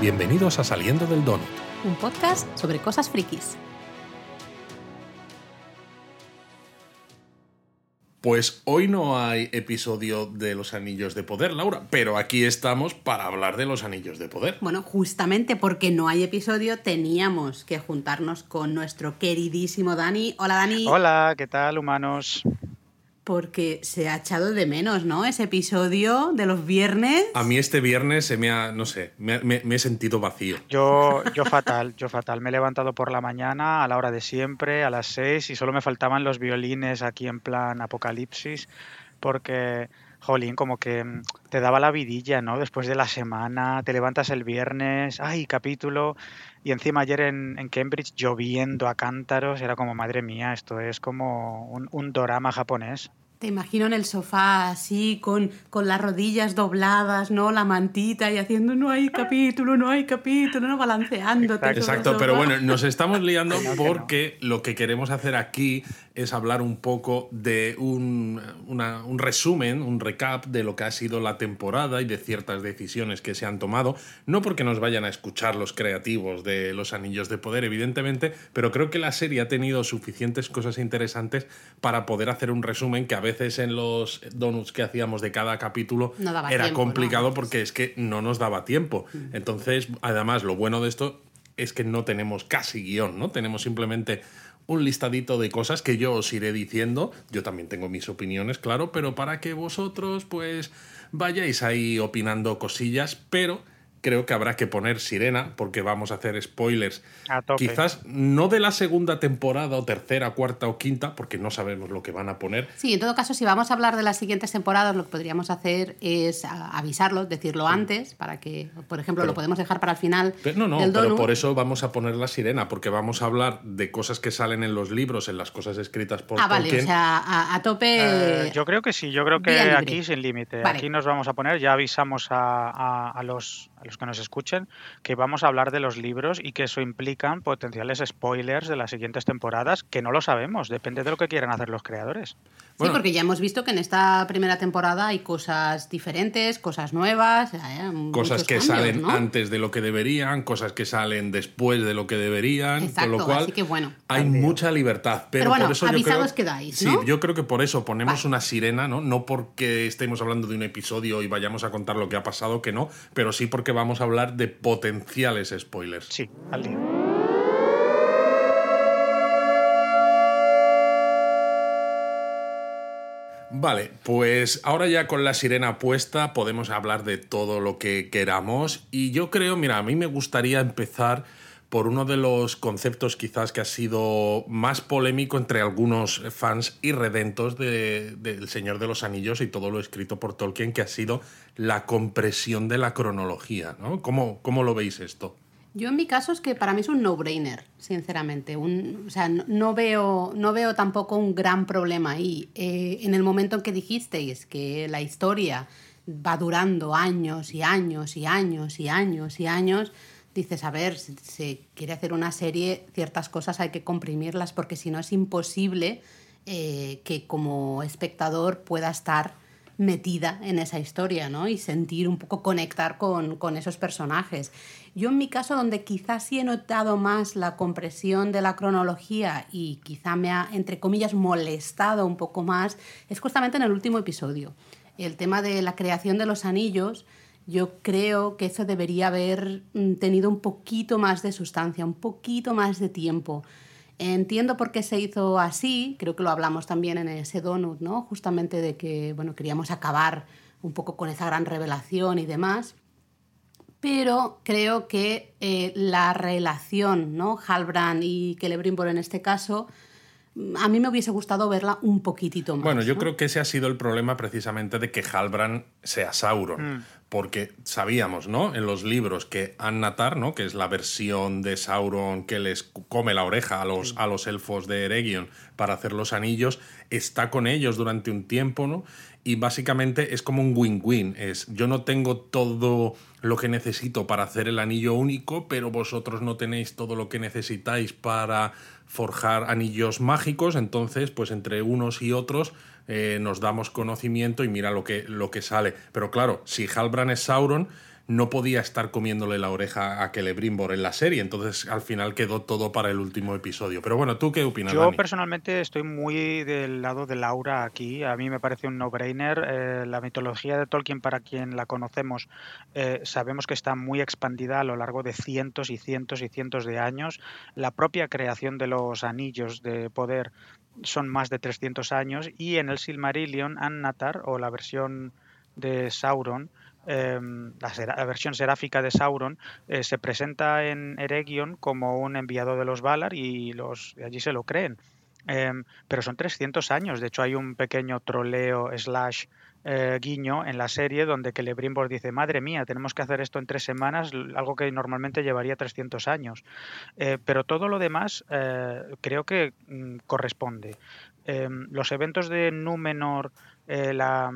Bienvenidos a Saliendo del Donut. Un podcast sobre cosas frikis. Pues hoy no hay episodio de los Anillos de Poder, Laura, pero aquí estamos para hablar de los Anillos de Poder. Bueno, justamente porque no hay episodio, teníamos que juntarnos con nuestro queridísimo Dani. Hola, Dani. Hola, ¿qué tal, humanos? Porque se ha echado de menos, ¿no? Ese episodio de los viernes. A mí este viernes se me ha, no sé, me, he sentido vacío. Yo, yo fatal, yo fatal. Me he levantado por la mañana a la hora de siempre, a las seis, y solo me faltaban los violines aquí en plan apocalipsis, porque jolín, como que mm, te daba la vidilla, ¿no? Después de la semana, te levantas el viernes, ay, capítulo, y encima ayer en, en Cambridge lloviendo a cántaros, era como, madre mía, esto es como un, un dorama japonés. Te imagino en el sofá así, con, con las rodillas dobladas, ¿no? La mantita y haciendo no hay capítulo, no hay capítulo, ¿no? Balanceándote. Exacto, pero bueno, nos estamos liando porque lo que queremos hacer aquí es hablar un poco de un, un, resumen, un recap de lo que ha sido la temporada y de ciertas decisiones que se han tomado. No porque nos vayan a escuchar los creativos de Los Anillos de Poder, evidentemente, pero creo que la serie ha tenido suficientes cosas interesantes para poder hacer un resumen que a veces veces en los donuts que hacíamos de cada capítulo era complicado porque es que no nos daba tiempo. Mm. Entonces, además, lo bueno de esto es que no tenemos casi guion, ¿no? Tenemos simplemente un listadito de cosas que yo os iré diciendo. Yo también tengo mis opiniones, claro, pero para que vosotros, pues, vayáis ahí opinando cosillas, pero creo que habrá que poner sirena porque vamos a hacer spoilers. Quizás no de la segunda temporada o tercera, cuarta o quinta, porque no sabemos lo que van a poner. Sí, en todo caso, si vamos a hablar de las siguientes temporadas, lo que podríamos hacer es avisarlo, decirlo antes, para que, por ejemplo, lo podemos dejar para el final. no, no, pero por eso vamos a poner la sirena, porque vamos a hablar de cosas que salen en los libros, en las cosas escritas por Ah, vale, o sea, a, tope. Eh, yo creo que sí, yo creo que aquí sin límite. Aquí nos vamos a poner, ya avisamos a, a los a los que nos escuchen, que vamos a hablar de los libros y que eso implican potenciales spoilers de las siguientes temporadas, que no lo sabemos, depende de lo que quieran hacer los creadores. Sí, porque ya hemos visto que en esta primera temporada hay cosas diferentes, cosas nuevas, eh, cosas que salen antes de lo que deberían, cosas que salen después de lo que deberían, con lo cual que, bueno, hay mucha libertad. Pero, bueno, por eso avisados yo quedáis, Sí, yo creo que por eso ponemos una sirena, ¿no? No porque estemos hablando de un episodio y vayamos a contar lo que ha pasado, que no, pero sí porque vamos a hablar de potenciales spoilers. Sí, al día. Vale, pues ahora ya con la sirena puesta podemos hablar de todo lo que queramos y yo creo, mira, a mí me gustaría empezar por uno de los conceptos quizás que ha sido más polémico entre algunos fans irredentos de, del Señor de los Anillos y todo lo escrito por Tolkien, que ha sido la compresión de la cronología. ¿no? ¿Cómo, cómo lo veis esto? Yo en mi caso es que para mí es un no-brainer, sinceramente. Un, o sea, no, veo, no veo tampoco un gran problema ahí. Eh, en el momento en que dijisteis que la historia va durando años y años y años y años y años, dices, a ver, si se quiere hacer una serie, ciertas cosas hay que comprimirlas porque si no es imposible eh, que como espectador pueda estar metida en esa historia, ¿no? Y sentir un poco conectar con, con, esos personajes. Yo en mi caso, donde quizás sí he notado más la compresión de la cronología y quizá me ha, entre comillas, molestado un poco más, es justamente en el último episodio. El tema de la creación de los anillos, yo creo que eso debería haber mm, tenido un poquito más de sustancia, un poquito más de tiempo. Entiendo por qué se hizo así, creo que lo hablamos también en ese donut, ¿no? Justamente de que, bueno, queríamos acabar un poco con esa gran revelación y demás. Pero creo que eh, la relación, ¿no? Halbrand y Celebrimbor en este caso, a mí me hubiese gustado verla un poquitito más. Bueno, yo creo que ese ha sido el problema precisamente de que Halbrand sea Sauron. Mm porque sabíamos, ¿no? En los libros que Annatar, ¿no? Que es la versión de Sauron que les come la oreja a los, a los elfos de Eregion para hacer los anillos, está con ellos durante un tiempo, ¿no? Y básicamente es como un win-win. Es yo no tengo todo lo que necesito para hacer el anillo único, pero vosotros no tenéis todo lo que necesitáis para forjar anillos mágicos. Entonces, pues entre unos y otros eh, nos damos conocimiento y mira lo que, lo que sale. Pero claro, si Halbrand es Sauron, no podía estar comiéndole la oreja a Celebrimbor en la serie, entonces al final quedó todo para el último episodio. Pero bueno, ¿tú qué opinas? Yo personalmente estoy muy del lado de Laura aquí, a mí me parece un no-brainer. Eh, la mitología de Tolkien, para quien la conocemos, eh, sabemos que está muy expandida a lo largo de cientos y cientos y cientos de años. La propia creación de los anillos de poder son más de 300 años y en el Silmarillion, Annatar, o la versión de Sauron, Em, la, versión seráfica de Sauron eh, se presenta en Eregion como un enviado de los Valar y los allí se lo creen. Em, pero son 300 años. De hecho, hay un pequeño troleo slash eh, guiño en la serie donde Celebrimbor dice, madre mía, tenemos que hacer esto en tres semanas, algo que normalmente llevaría 300 años. Eh, pero todo lo demás creo que mm, corresponde. Em, los eventos de Númenor, la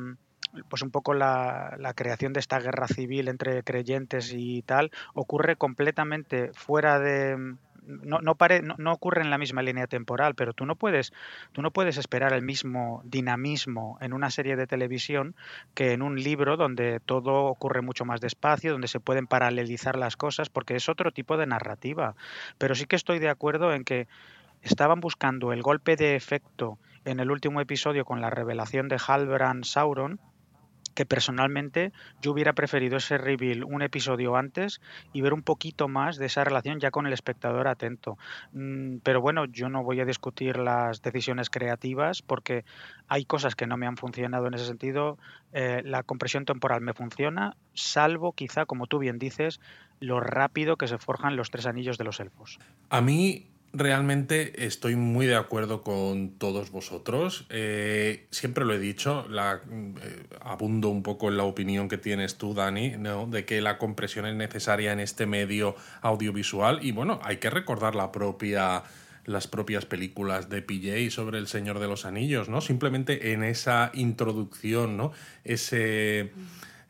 pues un poco la, creación de esta guerra civil entre creyentes y tal ocurre completamente fuera de no, no, ocurre en la misma línea temporal, pero tú no puedes, tú no puedes esperar el mismo dinamismo en una serie de televisión que en un libro donde todo ocurre mucho más despacio, donde se pueden paralelizar las cosas, porque es otro tipo de narrativa. Pero sí que estoy de acuerdo en que estaban buscando el golpe de efecto en el último episodio con la revelación de Halbrand Sauron, que personalmente yo hubiera preferido ese reveal un episodio antes y ver un poquito más de esa relación ya con el espectador atento. Mm, pero bueno, yo no voy a discutir las decisiones creativas porque hay cosas que no me han funcionado en ese sentido. Eh, la compresión temporal me funciona, salvo quizá, como tú bien dices, lo rápido que se forjan los tres anillos de los elfos. A mí realmente estoy muy de acuerdo con todos vosotros. Eh, siempre lo he dicho, la, eh, abundo un poco en la opinión que tienes tú, Dani, ¿no? de que la compresión es necesaria en este medio audiovisual. Y bueno, hay que recordar la propia las propias películas de PJ sobre el Señor de los Anillos, ¿no? Simplemente en esa introducción, ¿no? Ese,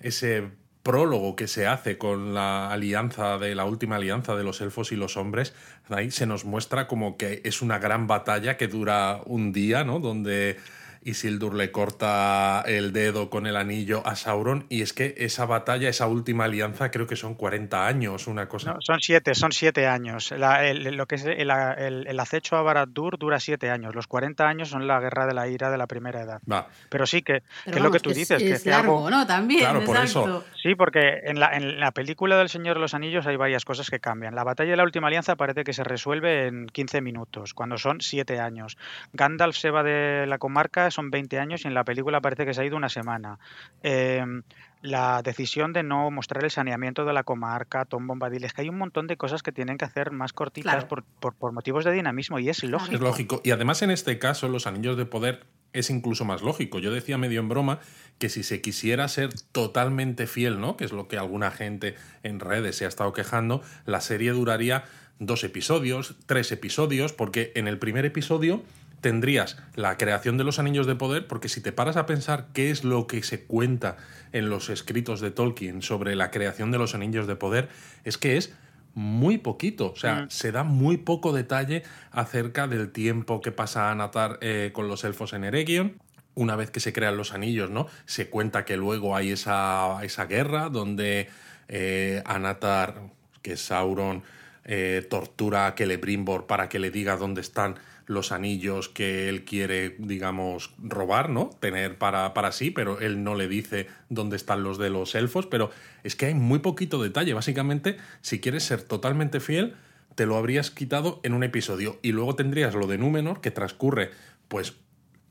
ese prólogo que se hace con la alianza de la última alianza de los elfos y los hombres, ahí se nos muestra como que es una gran batalla que dura un día, ¿no? Donde Isildur le corta el dedo con el anillo a Sauron y es que esa batalla, esa última alianza, creo que son 40 años, una cosa. No, son siete, son siete años. lo que es el, acecho a Barad-dûr dura siete años. Los 40 años son la guerra de la ira de la primera edad. Pero sí que, es lo que tú dices. Es, que largo, ¿no? También. Claro, por eso. Sí, porque en la, en la película del Señor de los Anillos hay varias cosas que cambian. La batalla de la última alianza parece que se resuelve en 15 minutos, cuando son siete años. Gandalf se va de la comarca son 20 años y en la película parece que se ha ido una semana. Em, la decisión de no mostrar el saneamiento de la comarca, Tom Bombadil, es que hay un montón de cosas que tienen que hacer más cortitas por, por, motivos de dinamismo y es lógico. Es lógico. Y además en este caso los anillos de poder es incluso más lógico. Yo decía medio en broma que si se quisiera ser totalmente fiel, ¿no? Que es lo que alguna gente en redes se ha estado quejando, la serie duraría dos episodios, tres episodios, porque en el primer episodio tendrías la creación de los anillos de poder, porque si te paras a pensar qué es lo que se cuenta en los escritos de Tolkien sobre la creación de los anillos de poder, es que es muy poquito, o sea, mm. se da muy poco detalle acerca del tiempo que pasa Anatar eh, con los elfos en Eregion. Una vez que se crean los anillos, ¿no? Se cuenta que luego hay esa, esa guerra donde eh, Anatar, que es Sauron, eh, tortura a Celebrimbor para que le diga dónde están los anillos que él quiere, digamos, robar, ¿no? Tener para, para sí, pero él no le dice dónde están los de los elfos, pero es que hay muy poquito detalle. Básicamente, si quieres ser totalmente fiel, te lo habrías quitado en un episodio y luego tendrías lo de Númenor, que transcurre pues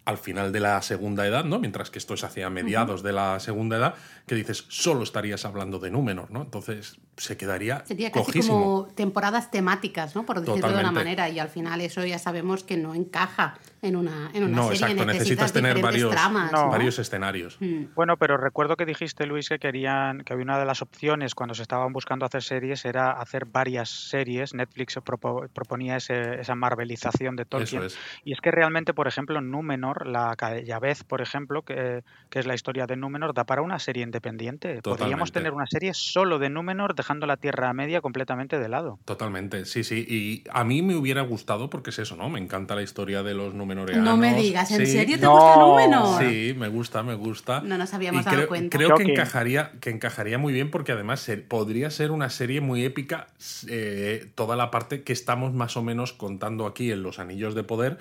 al final de la segunda edad, ¿no? Mientras que esto es hacia mediados de la segunda edad, que dices, solo estarías hablando de Númenor, ¿no? Entonces se quedaría Sería casi como temporadas temáticas, ¿no? Por decirlo de una manera, y al final eso ya sabemos que no encaja en una, en una no, exacto, necesitas tener varios, varios escenarios. Mm. Bueno, pero recuerdo que dijiste, Luis, que querían, que había una de las opciones cuando se estaban buscando hacer series era hacer varias series. Netflix proponía esa marvelización de Tolkien. Y es que realmente, por ejemplo, Númenor la Yavez, por ejemplo, que, que, es la historia de Númenor, da para una serie independiente. Podríamos tener una serie solo de Númenor, dejando la Tierra Media completamente de lado. Totalmente, sí, sí. Y a mí me hubiera gustado, porque es eso, ¿no? Me encanta la historia de los Númenoreanos. No me digas, ¿en serio te gusta Númenor? Sí, me gusta, me gusta. No nos habíamos dado creo, cuenta. Creo que encajaría, que encajaría muy bien, porque además podría ser una serie muy épica, eh, toda la parte que estamos más o menos contando aquí en Los Anillos de Poder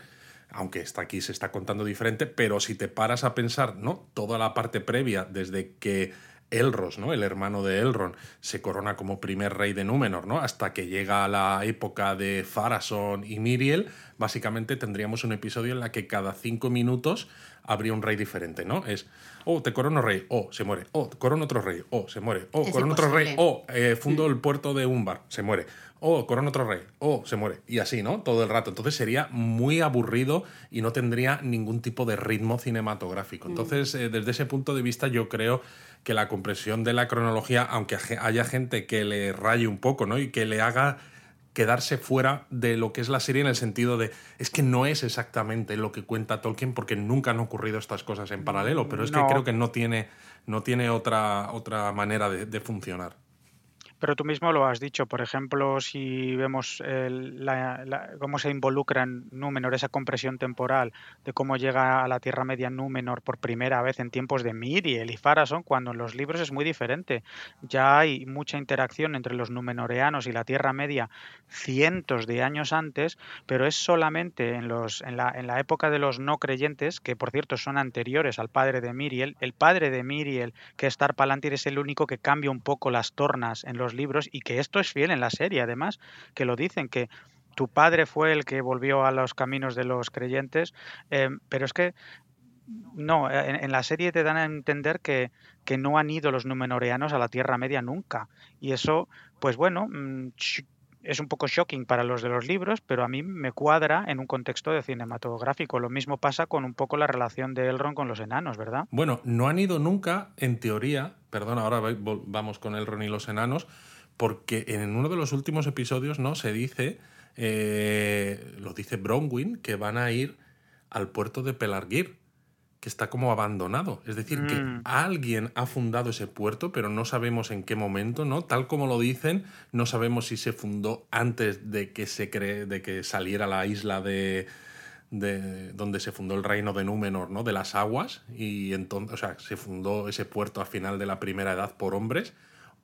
aunque está aquí se está contando diferente, pero si te paras a pensar, ¿no? Toda la parte previa, desde que Elros, ¿no? El hermano de Elrond, se corona como primer rey de Númenor, ¿no? Hasta que llega la época de Farason y Miriel, básicamente tendríamos un episodio en la que cada cinco minutos habría un rey diferente, ¿no? Es, oh, te corono rey, oh, se muere, oh, corono otro rey, oh, se muere, oh, corono otro rey, oh, eh, fundo el puerto de Umbar, se muere, oh, corona otro rey, oh, se muere. Y así, ¿no? Todo el rato. Entonces sería muy aburrido y no tendría ningún tipo de ritmo cinematográfico. Entonces, eh, desde ese punto de vista, yo creo que la compresión de la cronología, aunque haya gente que le raye un poco, ¿no? Y que le haga quedarse fuera de lo que es la serie en el sentido de es que no es exactamente lo que cuenta Tolkien porque nunca han ocurrido estas cosas en paralelo, pero es que creo que no tiene, no tiene otra, otra manera de funcionar. Pero tú mismo lo has dicho, por ejemplo, si vemos cómo se involucra en Númenor, esa compresión temporal, de cómo llega a la Tierra Media Númenor por primera vez en tiempos de Miriel y Farason, cuando en los libros es muy diferente. Ya hay mucha interacción entre los Númenoreanos y la Tierra Media cientos de años antes, pero es solamente en, la época de los no creyentes, que por cierto son anteriores al padre de Miriel. El padre de Miriel, que es Tar Palantir, es el único que cambia un poco las tornas en los libros y que esto es fiel en la serie, además, que lo dicen, que tu padre fue el que volvió a los caminos de los creyentes, eh, pero es que no, en, la serie te dan a entender que, que, no han ido los numenoreanos a la Tierra Media nunca. Y eso, pues bueno, mm, es un poco shocking para los de los libros, pero a mí me cuadra en un contexto de cinematográfico. Lo mismo pasa con un poco la relación de Elrond con los enanos, ¿verdad? Bueno, no han ido nunca, en teoría, perdón, ahora vamos con Elrond y los enanos, porque en uno de los últimos episodios no se dice, eh, lo dice Bronwyn, que van a ir al puerto de Pelargir, que está como abandonado. Es decir, que mm. alguien ha fundado ese puerto, pero no sabemos en qué momento, ¿no? Tal como lo dicen, no sabemos si se fundó antes de que se cree, de que saliera la isla de, de donde se fundó el reino de Númenor, ¿no? De las aguas y entonces, o sea, se fundó ese puerto a final de la primera edad por hombres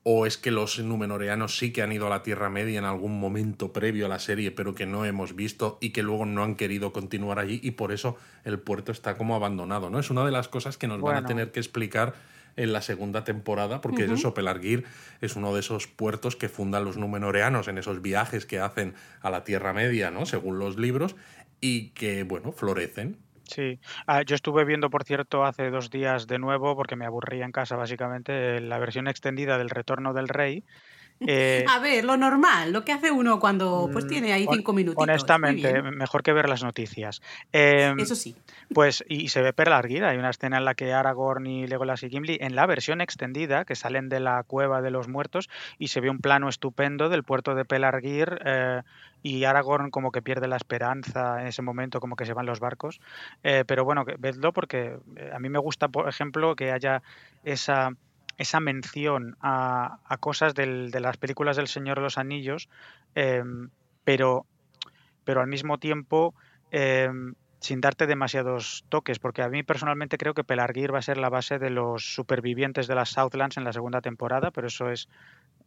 ¿O es que los numenoreanos sí que han ido a la Tierra Media en algún momento previo a la serie, pero que no hemos visto y que luego no han querido continuar allí y por eso el puerto está como abandonado? ¿no? Es una de las cosas que nos van a tener que explicar en la segunda temporada, porque eso, Pelargir es uno de esos puertos que fundan los numenoreanos en esos viajes que hacen a la Tierra Media, ¿no? Según los libros, y que, bueno, florecen Sí, ah, yo estuve viendo, por cierto, hace dos días de nuevo, porque me aburría en casa básicamente, la versión extendida del Retorno del Rey. Eh, a ver, lo normal, lo que hace uno cuando pues mm, tiene ahí cinco minutos. Honestamente, mejor que ver las noticias. Em, Eso sí. Pues, y se ve perlarguida. Hay una escena en la que Aragorn y Legolas y Gimli, en la versión extendida, que salen de la cueva de los muertos, y se ve un plano estupendo del puerto de Pelargir. Eh, y Aragorn como que pierde la esperanza en ese momento, como que se van los barcos. Eh, pero bueno, vedlo porque a mí me gusta, por ejemplo, que haya esa esa mención a, cosas de las películas del Señor de los Anillos, em, pero, pero al mismo tiempo em, sin darte demasiados toques, porque a mí personalmente creo que Pelargir va a ser la base de los supervivientes de las Southlands en la segunda temporada, pero eso es,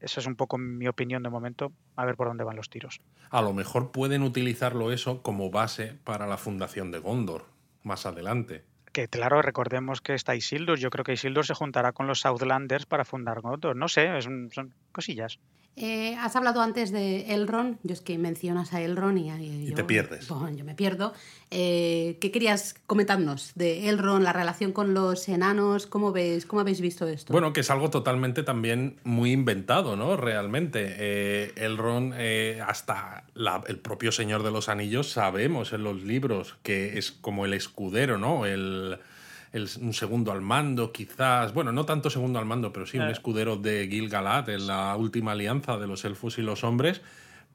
eso es un poco mi opinión de momento, a ver por dónde van los tiros. A lo mejor pueden utilizarlo eso como base para la fundación de Gondor más adelante que claro, recordemos que está Isildur. Yo creo que Isildur se juntará con los Southlanders para fundar Gondor. No sé, son cosillas. Eh, has hablado antes de Elrond, yo es que mencionas a Elrond y, y, te pierdes. yo me pierdo. Eh, ¿Qué querías comentarnos de Elrond, la relación con los enanos? ¿Cómo, ves, ¿Cómo habéis visto esto? Bueno, que es algo totalmente también muy inventado, ¿no? Realmente. Eh, Elrond, hasta el propio Señor de los Anillos, sabemos en los libros que es como el escudero, ¿no? El un segundo al mando, quizás, bueno, no tanto segundo al mando, pero sí un escudero de Gil-galad en la última alianza de los elfos y los hombres,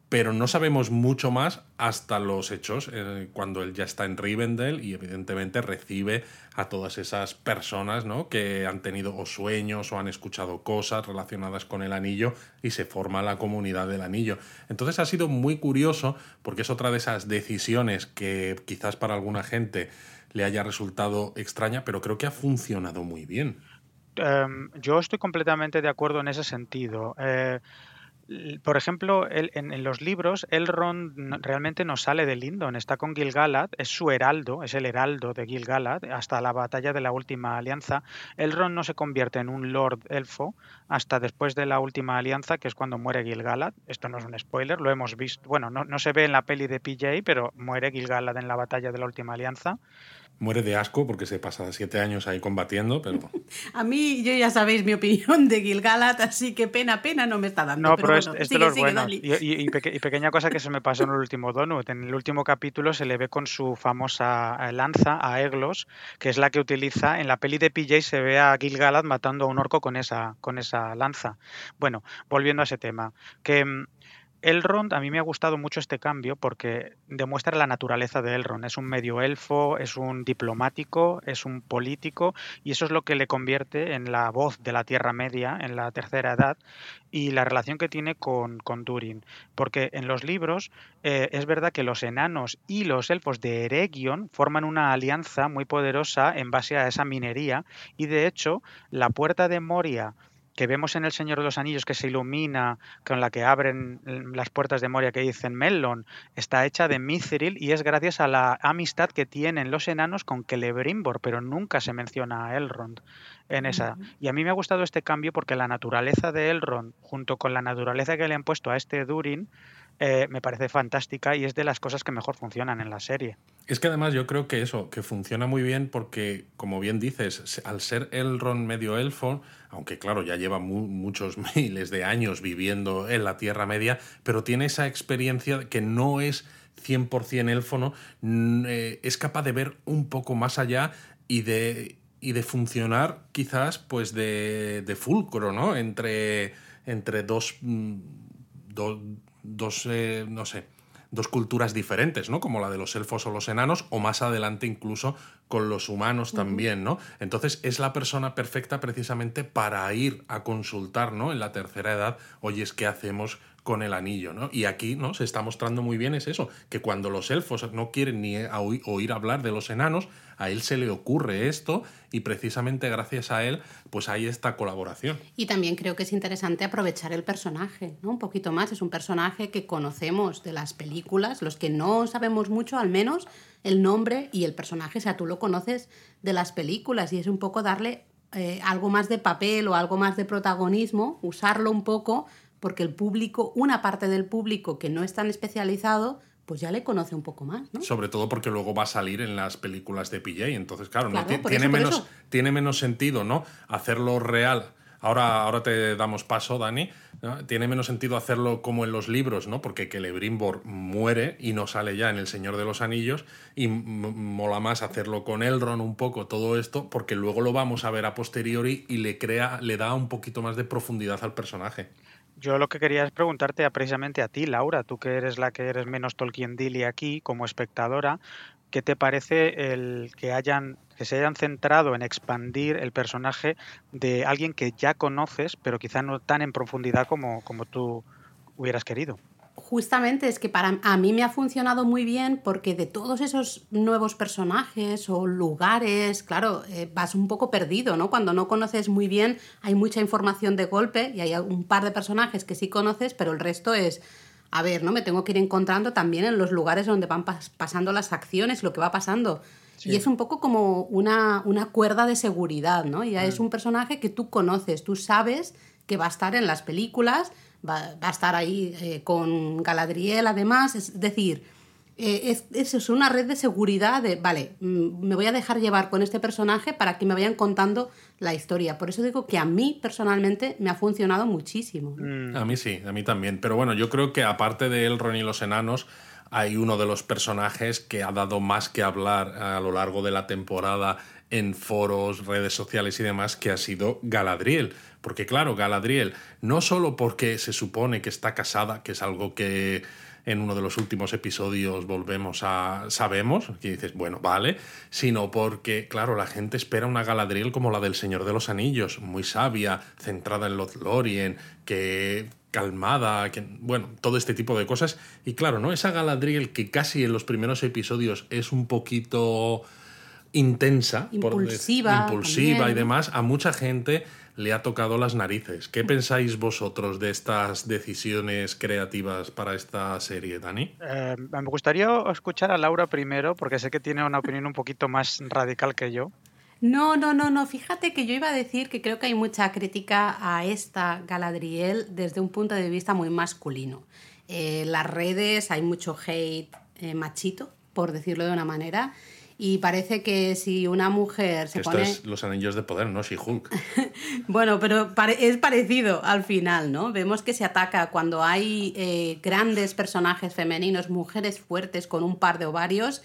pero no sabemos mucho más hasta los hechos, eh, cuando él ya está en Rivendell y evidentemente recibe a todas esas personas ¿no? que han tenido o sueños o han escuchado cosas relacionadas con el anillo y se forma la comunidad del anillo. Entonces ha sido muy curioso porque es otra de esas decisiones que quizás para alguna gente le haya resultado extraña, pero creo que ha funcionado muy bien. Em, yo estoy completamente de acuerdo en ese sentido. Eh, por ejemplo, en, los libros, Elrond realmente no sale de Lindon, está con Gil-galad, es su heraldo, es el heraldo de Gil-galad hasta la batalla de la última alianza. Elrond no se convierte en un lord elfo hasta después de la última alianza, que es cuando muere Gil-galad. Esto no es un spoiler, lo hemos visto. Bueno, no, no se ve en la peli de PJ, pero muere Gil-galad en la batalla de la última alianza muere de asco porque se pasa siete años ahí combatiendo, pero... A mí, yo ya sabéis mi opinión de Gilgalad, así que pena, pena no me está dando. No, pero, es, de los buenos. Y, pequeña cosa que se me pasó en el último Donut. En el último capítulo se le ve con su famosa eh, lanza a Eglos, que es la que utiliza en la peli de PJ se ve a Gilgalad matando a un orco con esa, con esa lanza. Bueno, volviendo a ese tema, que mm, Elrond, a mí me ha gustado mucho este cambio porque demuestra la naturaleza de Elrond. Es un medio elfo, es un diplomático, es un político y eso es lo que le convierte en la voz de la Tierra Media en la tercera edad y la relación que tiene con, con Durin. Porque en los libros eh, es verdad que los enanos y los elfos de Eregion forman una alianza muy poderosa en base a esa minería y de hecho la puerta de Moria que vemos en El Señor de los Anillos que se ilumina, con la que abren las puertas de Moria que dicen Melon, está hecha de Mithril y es gracias a la amistad que tienen los enanos con Celebrimbor, pero nunca se menciona a Elrond en esa. Y a mí me ha gustado este cambio porque la naturaleza de Elrond, junto con la naturaleza que le han puesto a este Durin, eh, me parece fantástica y es de las cosas que mejor funcionan en la serie. Es que además yo creo que eso, que funciona muy bien porque, como bien dices, al ser Elrond medio elfo, aunque claro, ya lleva muchos miles de años viviendo en la Tierra Media, pero tiene esa experiencia que no es 100% elfo, ¿no? Eh, es capaz de ver un poco más allá y de, y de funcionar quizás pues de, de fulcro, ¿no? Entre, entre dos, mm, dos dos, eh, no sé, dos culturas diferentes, ¿no? Como la de los elfos o los enanos, o más adelante incluso con los humanos también, ¿no? Entonces es la persona perfecta precisamente para ir a consultar, ¿no? En la tercera edad, oye, es que hacemos con el anillo, ¿no? Y aquí, ¿no? Se está mostrando muy bien es eso, que cuando los elfos no quieren ni oír hablar de los enanos, a él se le ocurre esto y precisamente gracias a él, pues hay esta colaboración. Y también creo que es interesante aprovechar el personaje, ¿no? Un poquito más, es un personaje que conocemos de las películas, los que no sabemos mucho, al menos el nombre y el personaje, o sea, tú lo conoces de las películas y es un poco darle eh, algo más de papel o algo más de protagonismo, usarlo un poco porque el público, una parte del público que no es tan especializado, pues ya le conoce un poco más, ¿no? Sobre todo porque luego va a salir en las películas de PJ, entonces claro, no, tiene, menos, tiene menos sentido, ¿no? Hacerlo real. Ahora, ahora te damos paso, Dani. Tiene menos sentido hacerlo como en los libros, ¿no? Porque Celebrimbor muere y no sale ya en El Señor de los Anillos y mola más hacerlo con Elrond un poco todo esto porque luego lo vamos a ver a posteriori y le crea, le da un poquito más de profundidad al personaje. Yo lo que quería es preguntarte precisamente a ti, Laura, tú que eres la que eres menos Tolkien Dilly aquí como espectadora, ¿qué te parece el que hayan que se hayan centrado en expandir el personaje de alguien que ya conoces, pero quizá no tan en profundidad como, como tú hubieras querido? Justamente es que para a mí me ha funcionado muy bien porque de todos esos nuevos personajes o lugares, claro, eh, vas un poco perdido, ¿no? Cuando no conoces muy bien hay mucha información de golpe y hay un par de personajes que sí conoces, pero el resto es, a ver, ¿no? Me tengo que ir encontrando también en los lugares donde van pasando las acciones, lo que va pasando. Y es un poco como una, una cuerda de seguridad, ¿no? Ya es mm. un personaje que tú conoces, tú sabes que va a estar en las películas va, a estar ahí eh, con Galadriel además, es decir, eh, es, es, una red de seguridad de, vale, mm, me voy a dejar llevar con este personaje para que me vayan contando la historia. Por eso digo que a mí personalmente me ha funcionado muchísimo. A mí sí, a mí también. Pero bueno, yo creo que aparte de Elrond y los enanos, hay uno de los personajes que ha dado más que hablar a lo largo de la temporada en foros, redes sociales y demás, que ha sido Galadriel. Porque claro, Galadriel, no solo porque se supone que está casada, que es algo que en uno de los últimos episodios volvemos a sabemos, que dices, bueno, vale, sino porque, claro, la gente espera una Galadriel como la del Señor de los Anillos, muy sabia, centrada en Lothlorien, que calmada, que, bueno, todo este tipo de cosas. Y claro, ¿no? Esa Galadriel que casi en los primeros episodios es un poquito intensa, impulsiva, impulsiva y demás, a mucha gente le ha tocado las narices. ¿Qué pensáis vosotros de estas decisiones creativas para esta serie, Dani? Eh, me gustaría escuchar a Laura primero, porque sé que tiene una opinión un poquito más radical que yo. No, no, no, no. Fíjate que yo iba a decir que creo que hay mucha crítica a esta Galadriel desde un punto de vista muy masculino. En eh, las redes hay mucho hate eh, machito, por decirlo de una manera. Y parece que si una mujer se Esto es los anillos de poder, ¿no? Si Hulk. bueno, pero es parecido al final, ¿no? Vemos que se ataca cuando hay eh, grandes personajes femeninos, mujeres fuertes con un par de ovarios.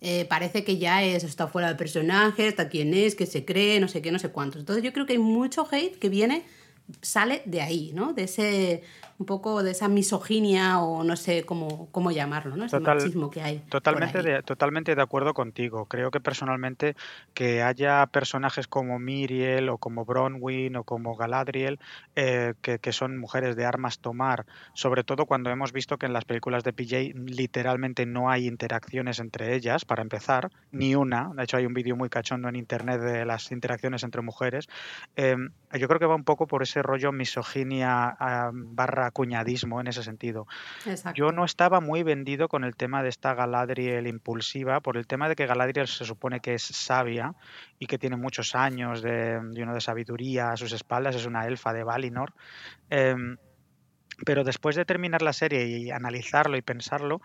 Eh, parece que ya es, está fuera del personaje, está quién es, que se cree, no sé qué, no sé cuántos. Entonces yo creo que hay mucho hate que viene, sale de ahí, ¿no? De ese un poco de esa misoginia o no sé cómo, cómo llamarlo, ¿no? Ese machismo que hay. Totalmente de, totalmente de acuerdo contigo. Creo que personalmente que haya personajes como Miriel o como Bronwyn o como Galadriel eh, que, que, son mujeres de armas tomar, sobre todo cuando hemos visto que en las películas de PJ literalmente no hay interacciones entre ellas, para empezar, ni una. De hecho hay un vídeo muy cachondo en internet de las interacciones entre mujeres. Eh, yo creo que va un poco por ese rollo misoginia ah, barra cuñadismo en ese sentido. Yo no estaba muy vendido con el tema de esta Galadriel impulsiva, por el tema de que Galadriel se supone que es sabia y que tiene muchos años de, de sabiduría a sus espaldas, es una elfa de Valinor. Em, pero después de terminar la serie y analizarlo y pensarlo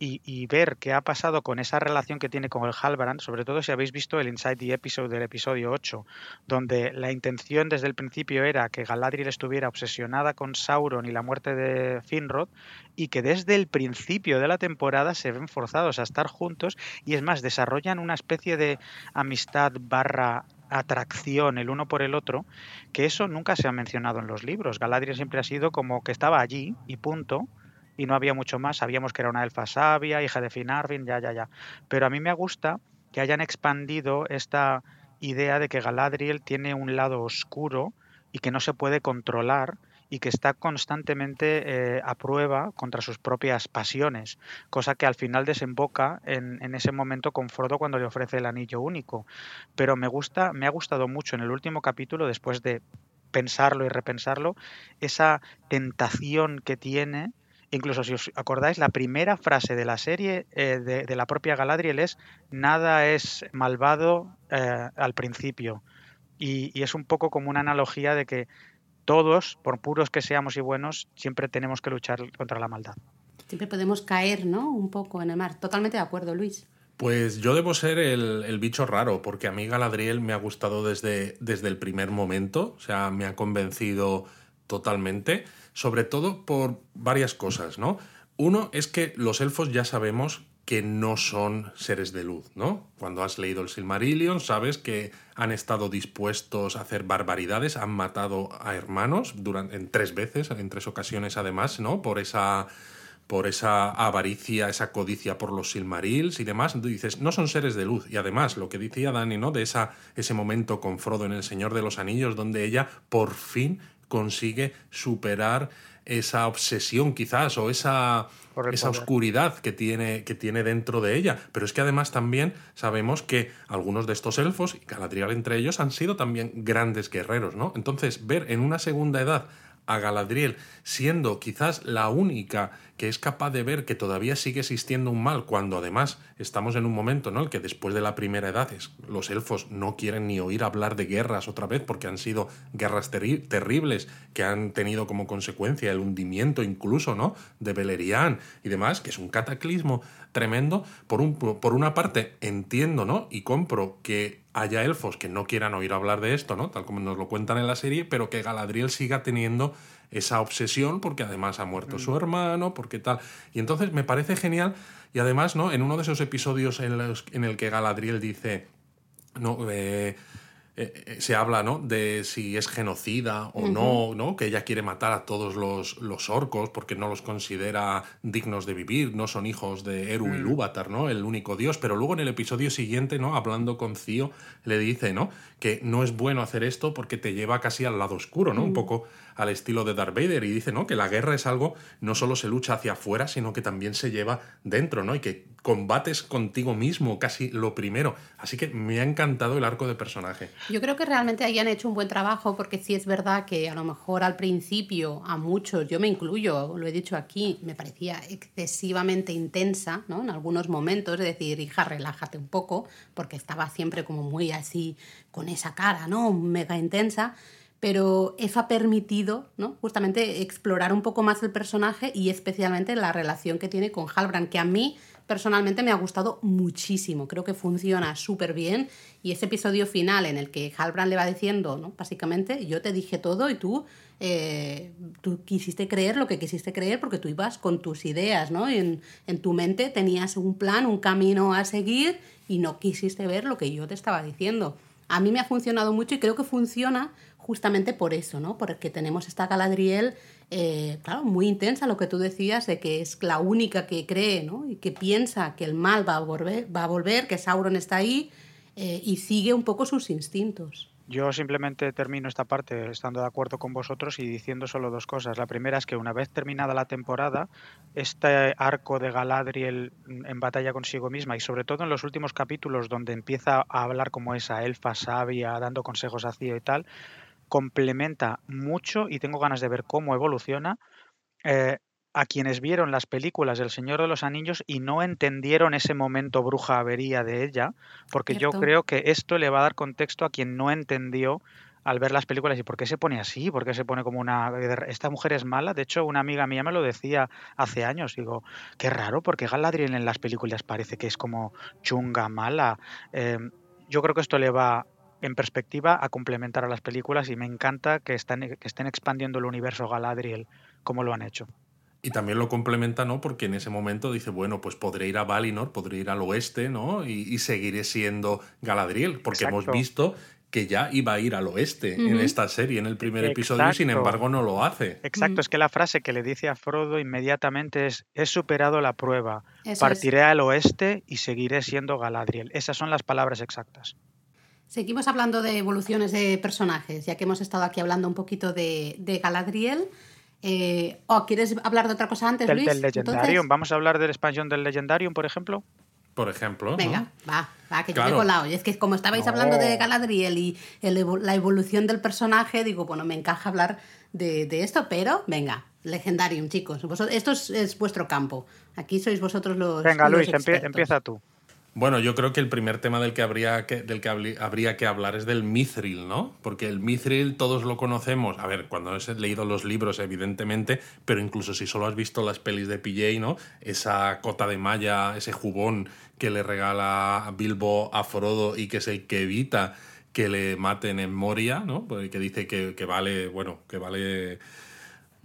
y, ver qué ha pasado con esa relación que tiene con el Halbrand, sobre todo si habéis visto el Inside the Episode del episodio 8, donde la intención desde el principio era que Galadriel estuviera obsesionada con Sauron y la muerte de Finrod y que desde el principio de la temporada se ven forzados a estar juntos y es más, desarrollan una especie de amistad barra atracción el uno por el otro, que eso nunca se ha mencionado en los libros. Galadriel siempre ha sido como que estaba allí y punto, y no había mucho más. Sabíamos que era una elfa sabia, hija de Finarvin, ya, ya, ya. Pero a mí me gusta que hayan expandido esta idea de que Galadriel tiene un lado oscuro y que no se puede controlar y que está constantemente eh, a prueba contra sus propias pasiones, cosa que al final desemboca en, en, ese momento con Frodo cuando le ofrece el anillo único. Pero me gusta, me ha gustado mucho en el último capítulo, después de pensarlo y repensarlo, esa tentación que tiene. Incluso si os acordáis, la primera frase de la serie eh, de, de, la propia Galadriel es nada es malvado eh, al principio. Y, y, es un poco como una analogía de que todos, por puros que seamos y buenos, siempre tenemos que luchar contra la maldad. Siempre podemos caer, ¿no? Un poco en el mar. Totalmente de acuerdo, Luis. Pues yo debo ser el, bicho raro, porque a mí Galadriel me ha gustado desde, desde el primer momento, o sea, me ha convencido totalmente, sobre todo por varias cosas, ¿no? Uno es que los elfos ya sabemos que no son seres de luz, ¿no? Cuando has leído el Silmarillion sabes que han estado dispuestos a hacer barbaridades, han matado a hermanos durante, en tres veces, en tres ocasiones además, ¿no? Por esa por esa avaricia, esa codicia por los Silmarils y demás. Dices, no son seres de luz. Y además, lo que decía Dani, ¿no? De esa, ese momento con Frodo en El Señor de los Anillos, donde ella por fin consigue superar esa obsesión quizás o esa, esa oscuridad que tiene, que tiene dentro de ella. Pero es que además también sabemos que algunos de estos elfos, y Galadriel entre ellos, han sido también grandes guerreros, ¿no? Entonces, ver en una segunda edad a Galadriel siendo quizás la única que es capaz de ver que todavía sigue existiendo un mal, cuando además estamos en un momento ¿no? el que después de la primera edad los elfos no quieren ni oír hablar de guerras otra vez porque han sido guerras terribles que han tenido como consecuencia el hundimiento incluso ¿no? de Beleriand y demás, que es un cataclismo tremendo. Por, un, por una parte entiendo ¿no? y compro que haya elfos que no quieran oír hablar de esto, ¿no? tal como nos lo cuentan en la serie, pero que Galadriel siga teniendo esa obsesión porque además ha muerto Mm. su hermano, porque tal. Y entonces me parece genial y además, ¿no? En uno de esos episodios en, los- en el que Galadriel dice, no, eh, eh, eh, se habla, ¿no? De si es genocida o no, ¿no? Que ella quiere matar a todos los, los orcos porque no los considera dignos de vivir, no son hijos de Eru y Lúvatar, ¿no? El único dios. Pero luego en el episodio siguiente, ¿no? Hablando con Cío, le dice, ¿no? Que no es bueno hacer esto porque te lleva casi al lado oscuro, ¿no? Un poco al estilo de Darth Vader y dice, ¿no? Que la guerra es algo, no solo se lucha hacia afuera, sino que también se lleva dentro, ¿no? Y que combates contigo mismo, casi lo primero. Así que me ha encantado el arco de personaje. Yo creo que realmente ahí han hecho un buen trabajo porque sí es verdad que a lo mejor al principio a muchos, yo me incluyo, lo he dicho aquí, me parecía excesivamente intensa, ¿no? En algunos momentos, es decir, hija, relájate un poco, porque estaba siempre como muy así, con esa cara, ¿no? Mega intensa. Pero eso ha permitido, ¿no? Justamente explorar un poco más el personaje y especialmente la relación que tiene con Halbrand, que a mí personalmente me ha gustado muchísimo. Creo que funciona súper bien. Y ese episodio final en el que Halbrand le va diciendo, ¿no? Básicamente, yo te dije todo y tú, eh, tú quisiste creer lo que quisiste creer porque tú ibas con tus ideas, ¿no? En, en tu mente tenías un plan, un camino a seguir y no quisiste ver lo que yo te estaba diciendo. A mí me ha funcionado mucho y creo que funciona justamente por eso, ¿no? Porque tenemos esta Galadriel, eh, claro, muy intensa, lo que tú decías, de que es la única que cree, ¿no? Y que piensa que el mal va a volver, va a volver que Sauron está ahí eh, y sigue un poco sus instintos. Yo simplemente termino esta parte estando de acuerdo con vosotros y diciendo solo dos cosas. La primera es que una vez terminada la temporada, este arco de Galadriel en batalla consigo misma y sobre todo en los últimos capítulos donde empieza a hablar como esa elfa sabia, dando consejos a Cío y tal, complementa mucho y tengo ganas de ver cómo evoluciona eh, a quienes vieron las películas del Señor de los Anillos y no entendieron ese momento bruja avería de ella, porque Cierto. yo creo que esto le va a dar contexto a quien no entendió al ver las películas y por qué se pone así, por qué se pone como una... Esta mujer es mala, de hecho una amiga mía me lo decía hace años, digo, qué raro, porque Galadriel en las películas parece que es como chunga, mala. Eh, yo creo que esto le va en perspectiva a complementar a las películas y me encanta que, están, que estén expandiendo el universo Galadriel como lo han hecho. Y también lo complementa, ¿no? Porque en ese momento dice, bueno, pues podré ir a Valinor, podré ir al oeste, ¿no? Y, y seguiré siendo Galadriel, porque Exacto. hemos visto que ya iba a ir al oeste en esta serie, en el primer episodio, y sin embargo no lo hace. Exacto, Mm. es que la frase que le dice a Frodo inmediatamente es, he superado la prueba, Eso es. partiré al oeste y seguiré siendo Galadriel. Esas son las palabras exactas. Seguimos hablando de evoluciones de personajes, ya que hemos estado aquí hablando un poquito de, de Galadriel. Eh, ¿O quieres hablar de otra cosa antes, Del, Luis? del Legendarium, Entonces, vamos a hablar de la expansión del Legendarium, por ejemplo. Por ejemplo. ¿no? Venga, va, va, que yo Claro. me he colado. Y es que como estabais No. hablando de Galadriel y el la evolución del personaje, digo, bueno, me encaja hablar de, de esto, pero venga, Legendarium, chicos. Vosotros, esto es, es vuestro campo. Aquí sois vosotros los. Venga, los Luis, expertos. empieza tú. Bueno, yo creo que el primer tema del que habría que, del que habría que hablar es del Mithril, ¿no? Porque el Mithril todos lo conocemos. A ver, cuando has leído los libros, evidentemente, pero incluso si solo has visto las pelis de PJ, ¿no? Esa cota de malla, ese jubón que le regala Bilbo a Frodo y que es el que evita que le maten en Moria, ¿no? Porque que dice que, que vale, bueno, que vale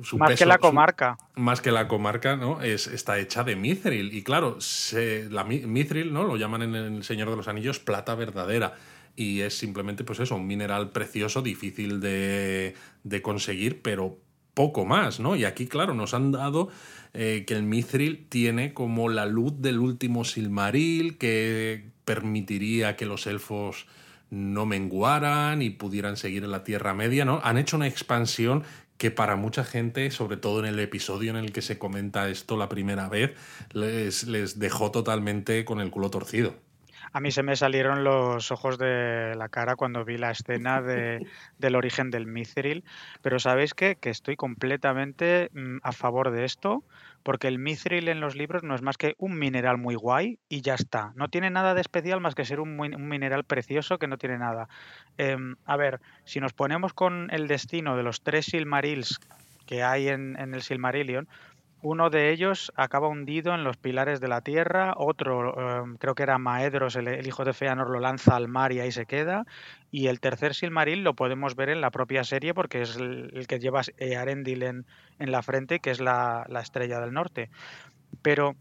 su Más que la su- comarca. más que la comarca, ¿no? Es, está hecha de mithril. Y claro, se, la mi- mithril, ¿no? Lo llaman en El Señor de los Anillos plata verdadera. Y es simplemente, pues eso, un mineral precioso, difícil de, de conseguir, pero poco más, ¿no? Y aquí, claro, nos han dado eh, que el mithril tiene como la luz del último Silmaril, que permitiría que los elfos no menguaran y pudieran seguir en la Tierra Media, ¿no? Han hecho una expansión que para mucha gente, sobre todo en el episodio en el que se comenta esto la primera vez, les, les dejó totalmente con el culo torcido. A mí se me salieron los ojos de la cara cuando vi la escena de- del origen del Mithril, pero ¿sabéis qué? Que estoy completamente mm, a favor de esto, porque el Mithril en los libros no es más que un mineral muy guay y ya está. No tiene nada de especial más que ser un, un mineral precioso que no tiene nada. Em, a ver, si nos ponemos con el destino de los tres Silmarils que hay en el Silmarillion, uno de ellos acaba hundido en los pilares de la tierra, otro, em, creo que era Maedros, el, hijo de Feanor, lo lanza al mar y ahí se queda, y el tercer Silmaril lo podemos ver en la propia serie porque es el, que lleva Arendil en, la frente, que es la, estrella del norte. Pero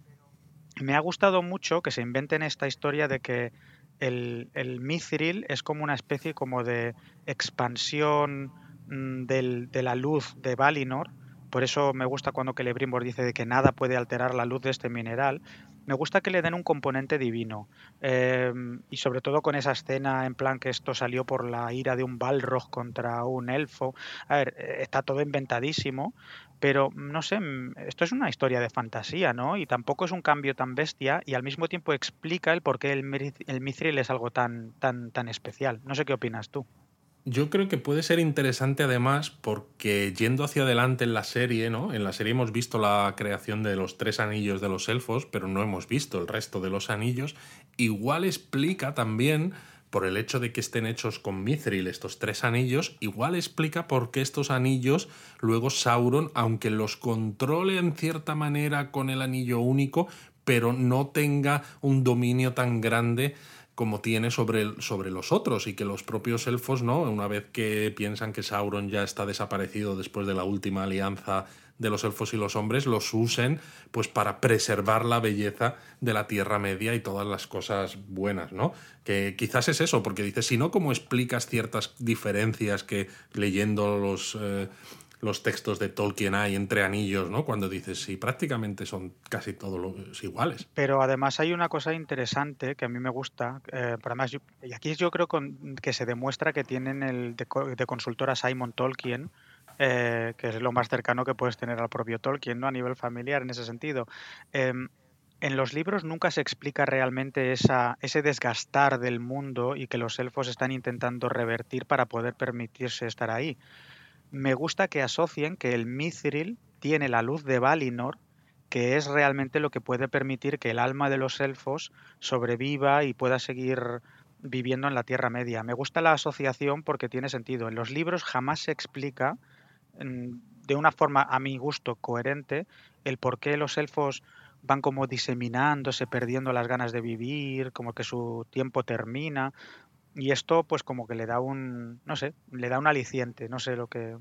me ha gustado mucho que se inventen esta historia de que el, el Mithril es como una especie como de expansión mm, de la luz de Valinor, por eso me gusta cuando Celebrimbor dice de que nada puede alterar la luz de este mineral. Me gusta que le den un componente divino. Em, y sobre todo con esa escena en plan que esto salió por la ira de un Balrog contra un elfo. A ver, eh, está todo inventadísimo, pero no sé, mm, esto es una historia de fantasía, ¿no? Y tampoco es un cambio tan bestia y al mismo tiempo explica el por qué el, el Mithril es algo tan, tan, tan especial. No sé qué opinas tú. Yo creo que puede ser interesante además porque yendo hacia adelante en la serie, ¿no? En la serie hemos visto la creación de los tres anillos de los elfos, pero no hemos visto el resto de los anillos. Igual explica también, por el hecho de que estén hechos con mithril estos tres anillos, igual explica por qué estos anillos luego Sauron, aunque los controle en cierta manera con el anillo único, pero no tenga un dominio tan grande como tiene sobre, sobre los otros y que los propios elfos, ¿no? Una vez que piensan que Sauron ya está desaparecido después de la última alianza de los elfos y los hombres, los usen pues para preservar la belleza de la Tierra Media y todas las cosas buenas, ¿no? Que quizás es eso, porque dices, si no, ¿cómo explicas ciertas diferencias que leyendo los... Eh, los textos de Tolkien hay entre anillos, ¿no? Cuando dices, sí, prácticamente son casi todos iguales. Pero además hay una cosa interesante que a mí me gusta, eh, además, y aquí yo creo que se demuestra que tienen el de, consultora Simon Tolkien, eh, que es lo más cercano que puedes tener al propio Tolkien, ¿no? A nivel familiar en ese sentido. Em, en los libros nunca se explica realmente esa, ese desgastar del mundo y que los elfos están intentando revertir para poder permitirse estar ahí me gusta que asocien que el Mithril tiene la luz de Valinor, que es realmente lo que puede permitir que el alma de los elfos sobreviva y pueda seguir viviendo en la Tierra Media. Me gusta la asociación porque tiene sentido. En los libros jamás se explica mm, de una forma, a mi gusto, coherente, el por qué los elfos van como diseminándose, perdiendo las ganas de vivir, como que su tiempo termina. Y esto, pues como que le da un, no sé, le da un aliciente, no sé lo que,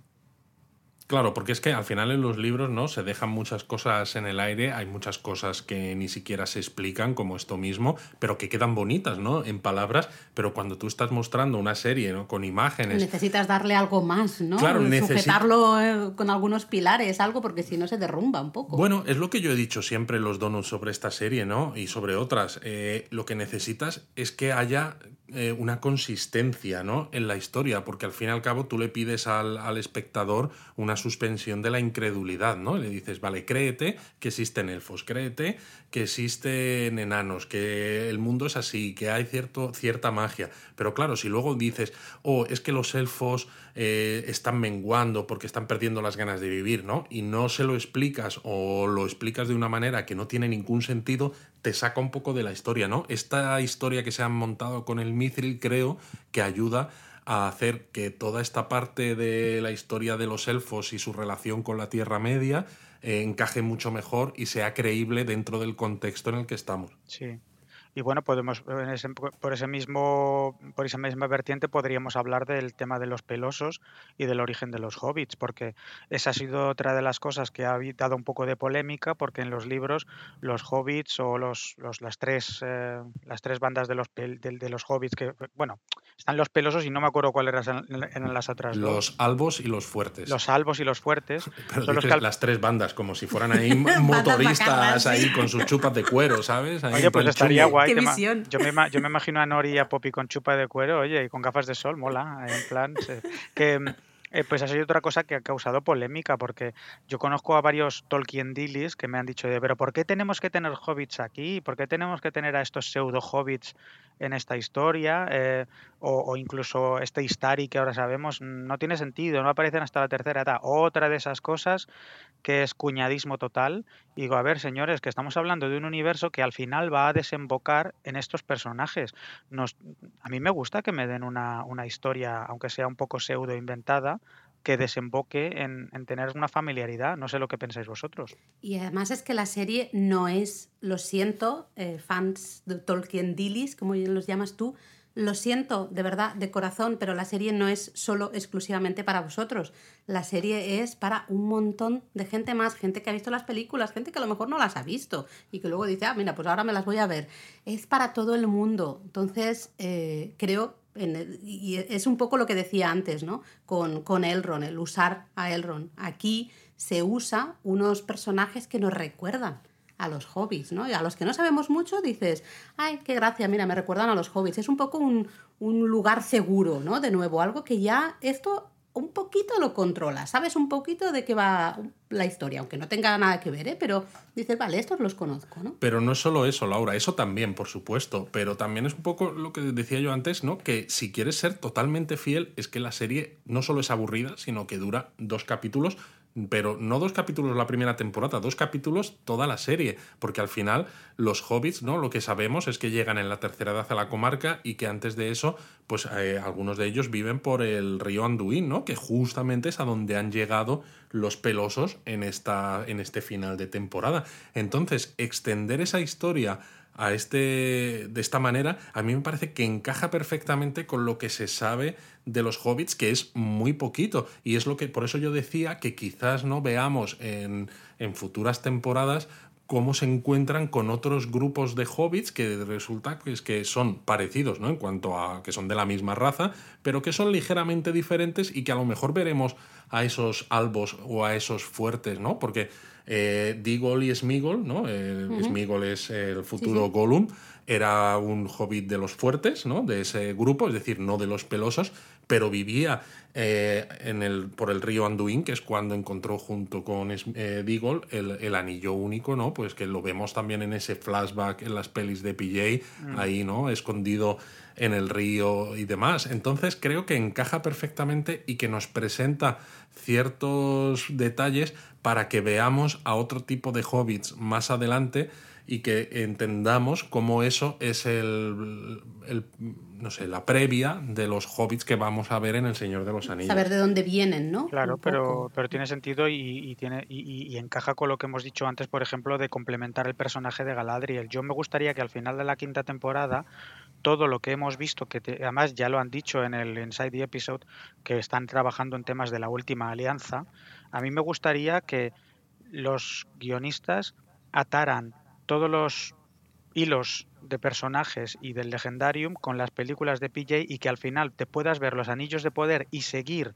Claro, porque es que al final en los libros no se dejan muchas cosas en el aire, hay muchas cosas que ni siquiera se explican, como esto mismo, pero que quedan bonitas, ¿no? En palabras, pero cuando tú estás mostrando una serie, ¿no? Con imágenes. Necesitas darle algo más, ¿no? Claro, Sujetarlo eh, con algunos pilares, algo, porque si no se derrumba un poco. Bueno, es lo que yo he dicho siempre en los donuts sobre esta serie, ¿no? Y sobre otras. Eh, lo que necesitas es que haya eh, una consistencia ¿no? en la historia, porque al fin y al cabo tú le pides al, al, espectador una suspensión de la incredulidad, ¿no? Le dices, vale, créete que existen elfos, créete que existen enanos, que el mundo es así, que hay cierto, cierta magia. Pero claro, si luego dices, oh, es que los elfos eh, están menguando porque están perdiendo las ganas de vivir, ¿no? Y no se lo explicas o lo explicas de una manera que no tiene ningún sentido, te saca un poco de la historia, ¿no? Esta historia que se han montado con el Mithril creo que ayuda a hacer que toda esta parte de la historia de los elfos y su relación con la Tierra Media eh, encaje mucho mejor y sea creíble dentro del contexto en el que estamos. Sí. Y bueno, podemos por ese mismo por esa misma vertiente podríamos hablar del tema de los pelosos y del origen de los hobbits, porque esa ha sido otra de las cosas que ha dado un poco de polémica, porque en los libros los hobbits o los, las tres eh, las tres bandas de los de, los hobbits que bueno están los pelosos y no me acuerdo cuáles eran, las otras. Los albos y los fuertes. Los albos y los fuertes. son los las tres bandas como si fueran ahí motoristas ahí con sus chupas de cuero, ¿sabes? Oye, pues estaría guay yo, me, yo me imagino a Nori y a Poppy con chupa de cuero, oye, y con gafas de sol, mola, en plan. Que, eh, pues ha sido otra cosa que ha causado polémica, porque yo conozco a varios Tolkien Dillies que me han dicho, de, pero ¿por qué tenemos que tener hobbits aquí? ¿Por qué tenemos que tener a estos pseudo hobbits en esta historia? Eh, o, incluso este Istari que ahora sabemos, no tiene sentido, no aparecen hasta la tercera edad. Otra de esas cosas que es cuñadismo total. Digo, a ver, señores, que estamos hablando de un universo que al final va a desembocar en estos personajes. Nos, a mí me gusta que me den una, una historia, aunque sea un poco pseudo inventada, que desemboque en, tener una familiaridad. No sé lo que pensáis vosotros. Y además es que la serie no es, lo siento, eh, fans de Tolkien Dillis, como los llamas tú, lo siento de verdad, de corazón, pero la serie no es solo exclusivamente para vosotros. La serie es para un montón de gente más, gente que ha visto las películas, gente que a lo mejor no las ha visto y que luego dice, ah, mira, pues ahora me las voy a ver. Es para todo el mundo. Entonces, eh, creo, y es un poco lo que decía antes, ¿no? Con, con Elrond, el usar a Elrond. Aquí se usa unos personajes que nos recuerdan a los hobbits, ¿no? Y a los que no sabemos mucho dices, ay, qué gracia, mira, me recuerdan a los hobbits. Es un poco un, lugar seguro, ¿no? De nuevo, algo que ya esto un poquito lo controla, sabes un poquito de qué va la historia, aunque no tenga nada que ver, ¿eh? pero dices, vale, estos los conozco, ¿no? Pero no es solo eso, Laura, eso también, por supuesto, pero también es un poco lo que decía yo antes, ¿no? Que si quieres ser totalmente fiel, es que la serie no solo es aburrida, sino que dura dos capítulos pero no dos capítulos la primera temporada, dos capítulos toda la serie, porque al final los hobbits, ¿no? Lo que sabemos es que llegan en la tercera edad a la comarca y que antes de eso, pues eh, algunos de ellos viven por el río Anduin, ¿no? Que justamente es a donde han llegado los pelosos en, esta, en este final de temporada. Entonces, extender esa historia a este de esta manera, a mí me parece que encaja perfectamente con lo que se sabe de los hobbits, que es muy poquito. Y es lo que, por eso yo decía que quizás no veamos en, en futuras temporadas cómo se encuentran con otros grupos de hobbits que resulta pues, que son parecidos, ¿no? En cuanto a que son de la misma raza, pero que son ligeramente diferentes y que a lo mejor veremos a esos albos o a esos fuertes, ¿no? Porque eh, y Smigol, ¿no? Eh, Smigol es el futuro Gollum, era un hobbit de los fuertes, ¿no? De ese grupo, es decir, no de los pelosos, pero vivía eh, en el, por el río Anduin, que es cuando encontró junto con eh, Digol el, anillo único, ¿no? Pues que lo vemos también en ese flashback en las pelis de PJ, mm. ahí, ¿no? Escondido en el río y demás. Entonces creo que encaja perfectamente y que nos presenta ciertos detalles para que veamos a otro tipo de hobbits más adelante y que entendamos cómo eso es el, no sé, la previa de los hobbits que vamos a ver en El Señor de los Anillos. Saber de dónde vienen, ¿no? Claro, pero, pero tiene sentido y, tiene, y, encaja con lo que hemos dicho antes, por ejemplo, de complementar el personaje de Galadriel. Yo me gustaría que al final de la quinta temporada todo lo que hemos visto, que además ya lo han dicho en el Inside the Episode, que están trabajando en temas de la última alianza, a mí me gustaría que los guionistas ataran todos los hilos de personajes y del Legendarium con las películas de PJ y que al final te puedas ver los anillos de poder y seguir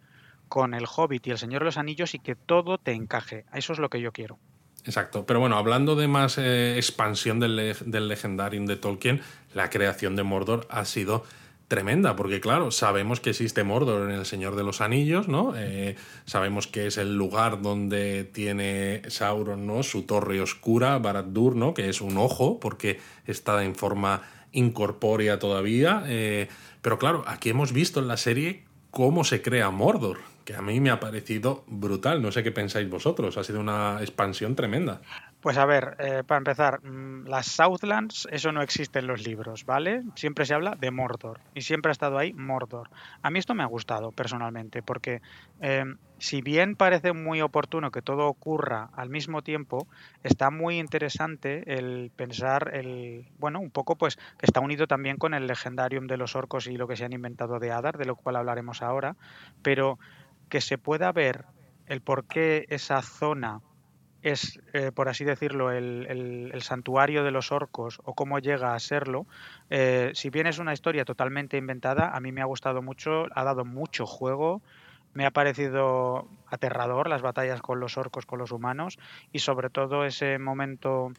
con el Hobbit y el Señor de los Anillos y que todo te encaje. Eso es lo que yo quiero. Exacto. Pero bueno, hablando de más eh, expansión del, del Legendarium de Tolkien, la creación de Mordor ha sido tremenda, porque claro, sabemos que existe Mordor en El Señor de los Anillos, ¿no? Eh, sabemos que es el lugar donde tiene Sauron, ¿no? Su torre oscura, Barad-dûr, ¿no? Que es un ojo, porque está en forma incorpórea todavía. Eh, pero claro, aquí hemos visto en la serie cómo se crea Mordor, que a mí me ha parecido brutal. No sé qué pensáis vosotros, ha sido una expansión tremenda. Pues a ver, eh, para empezar, mm, las Southlands, eso no existe en los libros, ¿vale? Siempre se habla de Mordor y siempre ha estado ahí Mordor. A mí esto me ha gustado personalmente porque em, si bien parece muy oportuno que todo ocurra al mismo tiempo, está muy interesante el pensar el, bueno, un poco pues que está unido también con el legendarium de los orcos y lo que se han inventado de Adar, de lo cual hablaremos ahora, pero que se pueda ver el por qué esa zona es, eh, por así decirlo, el, santuario de los orcos o cómo llega a serlo, eh, si bien es una historia totalmente inventada, a mí me ha gustado mucho, ha dado mucho juego, me ha parecido aterrador las batallas con los orcos, con los humanos y sobre todo ese momento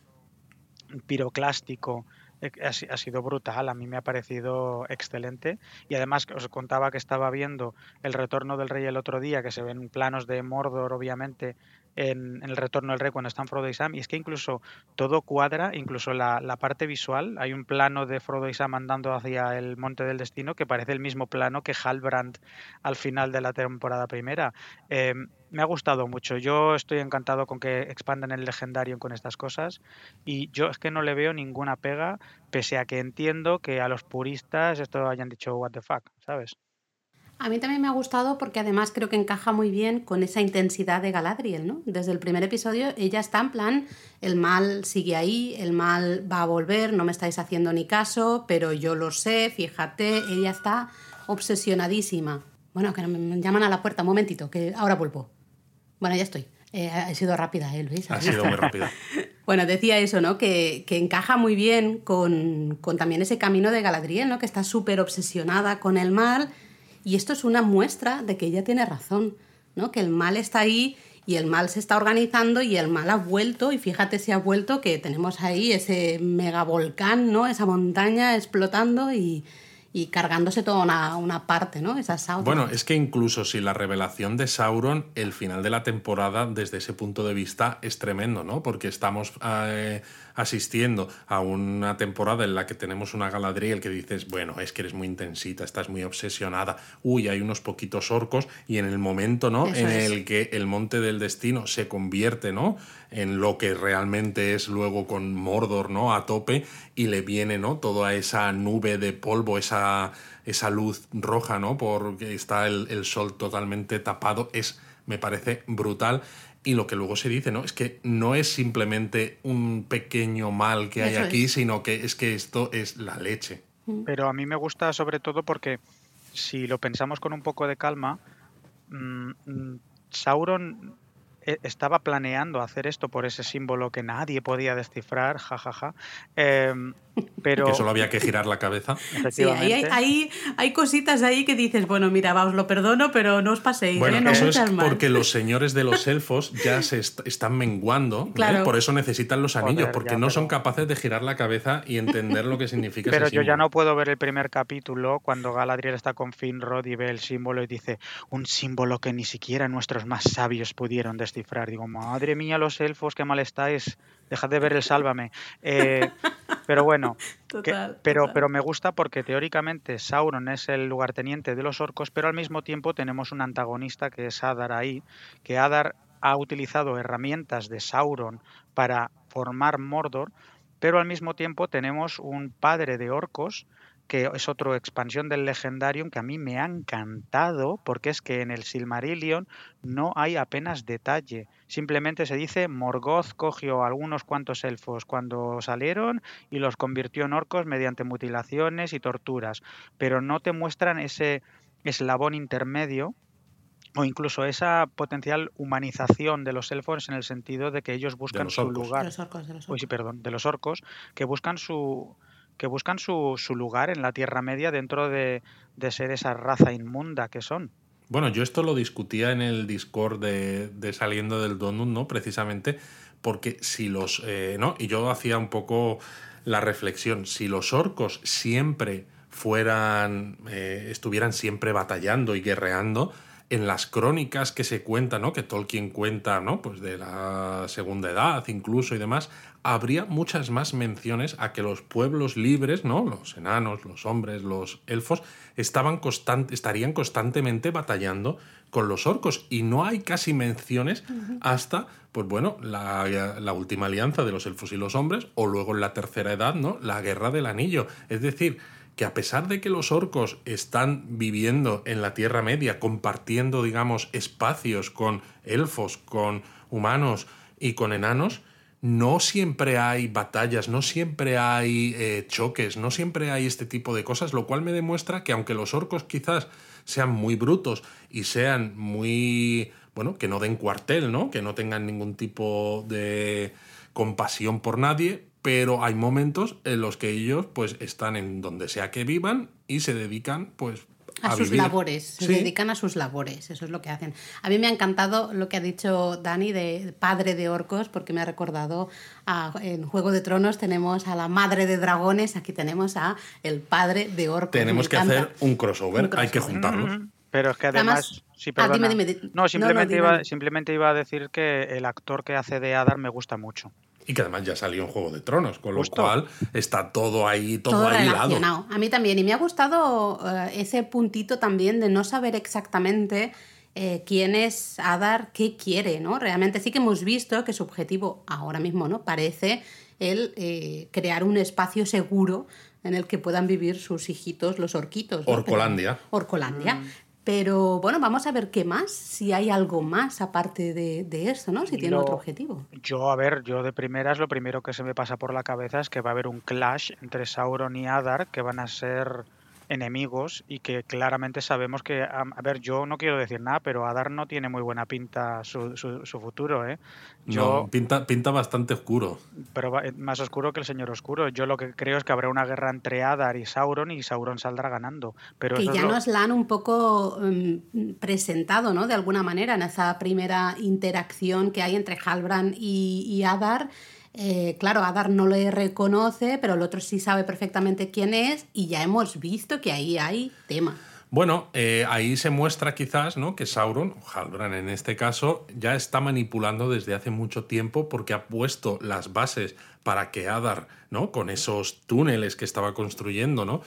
piroclástico eh, ha, sido brutal, a mí me ha parecido excelente. Y además os contaba que estaba viendo el retorno del rey el otro día, que se ven planos de Mordor obviamente en, el retorno del rey cuando están Frodo y Sam, y es que incluso todo cuadra, incluso la, parte visual, hay un plano de Frodo y Sam andando hacia el Monte del Destino que parece el mismo plano que Halbrand al final de la temporada primera. Eh, me ha gustado mucho. Yo estoy encantado con que expandan el legendario con estas cosas y yo es que no le veo ninguna pega, pese a que entiendo que a los puristas esto hayan dicho what the fuck, ¿sabes? A mí también me ha gustado porque además creo que encaja muy bien con esa intensidad de Galadriel, ¿no? Desde el primer episodio ella está en plan, el mal sigue ahí, el mal va a volver, no me estáis haciendo ni caso, pero yo lo sé, fíjate, ella está obsesionadísima. Bueno, que me llaman a la puerta, un momentito, que ahora vuelvo. Bueno, ya estoy. Eh, ha sido rápida, ¿eh, Luis? Ha sido muy rápida. bueno, decía eso, ¿no? Que, que encaja muy bien con, con, también ese camino de Galadriel, ¿no? Que está súper obsesionada con el mal y esto es una muestra de que ella tiene razón, ¿no? Que el mal está ahí y el mal se está organizando y el mal ha vuelto y fíjate si ha vuelto que tenemos ahí ese megavolcán, ¿no? Esa montaña explotando y, y cargándose toda una, una parte, ¿no? Esa Sauron. Bueno, es que incluso si la revelación de Sauron, el final de la temporada, desde ese punto de vista, es tremendo, ¿no? Porque estamos eh, asistiendo a una temporada en la que tenemos una Galadriel que dices, bueno, es que eres muy intensita, estás muy obsesionada, uy, hay unos poquitos orcos, y en el momento, ¿no? en el que el monte del destino se convierte, ¿no? en lo que realmente es luego con Mordor, ¿no? A tope y le viene, ¿no? Toda esa nube de polvo, esa, esa luz roja, ¿no? Porque está el, sol totalmente tapado, es, me parece brutal. Y lo que luego se dice, ¿no? Es que no es simplemente un pequeño mal que hay aquí, sino que es que esto es la leche. Mm. Pero a mí me gusta sobre todo porque si lo pensamos con un poco de calma, mm, mm, Sauron e, estaba planeando hacer esto por ese símbolo que nadie podía descifrar, jajaja. Em, pero... Que solo había que girar la cabeza. Sí, hay, hay, cositas ahí que dices, bueno, mira, va, os lo perdono, pero no os paséis. Bueno, ¿eh? eso es porque los señores de los elfos ya se están menguando, ¿eh? por eso necesitan los anillos, porque no son capaces de girar la cabeza y entender lo que significa Pero yo ya no puedo ver el primer capítulo cuando Galadriel está con Finrod y ve el símbolo y dice, un símbolo que ni siquiera nuestros más sabios pudieron descifrar. Digo, madre mía, los elfos, qué mal estáis, dejad de ver el sálvame. Eh, pero bueno, pero, pero me gusta porque teóricamente Sauron es el lugarteniente de los orcos, pero al mismo tiempo tenemos un antagonista que es Adar ahí, que Adar ha utilizado herramientas de Sauron para formar Mordor, pero al mismo tiempo tenemos un padre de orcos que es otra expansión del Legendarium que a mí me ha encantado porque es que en el Silmarillion no hay apenas detalle. Simplemente se dice Morgoth cogió algunos cuantos elfos cuando salieron y los convirtió en orcos mediante mutilaciones y torturas, pero no te muestran ese eslabón intermedio o incluso esa potencial humanización de los elfos en el sentido de que ellos buscan su lugar. De los orcos, de los orcos. sí, perdón, de los orcos, que buscan su que buscan su, su lugar en la Tierra Media dentro de, de, ser esa raza inmunda que son. Bueno, yo esto lo discutía en el Discord de, de Saliendo del Donut, ¿no? Precisamente porque si los... Eh, ¿no? Y yo hacía un poco la reflexión, si los orcos siempre fueran... Eh, estuvieran siempre batallando y guerreando, en las crónicas que se cuentan, ¿no? que Tolkien cuenta, ¿no? pues de la segunda edad incluso y demás, habría muchas más menciones a que los pueblos libres, ¿no? los enanos, los hombres, los elfos, estaban estarían constantemente batallando con los orcos y no hay casi menciones hasta, pues bueno, la, la, última alianza de los elfos y los hombres o luego en la tercera edad, ¿no? La guerra del anillo. Es decir, que a pesar de que los orcos están viviendo en la Tierra Media, compartiendo, digamos, espacios con elfos, con humanos y con enanos, no siempre hay batallas, no siempre hay eh, choques, no siempre hay este tipo de cosas, lo cual me demuestra que aunque los orcos quizás sean muy brutos y sean muy, bueno, que no den cuartel, ¿no? Que no tengan ningún tipo de compasión por nadie, pero hay momentos en los que ellos pues están en donde sea que vivan y se dedican pues a, sus labores, se dedican a sus labores, eso es lo que hacen. A mí me ha encantado lo que ha dicho Dani de padre de orcos, porque me ha recordado a, en Juego de Tronos tenemos a la madre de dragones, aquí tenemos a el padre de orcos. Tenemos que hacer un crossover, hay que juntarlos. Pero es que además, no, simplemente, Iba, simplemente iba a decir que el actor que hace de Adar me gusta mucho y que además ya salió en Juego de Tronos, con lo cual está todo ahí, todo, ahí relacionado. A mí también, y me ha gustado eh, ese puntito también de no saber exactamente eh, quién es Adar, qué quiere, ¿no? Realmente sí que hemos visto que su objetivo ahora mismo, ¿no? Parece el eh, crear un espacio seguro en el que puedan vivir sus hijitos, los orquitos. Orcolandia. Orcolandia. Mm. Pero bueno, vamos a ver qué más, si hay algo más aparte de, de eso, ¿no? Si tiene otro objetivo. Yo, a ver, yo de primeras lo primero que se me pasa por la cabeza es que va a haber un clash entre Sauron y Adar que van a ser enemigos y que claramente sabemos que, a, ver, yo no quiero decir nada, pero Adar no tiene muy buena pinta su, su, futuro, ¿eh? Yo, no, pinta, pinta bastante oscuro. Pero más oscuro que el Señor Oscuro. Yo lo que creo es que habrá una guerra entre Adar y Sauron y Sauron saldrá ganando. Pero que ya nos la han un poco mm, presentado, ¿no? De alguna manera, en esa primera interacción que hay entre Halbrand y, y Adar eh, claro, Adar no le reconoce, pero el otro sí sabe perfectamente quién es y ya hemos visto que ahí hay tema. Bueno, eh, ahí se muestra quizás ¿no? que Sauron, o en este caso, ya está manipulando desde hace mucho tiempo porque ha puesto las bases para que Adar, ¿no? con esos túneles que estaba construyendo, ¿no?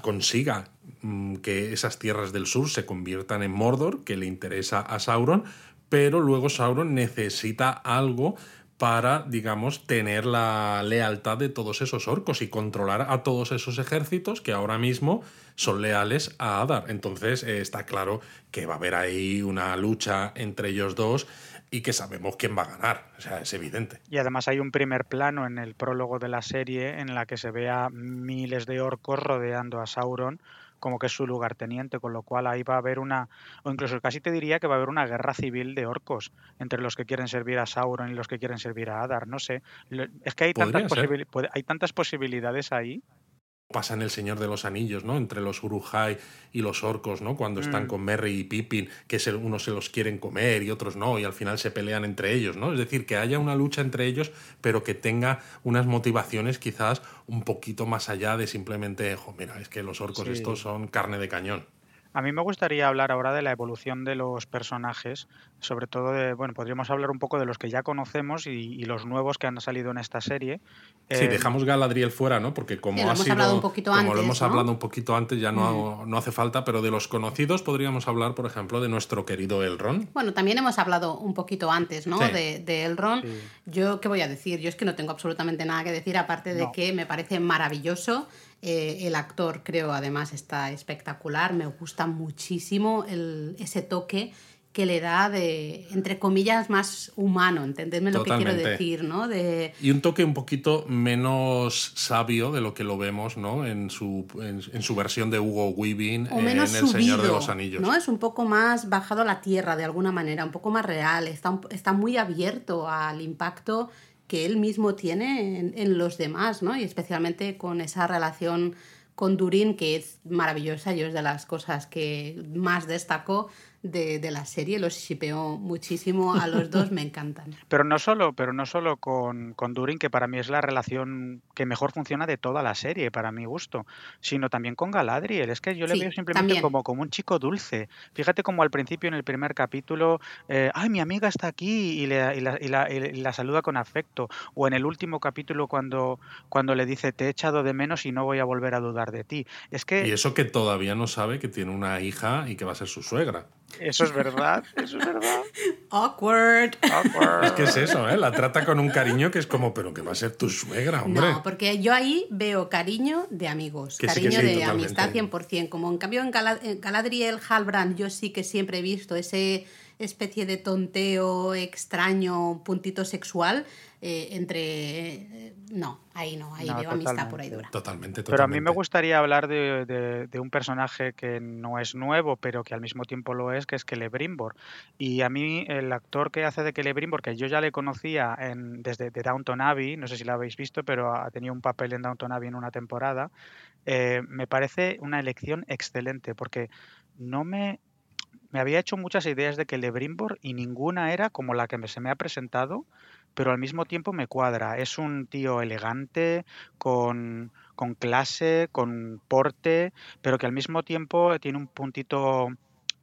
consiga mm, que esas tierras del sur se conviertan en Mordor, que le interesa a Sauron, pero luego Sauron necesita algo para, digamos, tener la lealtad de todos esos orcos y controlar a todos esos ejércitos que ahora mismo son leales a Adar. Entonces eh, está claro que va a haber ahí una lucha entre ellos dos y que sabemos quién va a ganar, o sea, es evidente. Y además hay un primer plano en el prólogo de la serie en la que se ve a miles de orcos rodeando a Sauron como que es su lugarteniente, con lo cual ahí va a haber una, o incluso casi te diría que va a haber una guerra civil de orcos entre los que quieren servir a Sauron y los que quieren servir a Adar, no sé. Es que hay tantas, hay tantas posibilidades ahí pasa en El Señor de los Anillos, ¿no? Entre los Urujai y los orcos, ¿no? Cuando están mm. con Merry y Pippin, que unos se los quieren comer y otros no, y al final se pelean entre ellos, ¿no? Es decir, que haya una lucha entre ellos, pero que tenga unas motivaciones quizás un poquito más allá de simplemente, mira, es que los orcos estos son carne de cañón. A mí me gustaría hablar ahora de la evolución de los personajes, sobre todo de, bueno, podríamos hablar un poco de los que ya conocemos y, los nuevos que han salido en esta serie. Sí, eh, dejamos Galadriel fuera, ¿no? Porque como ha sido, como lo hemos hablado un poquito antes, ya no, no hace falta, pero de los conocidos podríamos hablar, por ejemplo, de nuestro querido Elrond. Bueno, también hemos hablado un poquito antes, ¿no? De, de, Elrond. Yo, ¿qué voy a decir? Yo es que no tengo absolutamente nada que decir, aparte de que me parece maravilloso eh, el actor creo además está espectacular, me gusta muchísimo ese toque que le da de, entre comillas, más humano, entendedme lo que quiero decir, ¿no? De... Y un toque un poquito menos sabio de lo que lo vemos, ¿no? En su, en, su versión de Hugo Weaving en El Señor de los Anillos. ¿no? Es un poco más bajado a la tierra de alguna manera, un poco más real, está, está muy abierto al impacto que él mismo tiene en, los demás, ¿no? Y especialmente con esa relación con Durin, que es maravillosa, yo es de las cosas que más destacó de, la serie, los shipeó muchísimo a los dos, me encantan. Pero no solo, pero no solo con, con, Durin, que para mí es la relación que mejor funciona de toda la serie, para mi gusto, sino también con Galadriel. Es que yo le veo simplemente como, como un chico dulce. Fíjate como al principio en el primer capítulo, eh, ay, mi amiga está aquí y, le, y, la, y, la, y, la, saluda con afecto. O en el último capítulo cuando, cuando le dice, te he echado de menos y no voy a volver a dudar de ti. Es que... Y eso que todavía no sabe que tiene una hija y que va a ser su suegra. Eso es verdad, eso es verdad. Awkward. Es que es eso, ¿eh? La trata con un cariño que es como, pero que va a ser tu suegra, hombre. No, porque yo ahí veo cariño de amigos, cariño de amistad 100%. Como en cambio en, Galadriel Halbrand yo sí que siempre he visto ese especie de tonteo extraño, puntito sexual, eh, entre... Eh, no, ahí no, ahí veo amistad por ahí dura. Totalmente, Pero a mí me gustaría hablar de, un personaje que no es nuevo, pero que al mismo tiempo lo es, que es Celebrimbor. Y a mí el actor que hace de Celebrimbor, que yo ya le conocía en, desde Downton Abbey, no sé si lo habéis visto, pero ha tenido un papel en Downton Abbey en una temporada, eh, me parece una elección excelente, porque no me me había hecho muchas ideas de Celebrimbor y ninguna era como la que se me ha presentado pero al mismo tiempo me cuadra. Es un tío elegante, con, clase, con porte, pero que al mismo tiempo tiene un puntito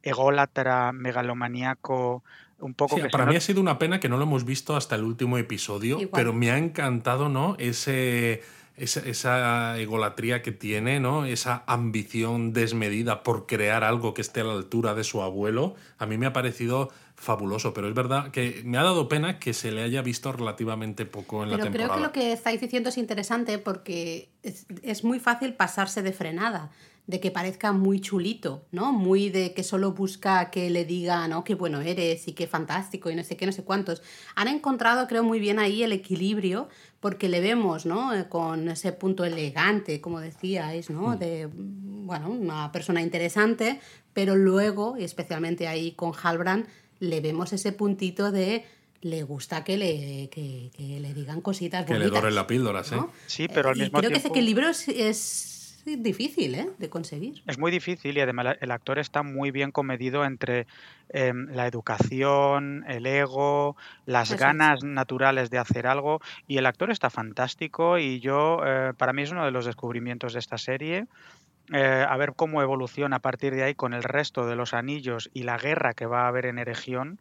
ególatra, megalomaníaco, un poco... para mí ha sido una pena que no lo hemos visto hasta el último episodio, pero me ha encantado, ¿no? Ese... Esa, esa, egolatría que tiene, ¿no? Esa ambición desmedida por crear algo que esté a la altura de su abuelo, a mí me ha parecido fabuloso, pero es verdad que me ha dado pena que se le haya visto relativamente poco en la temporada. Pero creo que lo que estáis diciendo es interesante porque es, es muy fácil pasarse de frenada de que parezca muy chulito, ¿no? Muy de que solo busca que le diga, ¿no? Qué bueno eres y qué fantástico y no sé qué, no sé cuántos. Han encontrado, creo, muy bien ahí el equilibrio porque le vemos, ¿no? Eh, con ese punto elegante, como decíais, ¿no? Mm. De, bueno, una persona interesante, pero luego, y especialmente ahí con Halbrand, le vemos ese puntito de le gusta que le, que, le digan cositas que le doren la píldora, ¿sí? Sí, pero al mismo creo que ese equilibrio es es difícil ¿eh? de conseguir. Es muy difícil y además el actor está muy bien comedido entre em, la educación, el ego, las ganas naturales de hacer algo y el actor está fantástico y yo, eh, para mí es uno de los descubrimientos de esta serie. Eh, a ver cómo evoluciona a partir de ahí con el resto de los anillos y la guerra que va a haber en Eregión,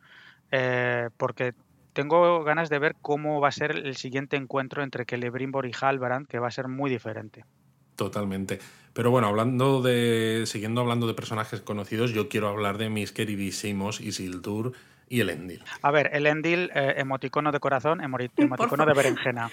eh, porque tengo ganas de ver cómo va a ser el siguiente encuentro entre Celebrimbor y Halbrand, que va a ser muy diferente. Totalmente. Pero bueno, hablando de. Siguiendo hablando de personajes conocidos, yo quiero hablar de mis queridísimos Isildur y el Endil. A ver, el Endil, eh, emoticono de corazón, emoticono de berenjena.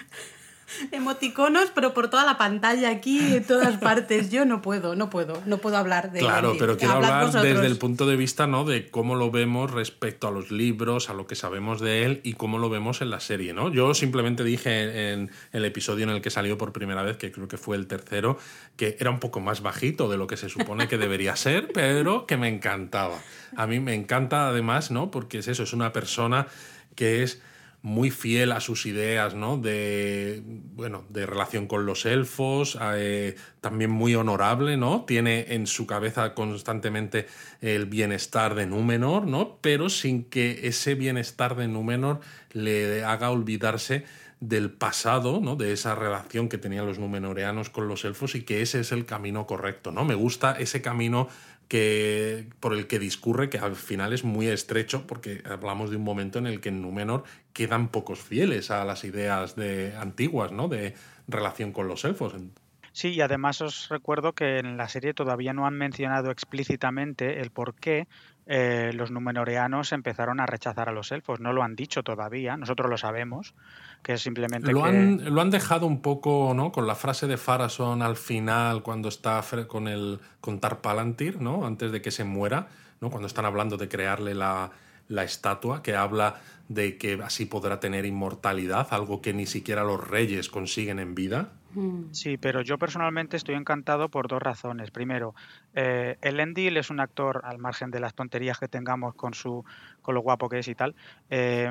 emoticonos, pero por toda la pantalla aquí, en todas partes. Yo no puedo, no puedo, no puedo hablar de Claro, pero quiero hablar desde el punto de vista ¿no? de cómo lo vemos respecto a los libros, a lo que sabemos de él y cómo lo vemos en la serie. ¿no? Yo simplemente dije en el episodio en el que salió por primera vez, que creo que fue el tercero, que era un poco más bajito de lo que se supone que debería ser, pero que me encantaba. A mí me encanta además, ¿no? Porque es eso, es una persona que es muy fiel a sus ideas, ¿no? De, bueno, de relación con los elfos, eh, también muy honorable, ¿no? Tiene en su cabeza constantemente el bienestar de Númenor, ¿no? Pero sin que ese bienestar de Númenor le haga olvidarse del pasado, ¿no? De esa relación que tenían los númenoreanos con los elfos y que ese es el camino correcto, ¿no? Me gusta ese camino que, por el que discurre, que al final es muy estrecho, porque hablamos de un momento en el que en Númenor quedan pocos fieles a las ideas de, antiguas, ¿no? De relación con los elfos. Sí, y además os recuerdo que en la serie todavía no han mencionado explícitamente el por qué eh, los numenoreanos empezaron a rechazar a los elfos. No lo han dicho todavía, nosotros lo sabemos, que es simplemente lo que... Han, lo han dejado un poco, ¿no? Con la frase de Farason al final, cuando está con el con Tarpalantir, ¿no? Antes de que se muera, ¿no? Cuando están hablando de crearle la, la estatua, que habla de que así podrá tener inmortalidad, algo que ni siquiera los reyes consiguen en vida. Mm. Sí, pero yo personalmente estoy encantado por dos razones. Primero, eh, el Endil es un actor, al margen de las tonterías que tengamos con, su, con lo guapo que es y tal, eh,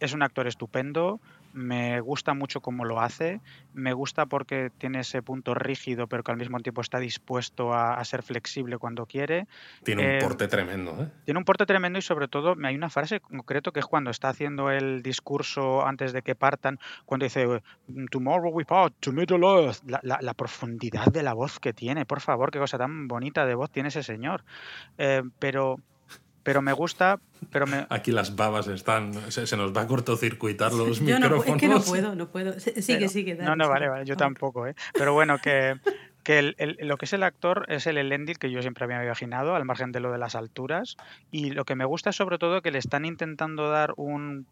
es un actor estupendo, me gusta mucho cómo lo hace, me gusta porque tiene ese punto rígido, pero que al mismo tiempo está dispuesto a, ser flexible cuando quiere. Tiene un eh, porte tremendo, ¿eh? Tiene un porte tremendo y sobre todo hay una frase concreto que es cuando está haciendo el discurso antes de que partan, cuando dice Tomorrow we part to Middle Earth, la, la, profundidad de la voz que tiene, por favor, qué cosa tan bonita de voz tiene ese señor. Eh, pero pero me gusta. Pero me... Aquí las babas están. Se, nos va a cortocircuitar los micrófonos. No, es que no puedo, no puedo. Sigue, sigue. no, no, vale, vale, yo tampoco, ¿eh? Pero bueno, que, que lo que es el actor es el Elendil que yo siempre había imaginado, al margen de lo de las alturas. Y lo que me gusta es sobre todo que le están intentando dar un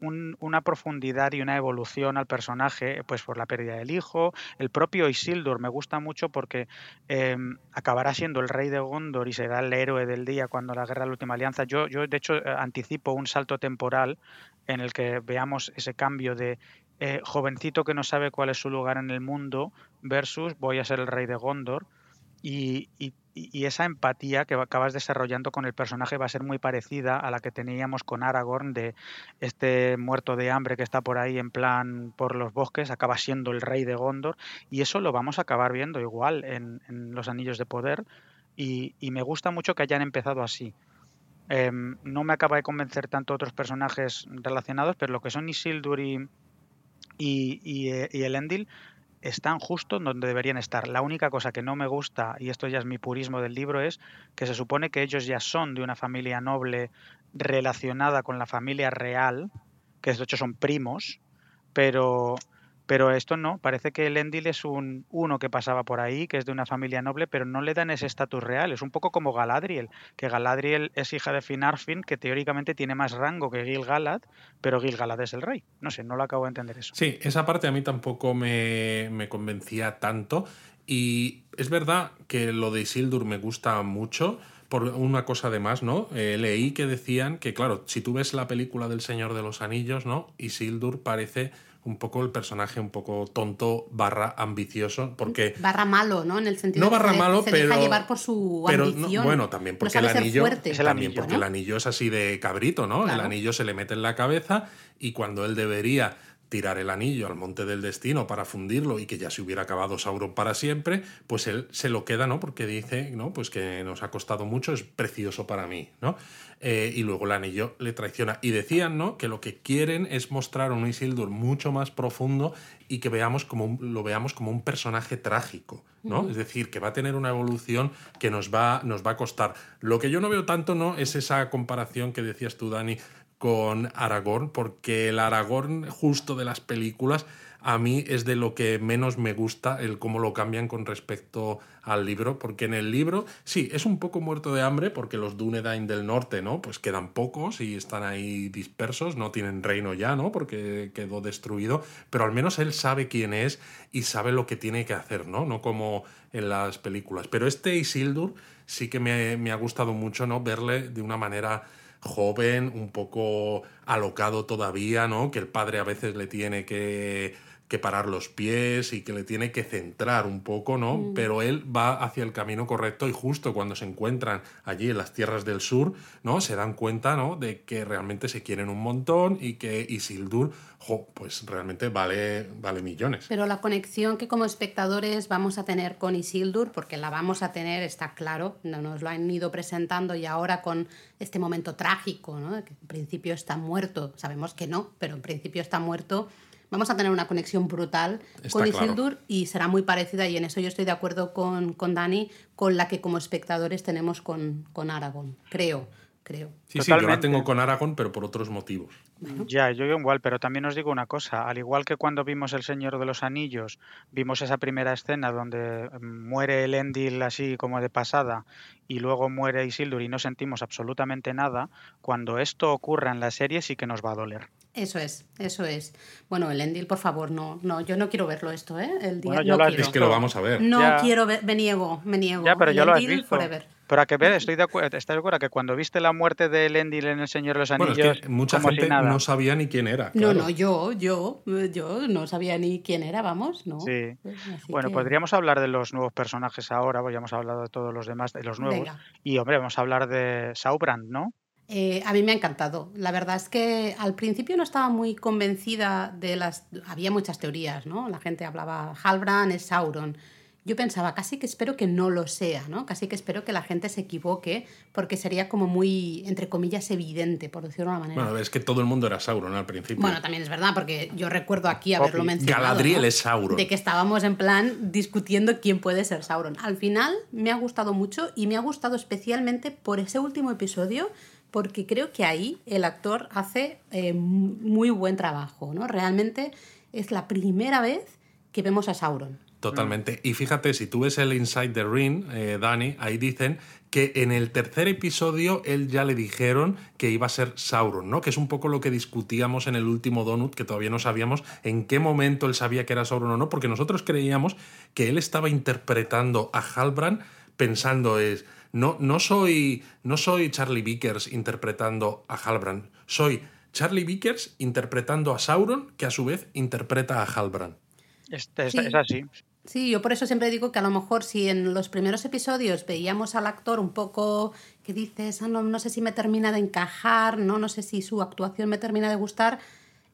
una profundidad y una evolución al personaje, pues por la pérdida del hijo. El propio Isildur me gusta mucho porque em, acabará siendo el rey de Gondor y será el héroe del día cuando la guerra de la última alianza. Yo, yo de hecho, eh, anticipo un salto temporal en el que veamos ese cambio de eh, jovencito que no sabe cuál es su lugar en el mundo versus voy a ser el rey de Gondor. y, y esa empatía que acabas desarrollando con el personaje va a ser muy parecida a la que teníamos con Aragorn de este muerto de hambre que está por ahí en plan por los bosques, acaba siendo el rey de Gondor y eso lo vamos a acabar viendo igual en, los Anillos de Poder y, me gusta mucho que hayan empezado así. Em, no me acaba de convencer tanto otros personajes relacionados, pero lo que son Isildur y, y, y, eh, y Elendil están justo donde deberían estar. La única cosa que no me gusta, y esto ya es mi purismo del libro, es que se supone que ellos ya son de una familia noble relacionada con la familia real, que de hecho son primos, pero, Pero esto no, parece que Elendil es un uno que pasaba por ahí, que es de una familia noble, pero no le dan ese estatus real. Es un poco como Galadriel, que Galadriel es hija de Finarfin, que teóricamente tiene más rango que Gil-galad, pero Gil-galad es el rey. No sé, no lo acabo de entender eso. Sí, esa parte a mí tampoco me, me convencía tanto. Y es verdad que lo de Isildur me gusta mucho por una cosa además, ¿no? Eh, leí que decían que, claro, si tú ves la película del Señor de los Anillos, ¿no? Isildur parece un poco el personaje un poco tonto barra ambicioso porque barra malo no en el sentido no barra de que malo se pero deja llevar por su pero ambición bueno también No porque sabe el ser anillo fuerte. El también anillo, porque ¿no? el anillo es así de cabrito no el anillo se le mete en la cabeza y cuando él debería tirar el anillo al monte del destino para fundirlo y que ya se hubiera acabado Sauron para siempre, pues él se lo queda, ¿no? Porque dice, ¿no? Pues que nos ha costado mucho, es precioso para mí, ¿no? Eh, y luego el anillo le traiciona. Y decían, ¿no? Que lo que quieren es mostrar un Isildur mucho más profundo y que veamos como un- lo veamos como un personaje trágico, ¿no? Es decir, que va a tener una evolución que nos va, nos va a costar. Lo que yo no veo tanto, ¿no? Es esa comparación que decías tú, Dani, con Aragorn, porque el Aragorn justo de las películas a mí es de lo que menos me gusta el cómo lo cambian con respecto al libro, porque en el libro sí, es un poco muerto de hambre porque los Dúnedain del norte, ¿no? Pues quedan pocos y están ahí dispersos, no tienen reino ya, ¿no? Porque quedó destruido, pero al menos él sabe quién es y sabe lo que tiene que hacer, ¿no? No como en las películas. Pero este Isildur sí que me, me ha gustado mucho, ¿no? Verle de una manera joven, un poco alocado todavía, ¿no? Que el padre a veces le tiene que, que parar los pies y que le tiene que centrar un poco, ¿no? Pero él va hacia el camino correcto y justo cuando se encuentran allí en las tierras del sur, ¿no? Se dan cuenta, ¿no? De que realmente se quieren un montón y que Isildur, jo, pues realmente vale, vale millones. Pero la conexión que como espectadores vamos a tener con Isildur, porque la vamos a tener, está claro, no nos lo han ido presentando y ahora con este momento trágico, ¿no? que en principio está muerto, sabemos que no, pero en principio está muerto, vamos a tener una conexión brutal Está con claro. Isildur y será muy parecida, y en eso yo estoy de acuerdo con, con Dani, con la que como espectadores tenemos con, con Aragorn, creo, creo. Sí, sí, yo la Totalmente. tengo con Aragorn, pero por otros motivos. Ya, yo igual, pero también os digo una cosa, al igual que cuando vimos El Señor de los Anillos, vimos esa primera escena donde mm, muere Elendil así como de pasada y luego muere Isildur y no sentimos absolutamente nada, cuando esto ocurra en la serie sí que nos va a doler. Eso es, eso es. Bueno, el Endil, por favor, no, no, yo no quiero verlo esto, ¿eh? El día, Bueno, ya no lo has quiero. Es que lo vamos a ver. No Ya. quiero ver, me niego, me niego. Ya, pero ya lo has visto. forever. Pero a que ver, estoy de acuerdo, ¿estás de acuerdo que cuando viste la muerte de Elendil en El Señor de los Bueno, Anillos, es que mucha si gente no sabía ni quién era. No, no, yo, yo, yo no sabía ni quién era, vamos, ¿no? Sí. Así Bueno, que- podríamos hablar de los nuevos personajes ahora, pues ya hemos hablado de todos los demás, de los nuevos. Venga. Y hombre, vamos a hablar de Saubrand, ¿no? Eh, a mí me ha encantado. La verdad es que al principio no estaba muy convencida de las... Había muchas teorías, ¿no? La gente hablaba, Halbrand es Sauron. Yo pensaba, casi que espero que no lo sea, ¿no? Casi que espero que la gente se equivoque, porque sería como muy, entre comillas, evidente, por decirlo de una manera. Bueno, es que todo el mundo era Sauron al principio. Bueno, también es verdad, porque yo recuerdo aquí haberlo Poppy. mencionado. Galadriel ¿no? es Sauron. De que estábamos en plan discutiendo quién puede ser Sauron. Al final me ha gustado mucho y me ha gustado especialmente por ese último episodio, porque creo que ahí el actor hace eh, muy buen trabajo, ¿no? Realmente es la primera vez que vemos a Sauron. Totalmente. Y fíjate, si tú ves el Inside the Ring, eh, Dani, ahí dicen que en el tercer episodio él ya le dijeron que iba a ser Sauron, ¿no? Que es un poco lo que discutíamos en el último Donut, que todavía no sabíamos en qué momento él sabía que era Sauron o no, porque nosotros creíamos que él estaba interpretando a Halbrand pensando es no, no soy no soy Charlie Vickers interpretando a Halbrand, soy Charlie Vickers interpretando a Sauron, que a su vez interpreta a Halbrand. Es, es- Sí. es así. Sí, yo por eso siempre digo que a lo mejor si en los primeros episodios veíamos al actor un poco que dices, "Ah, no, no sé si me termina de encajar, no, no sé si su actuación me termina de gustar,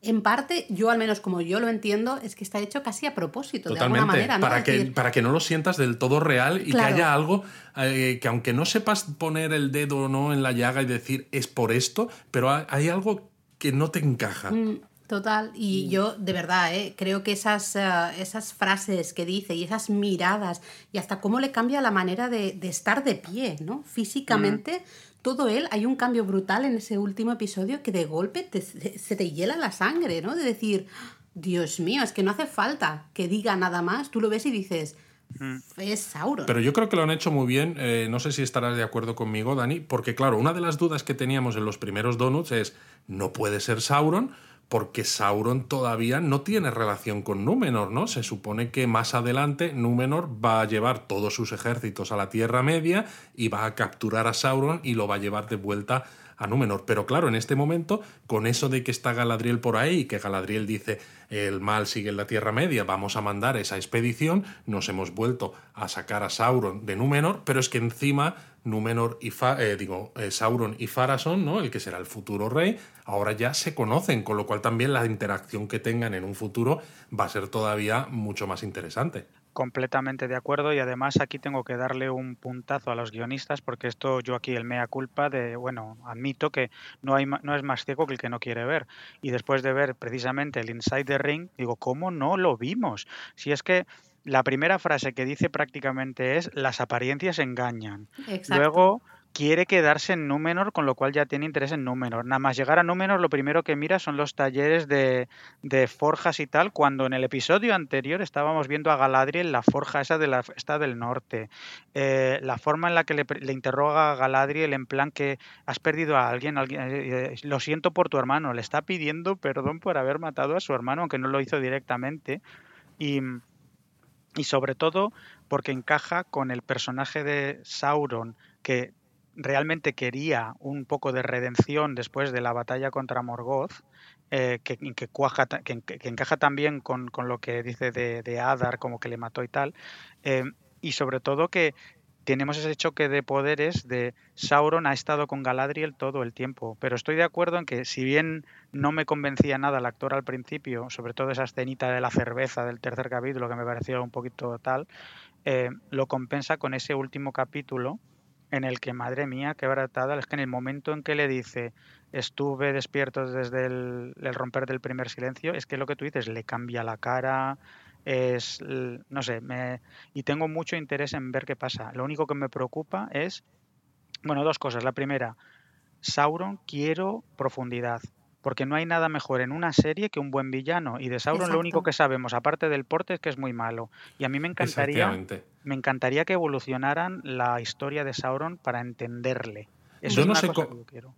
en parte, yo al menos como yo lo entiendo, es que está hecho casi a propósito, de Totalmente, alguna manera, ¿no? para, Es que, decir, para que no lo sientas del todo real y Claro. que haya algo eh, que aunque no sepas poner el dedo no en la llaga y decir es por esto, pero ha- hay algo que no te encaja. Mm, Total, y yo de verdad ¿eh? creo que esas, eh, esas frases que dice y esas miradas y hasta cómo le cambia la manera de, de estar de pie, ¿no? Físicamente, todo él, hay un cambio brutal en ese último episodio que de golpe te- se se te hiela la sangre, ¿no? De decir, Dios mío, es que no hace falta que diga nada más. Tú lo ves y dices, mm. es Sauron. Pero yo creo que lo han hecho muy bien. Eh, no sé si estarás de acuerdo conmigo, Dani, porque claro, una de las dudas que teníamos en los primeros donuts es, no puede ser Sauron porque Sauron todavía no tiene relación con Númenor, ¿no? Se supone que más adelante Númenor va a llevar todos sus ejércitos a la Tierra Media y va a capturar a Sauron y lo va a llevar de vuelta a Númenor. Pero claro, en este momento, con eso de que está Galadriel por ahí y que Galadriel dice el mal sigue en la Tierra Media, vamos a mandar esa expedición, nos hemos vuelto a sacar a Sauron de Númenor, pero es que encima Númenor y eh, digo, eh, Sauron y Farason, ¿no? el que será el futuro rey, ahora ya se conocen, con lo cual también la interacción que tengan en un futuro va a ser todavía mucho más interesante completamente de acuerdo y además aquí tengo que darle un puntazo a los guionistas porque esto yo aquí el mea culpa de, bueno, admito que no, hay, no es más ciego que el que no quiere ver. Y después de ver precisamente el Inside the Ring, digo, ¿cómo no lo vimos? Si es que la primera frase que dice prácticamente es las apariencias engañan. Luego quiere quedarse en Númenor, con lo cual ya tiene interés en Númenor. Nada más llegar a Númenor, lo primero que mira son los talleres de, forjas y tal, cuando en el episodio anterior estábamos viendo a Galadriel, la forja esa de la esta del norte. Eh, la forma en la que le, interroga a Galadriel en plan que has perdido a alguien, alguien eh, eh, lo siento por tu hermano, le está pidiendo perdón por haber matado a su hermano, aunque no lo hizo directamente. Y, y sobre todo porque encaja con el personaje de Sauron, que realmente quería un poco de redención después de la batalla contra Morgoth, eh, que, cuaja, encaja también con, lo que dice de, Adar, como que le mató y tal, eh, y sobre todo que tenemos ese choque de poderes de Sauron ha estado con Galadriel todo el tiempo, pero estoy de acuerdo en que si bien no me convencía nada el actor al principio, sobre todo esa escenita de la cerveza del tercer capítulo que me pareció un poquito tal, eh, lo compensa con ese último capítulo en el que, madre mía, qué baratada, es que en el momento en que le dice estuve despierto desde el, romper del primer silencio, es que lo que tú dices, le cambia la cara, es, no sé, me, y tengo mucho interés en ver qué pasa. Lo único que me preocupa es, bueno, dos cosas. La primera, Sauron quiero profundidad porque no hay nada mejor en una serie que un buen villano. Y de Sauron lo único que sabemos, aparte del porte, es que es muy malo. Y a mí me encantaría, me encantaría que evolucionaran la historia de Sauron para entenderle. Yo no sé,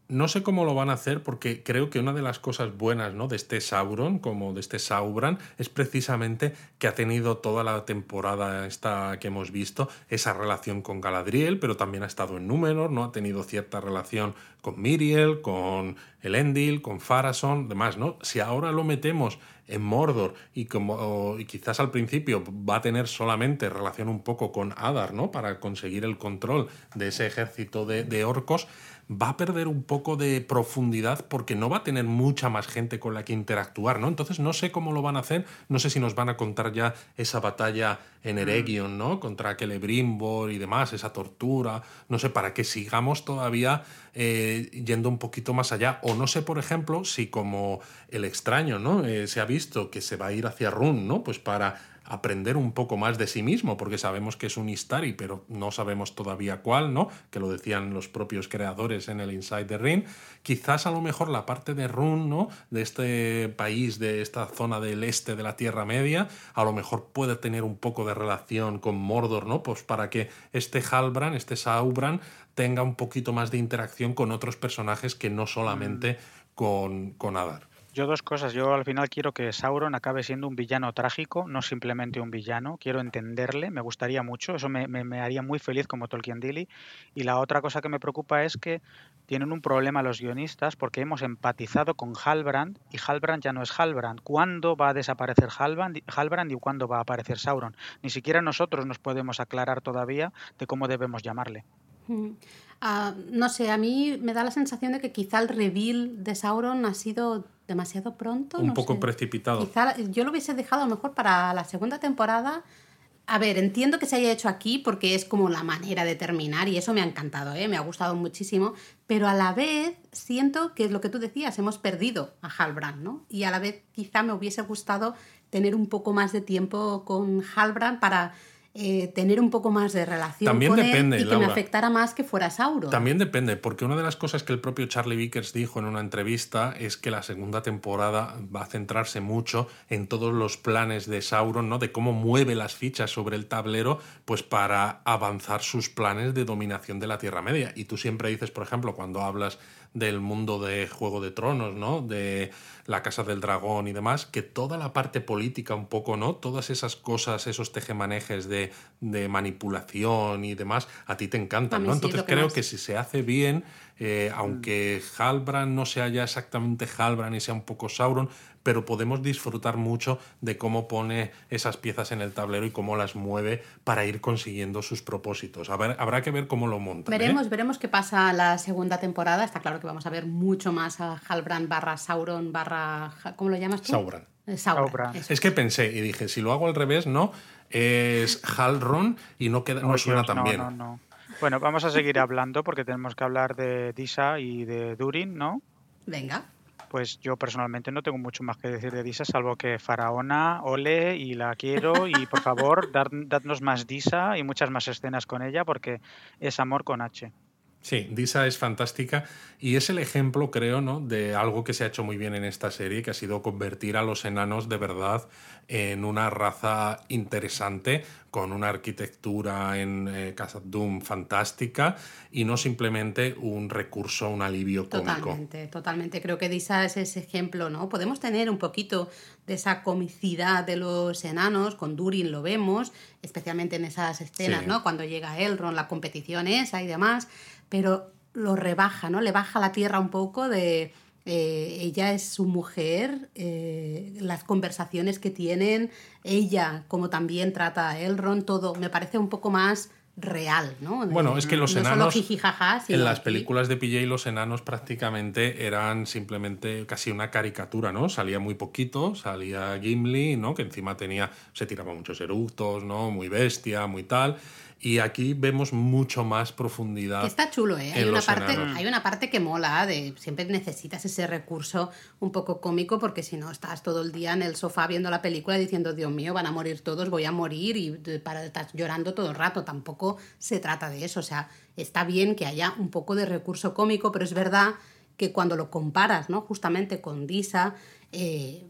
no sé cómo lo van a hacer porque creo que una de las cosas buenas ¿no? de este Sauron, como de este Sauron, es precisamente que ha tenido toda la temporada esta que hemos visto esa relación con Galadriel, pero también ha estado en Númenor, ¿no? Ha tenido cierta relación con Miriel, con Elendil, con Farason, demás, ¿no? Si ahora lo metemos en Mordor y, como, y quizás al principio va a tener solamente relación un poco con Adar, ¿no? Para conseguir el control de ese ejército de, de orcos, va a perder un poco de profundidad porque no va a tener mucha más gente con la que interactuar, ¿no? Entonces no sé cómo lo van a hacer, no sé si nos van a contar ya esa batalla en Eregion, ¿no? Contra Celebrimbor y demás, esa tortura, no sé, para que sigamos todavía eh, yendo un poquito más allá. O no sé, por ejemplo, si como el extraño, ¿no? Eh, se ha visto que se va a ir hacia Run, ¿no? Pues para aprender un poco más de sí mismo, porque sabemos que es un Istari, pero no sabemos todavía cuál, ¿no? Que lo decían los propios creadores en el Inside the Ring. Quizás a lo mejor la parte de Run, ¿no? De este país, de esta zona del este de la Tierra Media, a lo mejor puede tener un poco de relación con Mordor, ¿no? Pues para que este Halbran, este Saubran, tenga un poquito más de interacción con otros personajes que no solamente mm. con, con Adar. Yo dos cosas. Yo al final quiero que Sauron acabe siendo un villano trágico, no simplemente un villano. Quiero entenderle, me gustaría mucho. Eso me, haría muy feliz como Tolkien Dilly. Y la otra cosa que me preocupa es que tienen un problema los guionistas porque hemos empatizado con Halbrand y Halbrand ya no es Halbrand. ¿Cuándo va a desaparecer Halbrand, Halbrand y cuándo va a aparecer Sauron? Ni siquiera nosotros nos podemos aclarar todavía de cómo debemos llamarle. Ah, no sé, a mí me da la sensación de que quizá el reveal de Sauron ha sido demasiado pronto. Un poco precipitado. Quizá yo lo hubiese dejado a lo mejor para la segunda temporada. A ver, entiendo que se haya hecho aquí porque es como la manera de terminar y eso me ha encantado, ¿eh? me ha gustado muchísimo, pero a la vez siento que es lo que tú decías, hemos perdido a Halbrand, ¿no? Y a la vez quizá me hubiese gustado tener un poco más de tiempo con Halbrand para eh, tener un poco más de relación También con depende, él y que Laura. me afectara más que fuera Sauron. También depende, porque una de las cosas que el propio Charlie Vickers dijo en una entrevista es que la segunda temporada va a centrarse mucho en todos los planes de Sauron, ¿no? De cómo mueve las fichas sobre el tablero, pues para avanzar sus planes de dominación de la Tierra Media. Y tú siempre dices, por ejemplo, cuando hablas del mundo de Juego de Tronos, ¿no? De la Casa del Dragón y demás, que toda la parte política un poco, ¿no? Todas esas cosas, esos tejemanejes de, de manipulación y demás, a ti te encantan, ¿no? sí, Entonces creo más. que si se hace bien, eh, aunque Halbrand no sea ya exactamente Halbrand y sea un poco Sauron, pero podemos disfrutar mucho de cómo pone esas piezas en el tablero y cómo las mueve para ir consiguiendo sus propósitos. A ver, habrá que ver cómo lo montan. ¿eh? Veremos, veremos qué pasa la segunda temporada. Está claro que vamos a ver mucho más a Halbrand barra Sauron barra... ¿Cómo lo llamas tú? Sauron. Eh, Sauron. Es que pensé y dije, si lo hago al revés, no, es Halron y no, queda, no suena Dios, tan no, bien. no, no. Bueno, vamos a seguir hablando porque tenemos que hablar de Disa y de Durin, ¿no? Venga. Pues yo personalmente no tengo mucho más que decir de Disa, salvo que Faraona, ole, y la quiero, y por favor, dar- dadnos más Disa y muchas más escenas con ella, porque es amor con H. Sí, Disa es fantástica y es el ejemplo, creo, ¿no? de algo que se ha hecho muy bien en esta serie, que ha sido convertir a los enanos de verdad en una raza interesante, con una arquitectura en eh, Casa Doom fantástica y no simplemente un recurso, un alivio cómico. Totalmente, totalmente. Creo que Disa es ese ejemplo, ¿no? Podemos tener un poquito de esa comicidad de los enanos, con Durin lo vemos, especialmente en esas escenas, Sí. ¿no? Cuando llega Elrond, la competición esa y demás, pero lo rebaja, ¿no? Le baja la tierra un poco de... eh, ella es su mujer, eh, las conversaciones que tienen, ella como también trata a Elrond, todo me parece un poco más real, ¿no? Bueno, es que los no enanos jijijaja, en las películas de PJ los enanos prácticamente eran simplemente casi una caricatura, ¿no? Salía muy poquito, salía Gimli, ¿no? Que encima tenía se tiraba muchos eructos, ¿no? Muy bestia, muy tal. Y aquí vemos mucho más profundidad. Está chulo, ¿eh? Hay una, parte, enanos. hay una parte que mola, de siempre necesitas ese recurso un poco cómico, porque si no estás todo el día en el sofá viendo la película diciendo, Dios mío, van a morir todos, voy a morir, y para, estás llorando todo el rato. Tampoco se trata de eso. O sea, está bien que haya un poco de recurso cómico, pero es verdad que cuando lo comparas, ¿no? Justamente con Disa, eh,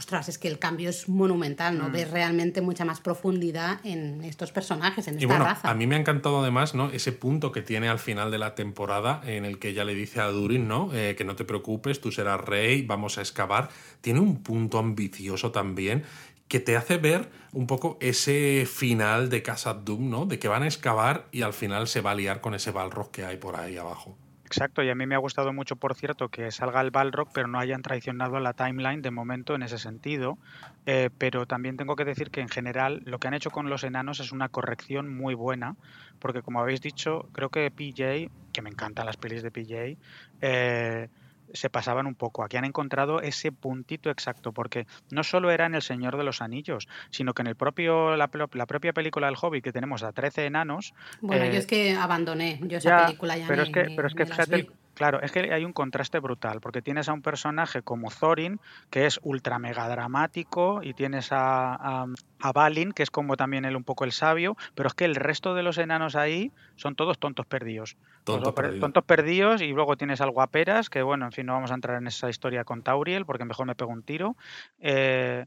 ostras, es que el cambio es monumental, Mm. ¿no? Ves realmente mucha más profundidad en estos personajes, en esta Y bueno, raza. a mí me ha encantado además, ¿no? Ese punto que tiene al final de la temporada en el que ella le dice a Durin, ¿no? Eh, que no te preocupes, tú serás rey, vamos a excavar. Tiene un punto ambicioso también que te hace ver un poco ese final de Casa Doom, ¿no? De que van a excavar y al final se va a liar con ese Balrog que hay por ahí abajo. Exacto, y a mí me ha gustado mucho, por cierto, que salga el Balrog, pero no hayan traicionado la timeline de momento en ese sentido. Eh, pero también tengo que decir que en general lo que han hecho con los enanos es una corrección muy buena, porque como habéis dicho, creo que PJ, que me encantan las pelis de PJ, eh, se pasaban un poco. Aquí han encontrado ese puntito exacto, porque no solo era en El Señor de los Anillos, sino que en el propio la, pro- la propia película del Hobbit, que tenemos a 13 enanos, Bueno, eh, yo es que abandoné, yo esa ya, película ya pero ni- es que, ni- pero es que ni las fíjate, vi. el- claro, es que hay un contraste brutal, porque tienes a un personaje como Thorin, que es ultra mega dramático, y tienes a, a, a Balin, que es como también él un poco el sabio, pero es que el resto de los enanos ahí son todos tontos perdidos. Tonto Todos per- perdido. tontos perdidos, y luego tienes al guaperas, que bueno, en fin, no vamos a entrar en esa historia con Tauriel, porque mejor me pego un tiro. Eh,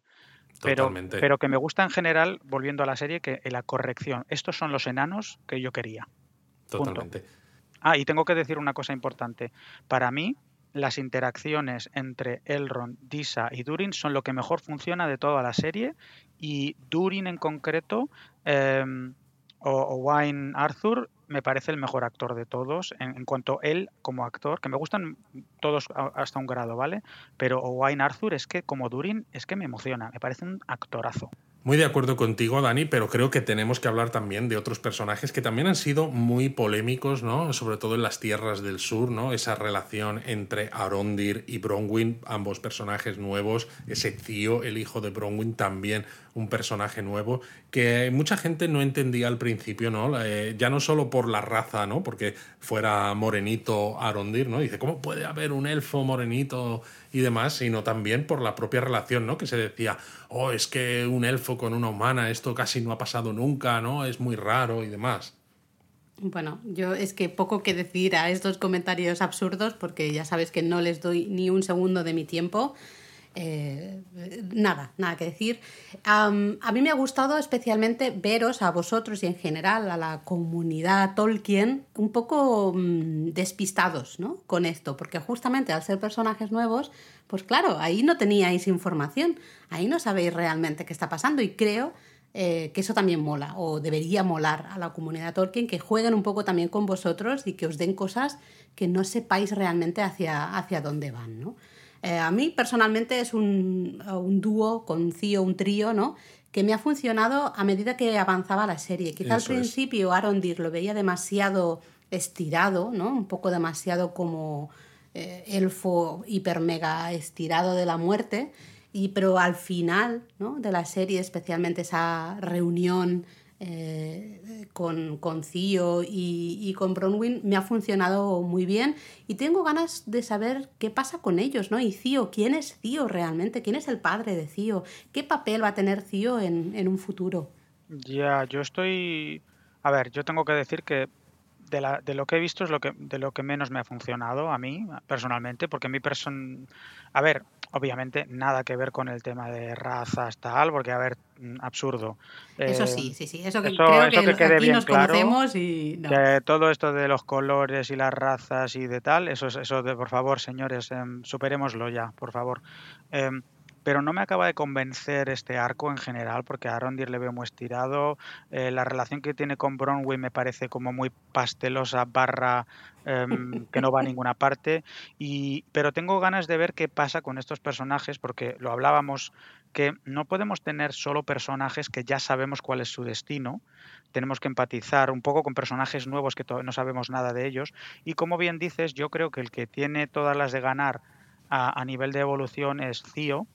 pero, Totalmente. pero que me gusta en general, volviendo a la serie, que la corrección. Estos son los enanos que yo quería. Totalmente. Ah, y tengo que decir una cosa importante. Para mí, las interacciones entre Elrond, Disa y Durin son lo que mejor funciona de toda la serie. Y Durin en concreto, eh, o, Arthur, me parece el mejor actor de todos. En, en cuanto a él como actor, que me gustan todos hasta un grado, ¿vale? Pero Wayne Arthur es que como Durin es que me emociona. Me parece un actorazo. Muy de acuerdo contigo, Dani, pero creo que tenemos que hablar también de otros personajes que también han sido muy polémicos, ¿no? Sobre todo en las tierras del sur, ¿no? Esa relación entre Arondir y Bronwyn, ambos personajes nuevos, ese tío, el hijo de Bronwyn, también un personaje nuevo que mucha gente no entendía al principio, ¿no? Eh, ya no solo por la raza, ¿no? Porque fuera morenito Arondir, ¿no? Dice, ¿cómo puede haber un elfo morenito y demás? Sino también por la propia relación, ¿no? Que se decía, oh, es que un elfo con una humana, esto casi no ha pasado nunca, ¿no? Es muy raro y demás. Bueno, yo es que poco que decir a estos comentarios absurdos porque ya sabes que no les doy ni un segundo de mi tiempo. Eh, nada, nada que decir. a mí me ha gustado especialmente veros a vosotros y en general a la comunidad Tolkien un poco mm, despistados ¿no? con esto, porque justamente al ser personajes nuevos, pues claro, ahí no teníais información, ahí no sabéis realmente qué está pasando y creo eh, que eso también mola o debería molar a la comunidad Tolkien, que jueguen un poco también con vosotros y que os den cosas que no sepáis realmente hacia, hacia dónde van. ¿no? Eh, a mí personalmente es un, un dúo con Cío, un trío, ¿no? que me ha funcionado a medida que avanzaba la serie. Quizá al principio Arondir lo veía demasiado estirado, ¿no? un poco demasiado como eh, elfo hiper mega estirado de la muerte y, pero al final ¿no? de la serie, especialmente esa reunión eh, con, con Cío y, y, con Bronwyn, me ha funcionado muy bien y tengo ganas de saber qué pasa con ellos, ¿no? Y Cío, ¿quién es Cío realmente? ¿Quién es el padre de Cío? ¿Qué papel va a tener Cío en, en un futuro? Ya, yo estoy... A ver, yo tengo que decir que de, la, de, lo que he visto es lo que, de lo que menos me ha funcionado a mí personalmente, porque mi person... A ver, obviamente nada que ver con el tema de razas tal, porque a ver, mm, absurdo. Eso sí, eh, sí, sí, eso que eso, creo eso que, quede aquí bien nos claro, conocemos y no. que todo esto de los colores y las razas y de tal, eso, eso de por favor, señores, eh, superémoslo ya, por favor. Eh, pero no me acaba de convencer este arco en general, porque a Arondir le veo muy estirado. Eh, la relación que tiene con Bronwyn me parece como muy pastelosa, barra eh, que no va a ninguna parte. Y, pero tengo ganas de ver qué pasa con estos personajes, porque lo hablábamos, que no podemos tener solo personajes que ya sabemos cuál es su destino. Tenemos que empatizar un poco con personajes nuevos que no sabemos nada de ellos. Y como bien dices, yo creo que el que tiene todas las de ganar a, a nivel de evolución es Cío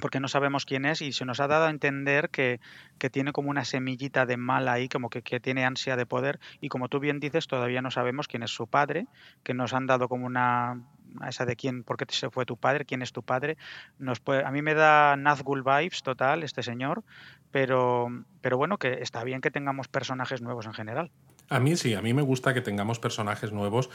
porque no sabemos quién es y se nos ha dado a entender que, que tiene como una semillita de mal ahí, como que, que, tiene ansia de poder y como tú bien dices, todavía no sabemos quién es su padre, que nos han dado como una esa de quién, por qué se fue tu padre, quién es tu padre. Nos puede, a mí me da Nazgul vibes total este señor, pero, pero bueno, que está bien que tengamos personajes nuevos en general. A mí sí, a mí me gusta que tengamos personajes nuevos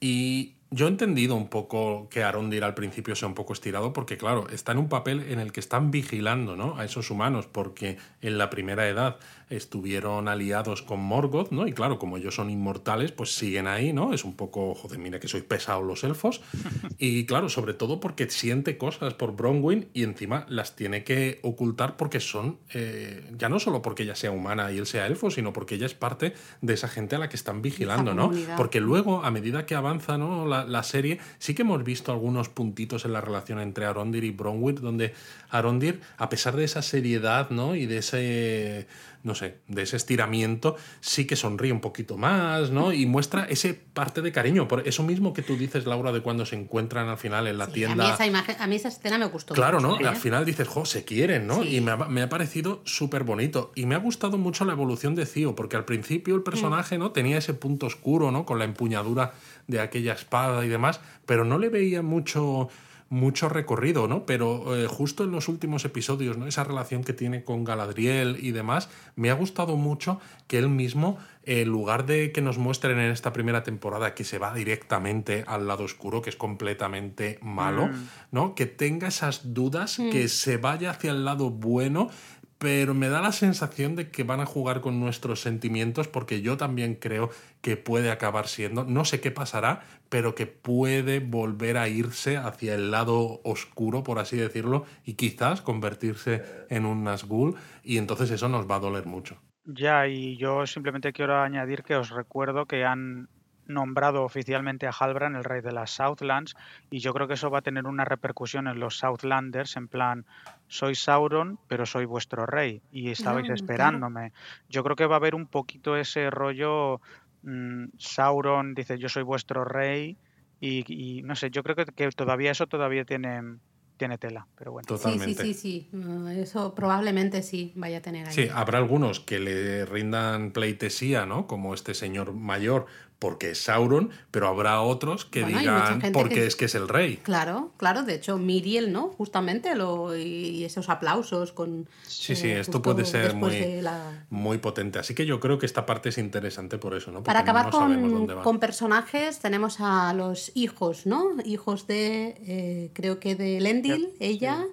y yo he entendido un poco que Arondir al principio sea un poco estirado porque, claro, está en un papel en el que están vigilando ¿no? a esos humanos porque en la primera edad estuvieron aliados con Morgoth, ¿no? Y claro, como ellos son inmortales, pues siguen ahí, ¿no? Es un poco, joder, mira que soy pesado los elfos. Y claro, sobre todo porque siente cosas por Bronwyn y encima las tiene que ocultar porque son, eh, ya no solo porque ella sea humana y él sea elfo, sino porque ella es parte de esa gente a la que están vigilando, ¿no? Porque luego, a medida que avanza ¿no? La, la, serie, sí que hemos visto algunos puntitos en la relación entre Arondir y Bronwyn, donde Arondir, a pesar de esa seriedad ¿no? y de ese no sé, de ese estiramiento, sí que sonríe un poquito más, ¿no? Y muestra ese parte de cariño. Por eso mismo que tú dices, Laura, de cuando se encuentran al final en la tienda. A mí, esa imagen, a mí esa escena me gustó. Claro, ¿no? ¿eh? Al final dices, jo, se quieren, ¿no? Sí. Y me ha, me ha parecido súper bonito. Y me ha gustado mucho la evolución de Cío, porque al principio el personaje, ¿no? Tenía ese punto oscuro, ¿no? Con la empuñadura de aquella espada y demás, pero no le veía mucho mucho recorrido, ¿no? Pero eh, justo en los últimos episodios, ¿no? Esa relación que tiene con Galadriel y demás, me ha gustado mucho que él mismo, en lugar de que nos muestren en esta primera temporada que se va directamente al lado oscuro, que es completamente malo, mm. ¿no? Que tenga esas dudas, mm. que se vaya hacia el lado bueno pero me da la sensación de que van a jugar con nuestros sentimientos porque yo también creo que puede acabar siendo, no sé qué pasará, pero que puede volver a irse hacia el lado oscuro, por así decirlo, y quizás convertirse en un Nazgûl y entonces eso nos va a doler mucho. Ya, y yo simplemente quiero añadir que os recuerdo que han nombrado oficialmente a Halbrand el rey de las Southlands y yo creo que eso va a tener una repercusión en los Southlanders en plan soy Sauron pero soy vuestro rey y estabais esperándome yo creo que va a haber un poquito ese rollo mmm, Sauron dice yo soy vuestro rey y, y, no sé yo creo que, que todavía eso todavía tiene tiene tela, pero bueno. Totalmente. Sí, sí, sí, sí. Mm, eso probablemente sí vaya a tener ahí. Sí, habrá algunos que le rindan pleitesía, ¿no? Como este señor mayor, porque es Sauron, pero habrá otros que digan porque es que es el rey. Claro, claro, de hecho Miriel, ¿no? Justamente lo, y esos aplausos con... Sí, sí, eh, esto puede ser muy, muy potente, así que yo creo que esta parte es interesante por eso, ¿no? Para acabar con, con, personajes tenemos a los hijos, ¿no? Hijos de, eh, creo que de Lendil, ella...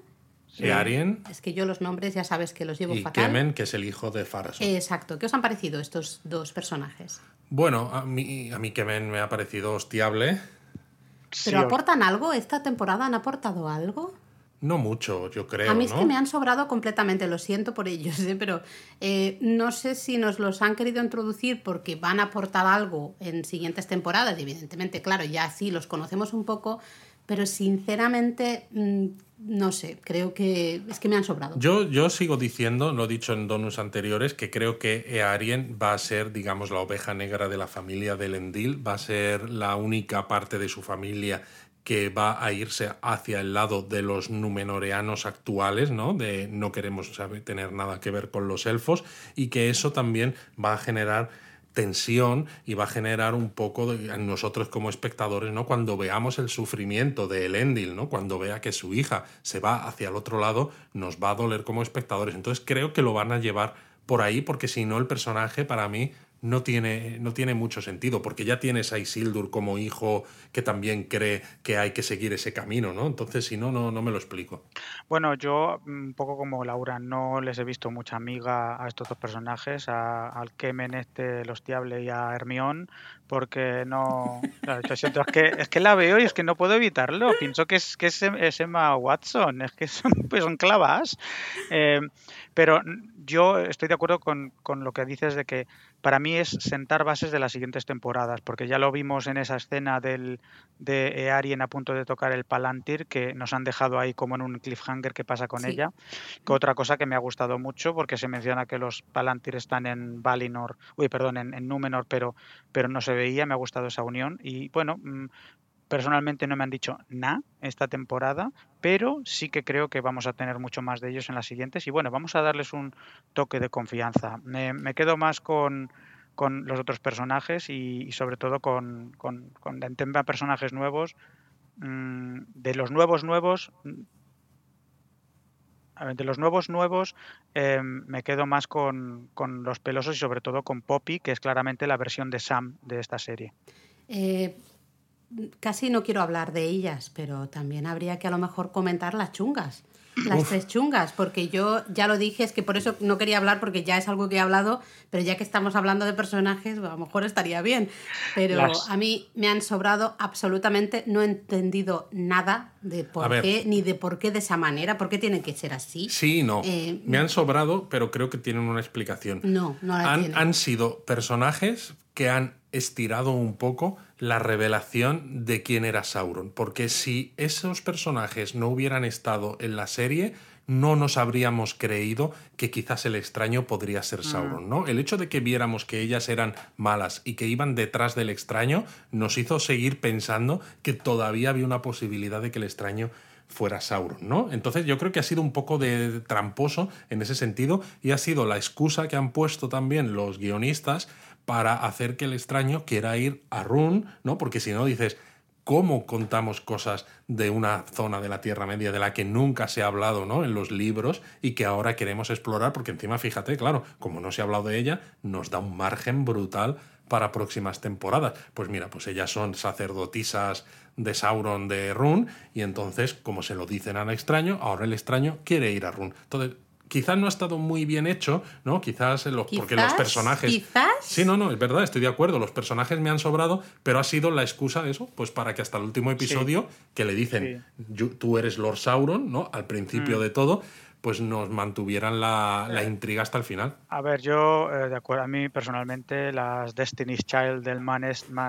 Sí. Arien. Es que yo los nombres ya sabes que los llevo y fatal. Kemen, que es el hijo de Farason. Exacto. ¿Qué os han parecido estos dos personajes? Bueno, a mí, a mí Kemen me ha parecido hostiable. ¿Pero aportan algo? ¿Esta temporada han aportado algo? No mucho, yo creo. A mí es que me han sobrado completamente, lo siento por ellos, ¿eh? pero eh, no sé si nos los han querido introducir porque van a aportar algo en siguientes temporadas. Evidentemente, claro, ya sí los conocemos un poco, pero sinceramente mm, no sé, creo que es que me han sobrado. Yo, yo sigo diciendo, lo he dicho en donos anteriores, que creo que Earien va a ser, digamos, la oveja negra de la familia de Lendil, va a ser la única parte de su familia que va a irse hacia el lado de los numenoreanos actuales, ¿no? De no queremos tener nada que ver con los elfos y que eso también va a generar tensión y va a generar un poco en nosotros como espectadores, ¿no? Cuando veamos el sufrimiento de Elendil, ¿no? Cuando vea que su hija se va hacia el otro lado, nos va a doler como espectadores. Entonces creo que lo van a llevar por ahí, porque si no el personaje para mí no tiene, no tiene mucho sentido, porque ya tienes a Isildur como hijo que también cree que hay que seguir ese camino, ¿no? Entonces, si no, no, no me lo explico. Bueno, yo, mm, un poco como Laura, no les he visto mucha amiga a estos dos personajes, al Kemen este, los Tiable y a Hermión, porque no... es, que, es que la veo y es que no puedo evitarlo. Pienso que es, que es, Emma Watson, es que son, pues son clavas. Eh, pero yo estoy de acuerdo con, con, lo que dices de que para mí es sentar bases de las siguientes temporadas, porque ya lo vimos en esa escena del, de Arien a punto de tocar el Palantir, que nos han dejado ahí como en un cliffhanger que pasa con ella. Que otra cosa que me ha gustado mucho, porque se menciona que los Palantir están en Valinor, uy, perdón, en, en Númenor, pero, pero no se veía, me ha gustado esa unión. Y bueno, mm, Personalmente no me han dicho nada esta temporada, pero sí que creo que vamos a tener mucho más de ellos en las siguientes. Y bueno, vamos a darles un toque de confianza. Me, quedo más con, los otros personajes y, sobre todo con, con, con personajes nuevos. Mm, de los nuevos nuevos, de los nuevos nuevos em, me quedo más con, con, los pelosos y sobre todo con Poppy, que es claramente la versión de Sam de esta serie. Eh, casi no quiero hablar de ellas, pero también habría que a lo mejor comentar las chungas. Las tres chungas, porque yo ya lo dije, es que por eso no quería hablar, porque ya es algo que he hablado, pero ya que estamos hablando de personajes, a lo mejor estaría bien. Pero a mí me han sobrado absolutamente, no he entendido nada de por qué, ni de por qué de esa manera, por qué tienen que ser así. Sí, no. Eh, me han sobrado, pero creo que tienen una explicación. No, no la han, han sido personajes que han estirado un poco la revelación de quién era Sauron, porque si esos personajes no hubieran estado en la serie, no nos habríamos creído que quizás el extraño podría ser mm. Sauron, ¿no? El hecho de que viéramos que ellas eran malas y que iban detrás del extraño nos hizo seguir pensando que todavía había una posibilidad de que el extraño fuera Sauron, ¿no? Entonces yo creo que ha sido un poco de tramposo en ese sentido y ha sido la excusa que han puesto también los guionistas para hacer que el extraño quiera ir a Run, ¿no? Porque si no dices, ¿cómo contamos cosas de una zona de la Tierra Media de la que nunca se ha hablado, ¿no? En los libros y que ahora queremos explorar, porque encima, fíjate, claro, como no se ha hablado de ella, nos da un margen brutal para próximas temporadas. Pues mira, pues ellas son sacerdotisas de Sauron de Run y entonces, como se lo dicen al extraño, ahora el extraño quiere ir a Run. Entonces, quizás no ha estado muy bien hecho, ¿no? Quizás, porque los personajes... ¿Quizás? Sí, no, no, es verdad, estoy de acuerdo, los personajes me han sobrado, pero ha sido la excusa de eso, pues para que hasta el último episodio, que le dicen, tú eres Lord Sauron, ¿no? Al principio mm. de todo, pues nos mantuvieran la, la, intriga hasta el final. A ver, yo, eh, de acuerdo, a mí personalmente las Destiny's Child del mal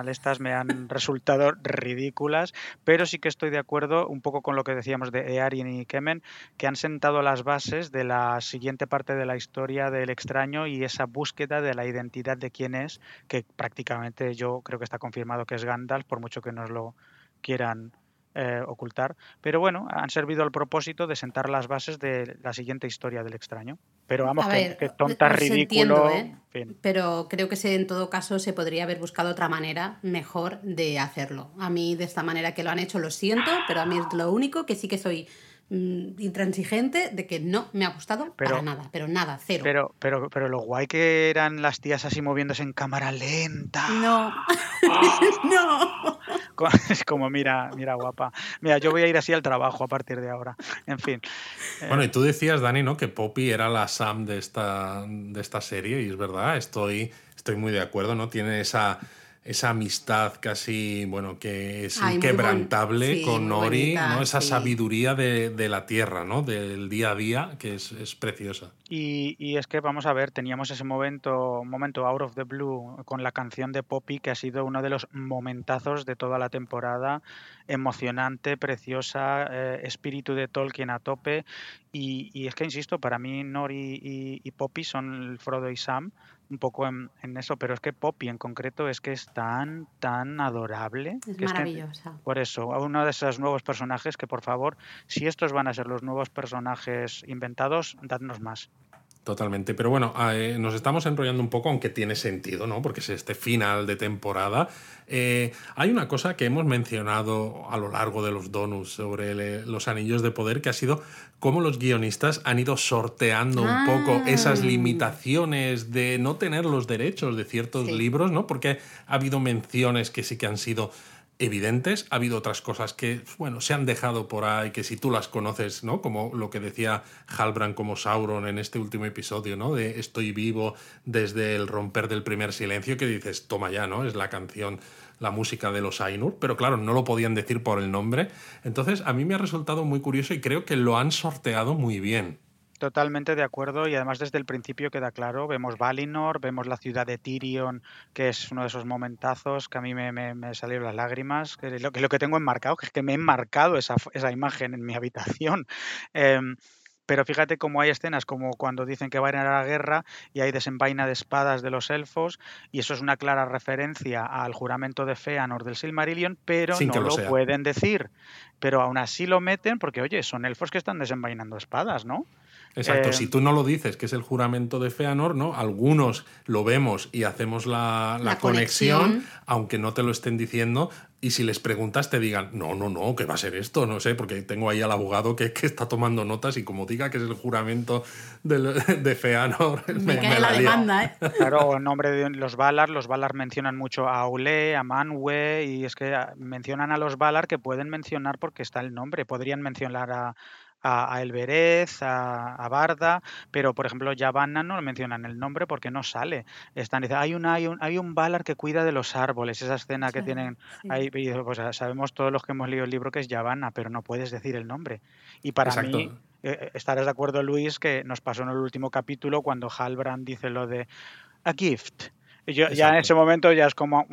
estas me han resultado ridículas, pero sí que estoy de acuerdo un poco con lo que decíamos de Earien y Kemen, que han sentado las bases de la siguiente parte de la historia del extraño y esa búsqueda de la identidad de quién es, que prácticamente yo creo que está confirmado que es Gandalf, por mucho que nos lo quieran eh, ocultar. Pero bueno, han servido al propósito de sentar las bases de la siguiente historia del extraño. Pero vamos, que, tonta, ridículo. ¿eh? Pero creo que se, en todo caso se podría haber buscado otra manera mejor de hacerlo. A mí, de esta manera que lo han hecho, lo siento, pero a mí es lo único que sí que soy Mm, intransigente de que no me ha gustado para nada, pero nada, cero. Pero, pero, pero lo guay que eran las tías así moviéndose en cámara lenta. No. no. Es como, mira, mira, guapa. Mira, yo voy a ir así al trabajo a partir de ahora. En fin. Bueno, y tú decías, Dani, ¿no? Que Poppy era la Sam de esta, de esta serie, y es verdad, estoy, estoy muy de acuerdo, ¿no? Tiene esa esa amistad casi, bueno, que es inquebrantable con Nori, ¿no? Esa sabiduría de, la tierra, ¿no? Del día a día, que es, es preciosa. Y, y, es que, vamos a ver, teníamos ese momento, momento out of the blue con la canción de Poppy, que ha sido uno de los momentazos de toda la temporada, emocionante, preciosa, eh, espíritu de Tolkien a tope. Y, y, es que, insisto, para mí Nori y, y Poppy son el Frodo y Sam, un poco en, eso, pero es que Poppy en concreto es que es tan, tan adorable. Es maravillosa. por eso, uno de esos nuevos personajes que por favor, si estos van a ser los nuevos personajes inventados, dadnos más. Totalmente, pero bueno, eh, nos estamos enrollando un poco, aunque tiene sentido, ¿no? Porque es este final de temporada. Eh, hay una cosa que hemos mencionado a lo largo de los donuts sobre los anillos de poder, que ha sido cómo los guionistas han ido sorteando un poco ah. esas limitaciones de no tener los derechos de ciertos libros, ¿no? Porque ha habido menciones que sí que han sido evidentes. Ha habido otras cosas que, bueno, se han dejado por ahí, que si tú las conoces, ¿no? Como lo que decía Halbrand como Sauron en este último episodio, ¿no? De Estoy vivo desde el romper del primer silencio, que dices, toma ya, ¿no? Es la canción, la música de los Ainur, pero claro, no lo podían decir por el nombre. Entonces, a mí me ha resultado muy curioso y creo que lo han sorteado muy bien. Totalmente de acuerdo y además desde el principio queda claro, vemos Valinor, vemos la ciudad de Tyrion, que es uno de esos momentazos que a mí me, me, salieron las lágrimas, que lo, que lo que tengo enmarcado, que es que me he enmarcado esa, esa imagen en mi habitación. Em, pero fíjate cómo hay escenas como cuando dicen que van a ir a la guerra y hay desenvaina de espadas de los elfos, y eso es una clara referencia al juramento de Feanor del Silmarillion, pero no lo, pueden decir. Pero aún así lo meten porque, oye, son elfos que están desenvainando espadas, ¿no? Exacto, si em, tú no lo dices, que es el juramento de Feanor, ¿no? Algunos lo vemos y hacemos la, conexión, aunque no te lo estén diciendo, y si les preguntas te digan, no, no, no, ¿qué va a ser esto? No sé, porque tengo ahí al abogado que, que está tomando notas y como diga que es el juramento de, Feanor, me, cae la, demanda, ¿eh? Claro, en nombre de los Valar, los Valar mencionan mucho a Aule, a Manwe, y es que mencionan a los Valar que pueden mencionar porque está el nombre, podrían mencionar a a, Elberez, a, Barda, pero por ejemplo Yavanna no mencionan el nombre porque no sale. Están, hay, una, hay, un, hay un Valar que cuida de los árboles, esa escena que tienen ahí, pues, sabemos todos los que hemos leído el libro que es Yavanna, pero no puedes decir el nombre. Y para mí, eh, eh, estarás de acuerdo Luis que nos pasó en el último capítulo cuando Halbrand dice lo de a gift ya en ese momento ya es como,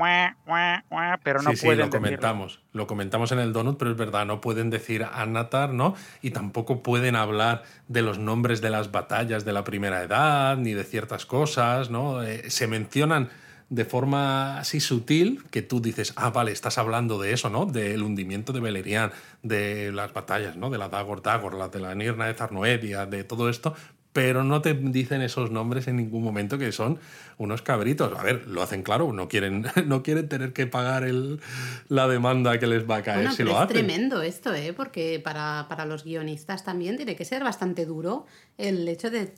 pero no sí, pueden sí, lo comentamos. Lo comentamos en el donut, pero es verdad, no pueden decir Anatar, ¿no? Y tampoco pueden hablar de los nombres de las batallas de la primera edad, ni de ciertas cosas, ¿no? Eh, se mencionan de forma así sutil que tú dices, ah, vale, estás hablando de eso, ¿no? Del hundimiento de Beleriand, de las batallas, ¿no? De la Dagor Dagor, la de la Nirna de Zarnoedia, de todo esto, pero no te dicen esos nombres en ningún momento que son unos cabritos. A ver, lo hacen claro, no quieren, no quieren tener que pagar el, la demanda que les va a caer si lo hacen. Es tremendo esto, ¿eh? porque para, para, los guionistas también tiene que ser bastante duro el hecho de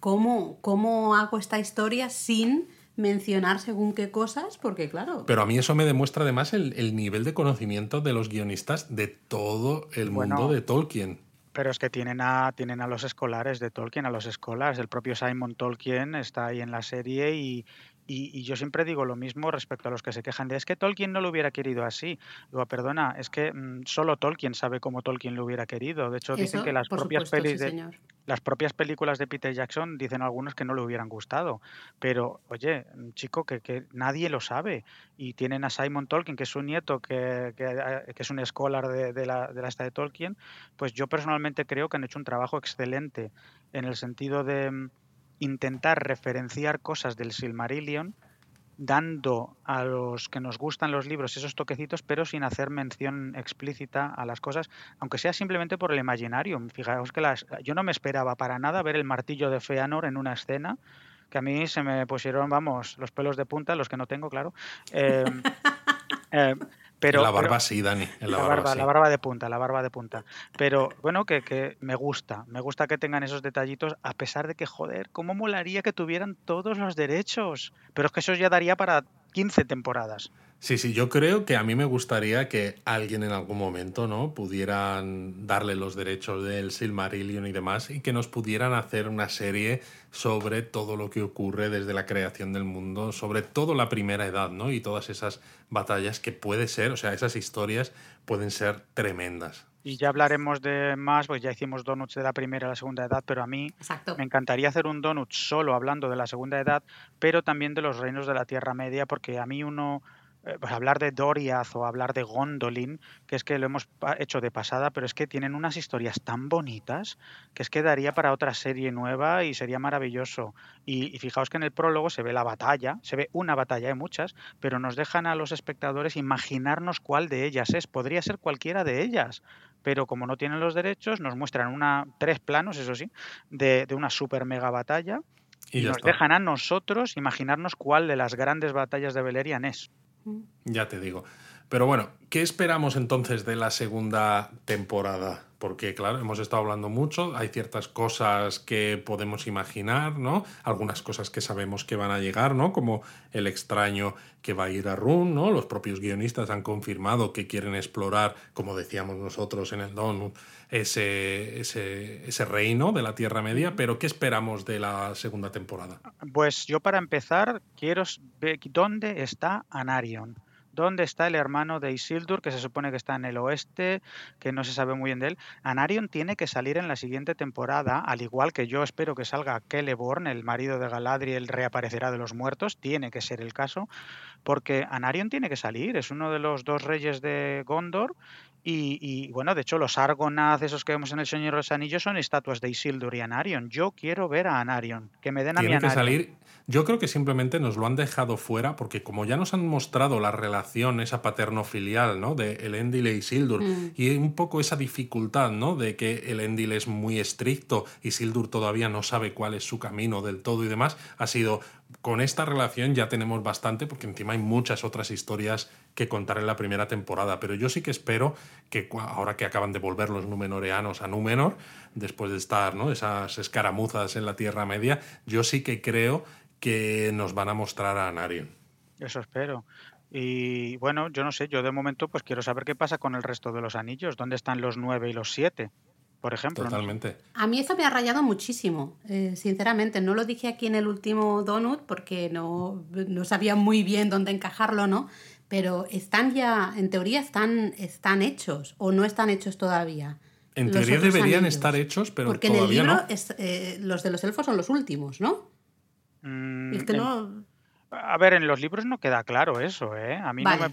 cómo, cómo hago esta historia sin mencionar según qué cosas, porque claro. Pero a mí eso me demuestra además el, nivel de conocimiento de los guionistas de todo el mundo de Tolkien. Pero es que tienen a, tienen a los escolares de Tolkien, a los escolares. El propio Simon Tolkien está ahí en la serie y, y, yo siempre digo lo mismo respecto a los que se quejan de es que Tolkien no lo hubiera querido así. Digo, perdona, es que mm, solo Tolkien sabe cómo Tolkien lo hubiera querido. De hecho, dicen que las propias pelis de, las propias películas de Peter Jackson dicen algunos que no le hubieran gustado. Pero, oye, mm, chico, que, que nadie lo sabe. Y tienen a Simon Tolkien, que es un nieto, que, que, eh, es un escolar de, de, la, de la esta de Tolkien. Pues yo personalmente creo que han hecho un trabajo excelente en el sentido de mm, intentar referenciar cosas del Silmarillion dando a los que nos gustan los libros esos toquecitos, pero sin hacer mención explícita a las cosas, aunque sea simplemente por el imaginario. Fijaos que las, yo no me esperaba para nada ver el martillo de Feanor en una escena, que a mí se me pusieron, vamos, los pelos de punta, los que no tengo, claro. Eh, eh, pero, la barba sí, Dani. la, barba, la, barba, de punta, la barba de punta. Pero bueno, que, que, me gusta, me gusta que tengan esos detallitos, a pesar de que, joder, cómo molaría que tuvieran todos los derechos. Pero es que eso ya daría para 15 temporadas. Sí, sí, yo creo que a mí me gustaría que alguien en algún momento, ¿no? Pudieran darle los derechos del Silmarillion y demás y que nos pudieran hacer una serie sobre todo lo que ocurre desde la creación del mundo, sobre todo la primera edad, ¿no? Y todas esas batallas que puede ser, o sea, esas historias pueden ser tremendas. Y ya hablaremos de más, pues ya hicimos donuts de la primera y la segunda edad, pero a mí me encantaría hacer un donut solo hablando de la segunda edad, pero también de los reinos de la Tierra Media, porque a mí uno eh, pues hablar de Doriath o hablar de Gondolin, que es que lo hemos hecho de pasada, pero es que tienen unas historias tan bonitas que es que daría para otra serie nueva y sería maravilloso. Y, fijaos que en el prólogo se ve la batalla, se ve una batalla, hay muchas, pero nos dejan a los espectadores imaginarnos cuál de ellas es. Podría ser cualquiera de ellas, pero como no tienen los derechos, nos muestran una, tres planos, eso sí, de, una super mega batalla. Y, nos dejan a nosotros imaginarnos cuál de las grandes batallas de Beleriand es. Ya te digo. Pero bueno, ¿qué esperamos entonces de la segunda temporada? Porque, claro, hemos estado hablando mucho, hay ciertas cosas que podemos imaginar, ¿no? Algunas cosas que sabemos que van a llegar, ¿no? Como el extraño que va a ir a Run, ¿no? Los propios guionistas han confirmado que quieren explorar, como decíamos nosotros en el Donut, ese, ese, ese reino de la Tierra Media, pero ¿qué esperamos de la segunda temporada? Pues yo para empezar quiero ver dónde está Anarion. ¿Dónde está el hermano de Isildur, que se supone que está en el oeste, que no se sabe muy bien de él? Anarion tiene que salir en la siguiente temporada, al igual que yo espero que salga Celeborn, el marido de Galadriel, reaparecerá de los muertos, tiene que ser el caso, porque Anarion tiene que salir, es uno de los dos reyes de Gondor y, bueno, de hecho, los Argonath, esos que vemos en El Señor de los Anillos, son estatuas de Isildur y Anarion. Yo quiero ver a Anarion, que me den a Tiene que salir. Yo creo que simplemente nos lo han dejado fuera porque, como ya nos han mostrado la relación, esa paterno-filial, ¿no? De Elendil e Isildur, mm. y un poco esa dificultad, ¿no? De que Elendil es muy estricto, Isildur todavía no sabe cuál es su camino del todo y demás, ha sido con esta relación ya tenemos bastante, porque encima hay muchas otras historias que contar en la primera temporada. Pero yo sí que espero que ahora que acaban de volver los Númenoreanos a Númenor, después de estar ¿no? esas escaramuzas en la Tierra Media, yo sí que creo que nos van a mostrar a Anarion. Eso espero. Y bueno, yo no sé, yo de momento pues quiero saber qué pasa con el resto de los anillos, dónde están los nueve y los siete por ejemplo. Totalmente. A mí eso me ha rayado muchísimo, eh, sinceramente. No lo dije aquí en el último donut porque no, no, sabía muy bien dónde encajarlo, ¿no? Pero están ya, en teoría, están, están hechos o no están hechos todavía. En teoría deberían estar hechos, pero porque en el libro Es, eh, los de los elfos son los últimos, ¿no? Mm, a ver, en los libros no queda claro eso, ¿eh? A mí no me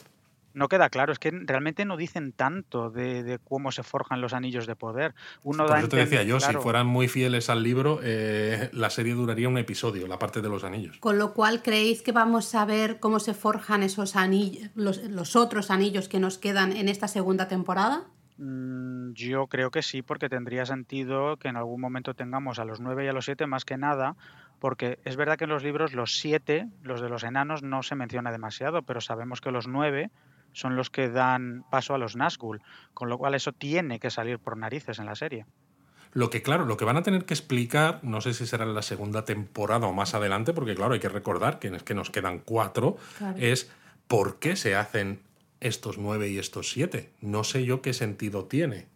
no queda claro, es que realmente no dicen tanto de, cómo se forjan los anillos de poder. Uno Por eso te decía yo, si fueran muy fieles al libro, eh, la serie duraría un episodio, la parte de los anillos. Con lo cual, ¿creéis que vamos a ver cómo se forjan esos anillos, los, otros anillos que nos quedan en esta segunda temporada? Mm, yo creo que sí, porque tendría sentido que en algún momento tengamos a los nueve y a los siete más que nada, porque es verdad que en los libros los siete, los de los enanos, no se menciona demasiado, pero sabemos que los nueve son los que dan paso a los Nazgûl, con lo cual eso tiene que salir por narices en la serie. Lo que, claro, lo que van a tener que explicar, no sé si será en la segunda temporada o más adelante, porque claro, hay que recordar que, es que nos quedan cuatro, es por qué se hacen estos nueve y estos siete. No sé yo qué sentido tiene.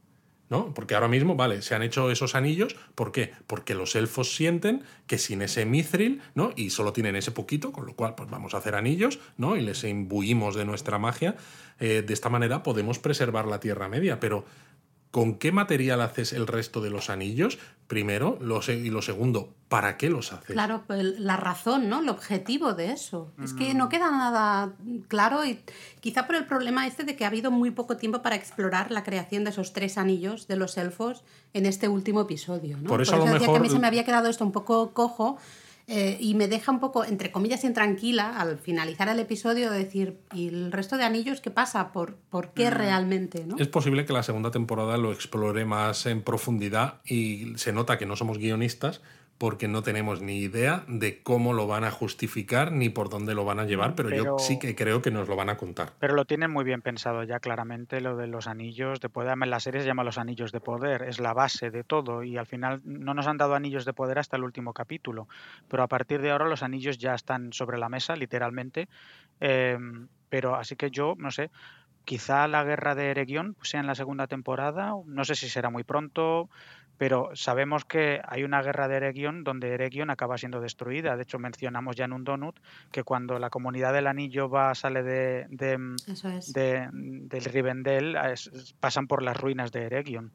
¿No? Porque ahora mismo, vale, se han hecho esos anillos, ¿por qué? Porque los elfos sienten que sin ese mithril, ¿no? Y solo tienen ese poquito, con lo cual, pues vamos a hacer anillos, ¿no? Y les imbuimos de nuestra magia. Eh, de esta manera podemos preservar la Tierra Media, pero ¿Con qué material haces el resto de los anillos? Primero, lo y lo segundo, ¿para qué los haces? Claro, pues la razón, ¿no? El objetivo de eso. Es que no queda nada claro y quizá por el problema este de que ha habido muy poco tiempo para explorar la creación de esos tres anillos de los elfos en este último episodio, ¿no? Por eso, a lo mejor... que a mí se me había quedado esto un poco cojo Eh, y me deja un poco, entre comillas, intranquila al finalizar el episodio de decir, ¿y el resto de anillos qué pasa? ¿Por, por qué mm. realmente? ¿no? Es posible que la segunda temporada lo explore más en profundidad y se nota que no somos guionistas, porque no tenemos ni idea de cómo lo van a justificar ni por dónde lo van a llevar, pero, yo sí que creo que nos lo van a contar. Pero lo tienen muy bien pensado ya claramente, lo de los anillos de poder. En la serie se llama los anillos de poder, es la base de todo y al final no nos han dado anillos de poder hasta el último capítulo, pero a partir de ahora los anillos ya están sobre la mesa, literalmente. Em, pero así que yo, no sé, quizá la guerra de Eregion sea en la segunda temporada, no sé si será muy pronto, pero sabemos que hay una guerra de Eregion donde Eregion acaba siendo destruida. De hecho, mencionamos ya en un donut que cuando la comunidad del anillo va sale de, de, del Rivendell, pasan por las ruinas de Eregion.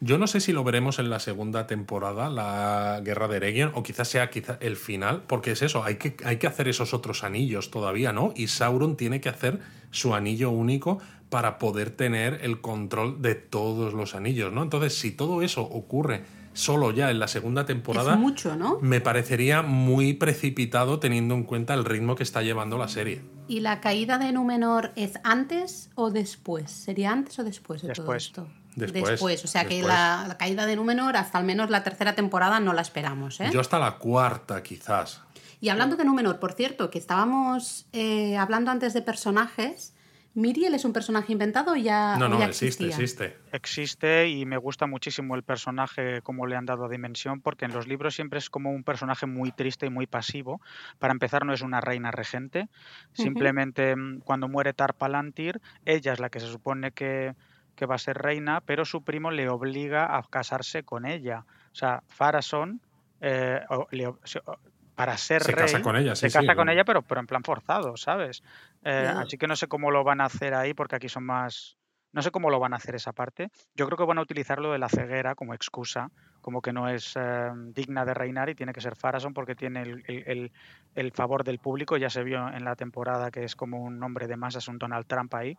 Yo no sé si lo veremos en la segunda temporada, la guerra de Eregion, o quizás sea quizá el final, porque es eso, hay que, hay que hacer esos otros anillos todavía, ¿no? Y Sauron tiene que hacer su anillo único para poder tener el control de todos los anillos, ¿no? Entonces, si todo eso ocurre solo ya en la segunda temporada, mucho, ¿no? me parecería muy precipitado teniendo en cuenta el ritmo que está llevando la serie. ¿Y la caída de Númenor es antes o después? ¿Sería antes o después de todo esto? Después. O sea que la, caída de Númenor, hasta al menos la tercera temporada, no la esperamos. ¿eh? Yo hasta la cuarta, quizás. Y hablando de Númenor, por cierto, que estábamos eh, hablando antes de personajes. ¿Miriel es un personaje inventado o ya No, no, existe, existe. Existe y me gusta muchísimo el personaje, como le han dado dimensión, porque en los libros siempre es como un personaje muy triste y muy pasivo. Para empezar, no es una reina regente. Simplemente mm, cuando muere Tarpalantir, ella es la que se supone que, va a ser reina, pero su primo le obliga a casarse con ella. O sea, Farason eh, para ser se rey. Casa con ella, se casa con ella, pero, pero en plan forzado, ¿sabes? Eh, así que no sé cómo lo van a hacer ahí, porque aquí son más. No sé cómo lo van a hacer esa parte. Yo creo que van a utilizar lo de la ceguera como excusa, como que no es eh, digna de reinar y tiene que ser Farason porque tiene el, el, favor del público. Ya se vio en la temporada que es como un hombre de masas, un Donald Trump ahí.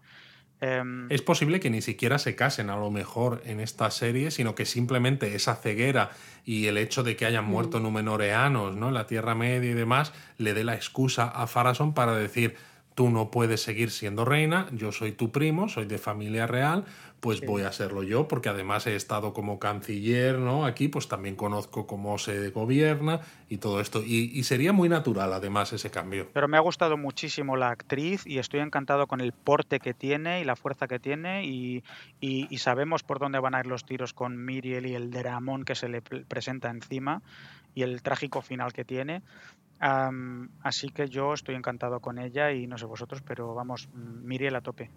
Em, es posible que ni siquiera se casen a lo mejor en esta serie, sino que simplemente esa ceguera y el hecho de que hayan muerto mm. numenoreanos ¿no? en la Tierra Media y demás le dé la excusa a Farason para decir tú no puedes seguir siendo reina, yo soy tu primo, soy de familia real, pues voy a serlo yo, porque además he estado como canciller, ¿no? Aquí, pues también conozco cómo se gobierna y todo esto. Y, sería muy natural, además, ese cambio. Pero me ha gustado muchísimo la actriz y estoy encantado con el porte que tiene y la fuerza que tiene. Y, y, sabemos por dónde van a ir los tiros con Miriel y el Dramón que se le presenta encima y el trágico final que tiene. Así que yo estoy encantado con ella y no sé vosotros, pero vamos, Miriel a tope.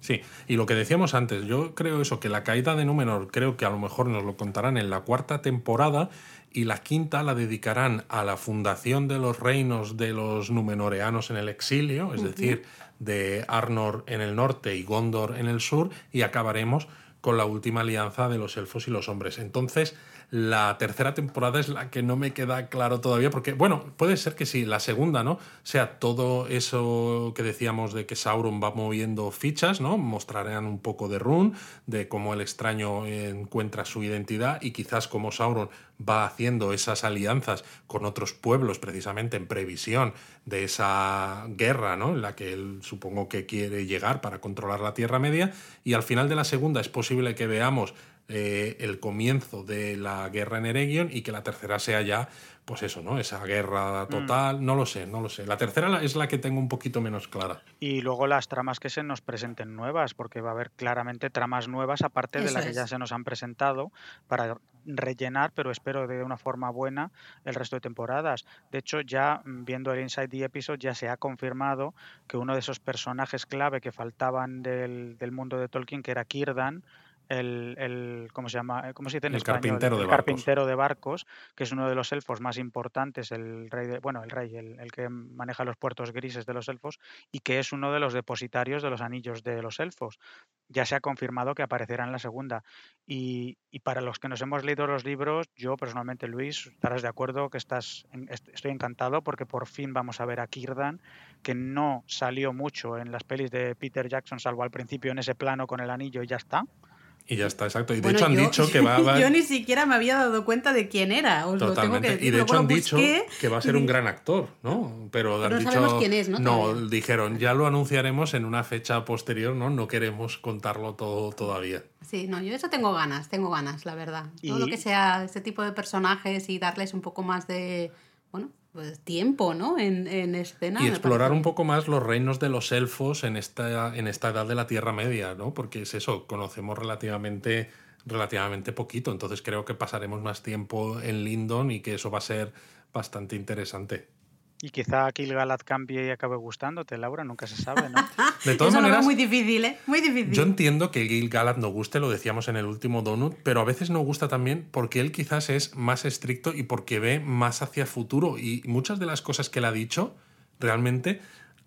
Sí, y lo que decíamos antes, yo creo eso, que la caída de Númenor creo que a lo mejor nos lo contarán en la cuarta temporada y la quinta la dedicarán a la fundación de los reinos de los Númenoreanos en el exilio, es decir, de Arnor en el norte y Gondor en el sur, y acabaremos con la última alianza de los elfos y los hombres. Entonces, la tercera temporada es la que no me queda claro todavía, porque, bueno, puede ser que sí, la segunda, ¿no? Sea todo eso que decíamos de que Sauron va moviendo fichas, ¿no? Mostrarán un poco de run, de cómo el extraño encuentra su identidad y quizás cómo Sauron va haciendo esas alianzas con otros pueblos, precisamente en previsión de esa guerra, ¿no? En la que él supongo que quiere llegar para controlar la Tierra Media. Y al final de la segunda es posible que veamos eh, el comienzo de la guerra en Eregion y que la tercera sea ya, pues eso, ¿no? Esa guerra mm. total, no lo sé, no lo sé. La tercera es la que tengo un poquito menos clara. Y luego las tramas que se nos presenten nuevas, porque va a haber claramente tramas nuevas aparte de las que ya se nos han presentado para rellenar, pero espero de una forma buena el resto de temporadas. De hecho, ya mm, viendo el Inside the Episode ya se ha confirmado que uno de esos personajes clave que faltaban del, del mundo de Tolkien, que era Kirdan, el, el, ¿cómo se llama? ¿Cómo se dice en el Carpintero, de, carpintero de barcos, que es uno de los elfos más importantes, el rey de, bueno, el rey, el, que maneja los puertos grises de los elfos, y que es uno de los depositarios de los anillos de los elfos. Ya se ha confirmado que aparecerá en la segunda. Y, y para los que nos hemos leído los libros, yo personalmente, Luis, estarás de acuerdo que estás, estoy encantado porque por fin vamos a ver a Kirdan, que no salió mucho en las pelis de Peter Jackson, salvo al principio en ese plano con el anillo y ya está Y ya está, exacto. Y de hecho han dicho que va a... Yo ni siquiera me había dado cuenta de quién era, os lo tengo que decir. Y de hecho han dicho que va a ser un gran actor, ¿no? Pero, han no dicho... sabemos quién es, ¿no? No, dijeron, ya lo anunciaremos en una fecha posterior, ¿no? No queremos contarlo todo todavía. Sí, no, yo eso tengo ganas, tengo ganas, la verdad. Todo lo que sea este tipo de personajes y darles un poco más de, bueno, pues, tiempo, ¿no? En, en escena. Y explorar un poco más los reinos de los elfos en esta, en esta edad de la Tierra Media, ¿no? Porque es eso, conocemos relativamente, relativamente poquito, entonces creo que pasaremos más tiempo en Lindon y que eso va a ser bastante interesante. Y quizá Gil-galad cambie y acabe gustándote, Laura, nunca se sabe, ¿no? De todas Eso maneras, muy difícil, ¿eh? Muy difícil. Yo entiendo que Gil-galad no guste, lo decíamos en el último Donut, pero a veces no gusta también porque él quizás es más estricto y porque ve más hacia futuro. Y muchas de las cosas que él ha dicho realmente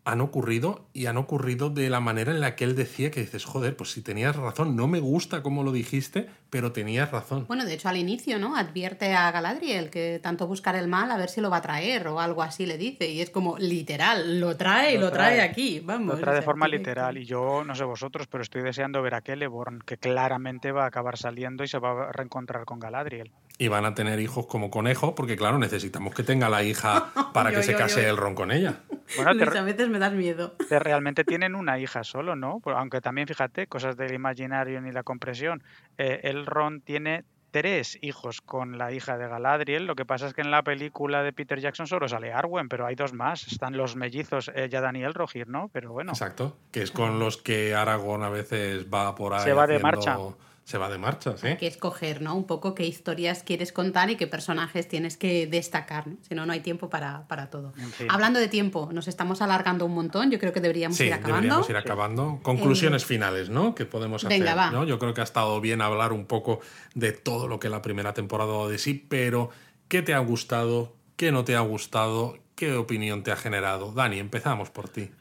han ocurrido y han ocurrido de la manera en la que él decía que dices, joder, pues si tenías razón, no me gusta como lo dijiste, pero tenías razón. Bueno, de hecho al inicio, ¿no? Advierte a Galadriel que tanto buscar el mal a ver si lo va a traer o algo así le dice y es como literal, lo trae y lo, trae, aquí, vamos. Lo trae de forma literal y yo no sé vosotros, pero estoy deseando ver a Celeborn que claramente va a acabar saliendo y se va a reencontrar con Galadriel. Y van a tener hijos como conejo porque claro, necesitamos que tenga la hija para que se case el ron con ella. Bueno, a veces me das miedo. Realmente tienen una hija solo, ¿no? Pues, aunque también, fíjate, cosas del imaginario ni la compresión. Eh, el Ron tiene tres hijos con la hija de Galadriel. Lo que pasa es que en la película de Peter Jackson solo sale Arwen, pero hay dos más. Están los mellizos, ella, Daniel Rogir, ¿no? Pero bueno. Exacto, que es con los que Aragorn a veces va por ahí. Se va de marcha se va de marcha, ¿sí? Hay que escoger, ¿no? Un poco qué historias quieres contar y qué personajes tienes que destacar, ¿no? Si no, no hay tiempo para, todo. Hablando de tiempo, nos estamos alargando un montón, yo creo que deberíamos ir acabando. deberíamos ir acabando. Conclusiones eh, finales, ¿no? Que podemos hacer, Venga, ¿no? Yo creo que ha estado bien hablar un poco de todo lo que la primera temporada de sí, pero ¿qué te ha gustado? ¿Qué no te ha gustado? ¿Qué opinión te ha generado? Dani, empezamos por ti.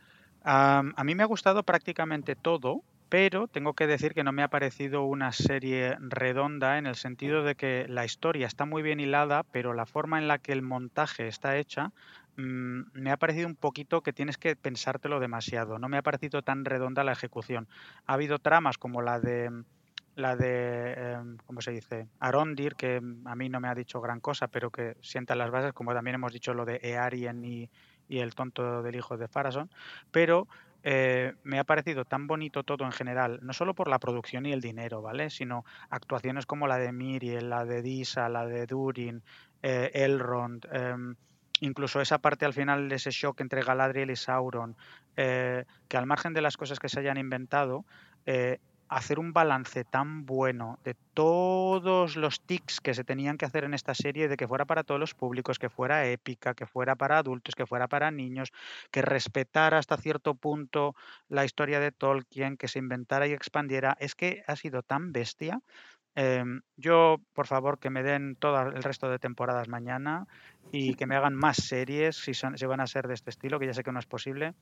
a mí me ha gustado prácticamente todo, pero tengo que decir que no me ha parecido una serie redonda en el sentido de que la historia está muy bien hilada, pero la forma en la que el montaje está hecha mm, me ha parecido un poquito que tienes que pensártelo demasiado. No me ha parecido tan redonda la ejecución. Ha habido tramas como la de la de, em, ¿cómo se dice? Arondir, que a mí no me ha dicho gran cosa, pero que sienta las bases, como también hemos dicho lo de Earien y, el tonto del hijo de Farason, pero eh, me ha parecido tan bonito todo en general, no solo por la producción y el dinero, ¿vale? Sino actuaciones como la de Miriel, la de Disa, la de Durin, eh, Elrond, em, incluso esa parte al final de ese shock entre Galadriel y Sauron, eh, que al margen de las cosas que se hayan inventado, hacer un balance tan bueno de todos los tics que se tenían que hacer en esta serie, de que fuera para todos los públicos, que fuera épica, que fuera para adultos, que fuera para niños, que respetara hasta cierto punto la historia de Tolkien, que se inventara y expandiera, es que ha sido tan bestia. Em, yo, por favor, que me den todo el resto de temporadas mañana y que me hagan más series si, son, si van a ser de este estilo, que ya sé que no es posible.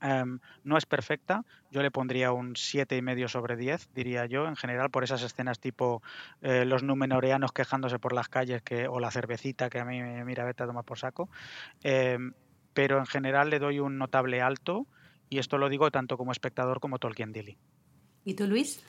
Em, no es perfecta, yo le pondría un 7,5 sobre 10, diría yo, en general, por esas escenas tipo eh, los numenoreanos quejándose por las calles que, o la cervecita que a mí me mira, vete a tomar por saco. Em, pero en general le doy un notable alto y esto lo digo tanto como espectador como Tolkien Dilly. ¿Y tú, Luis?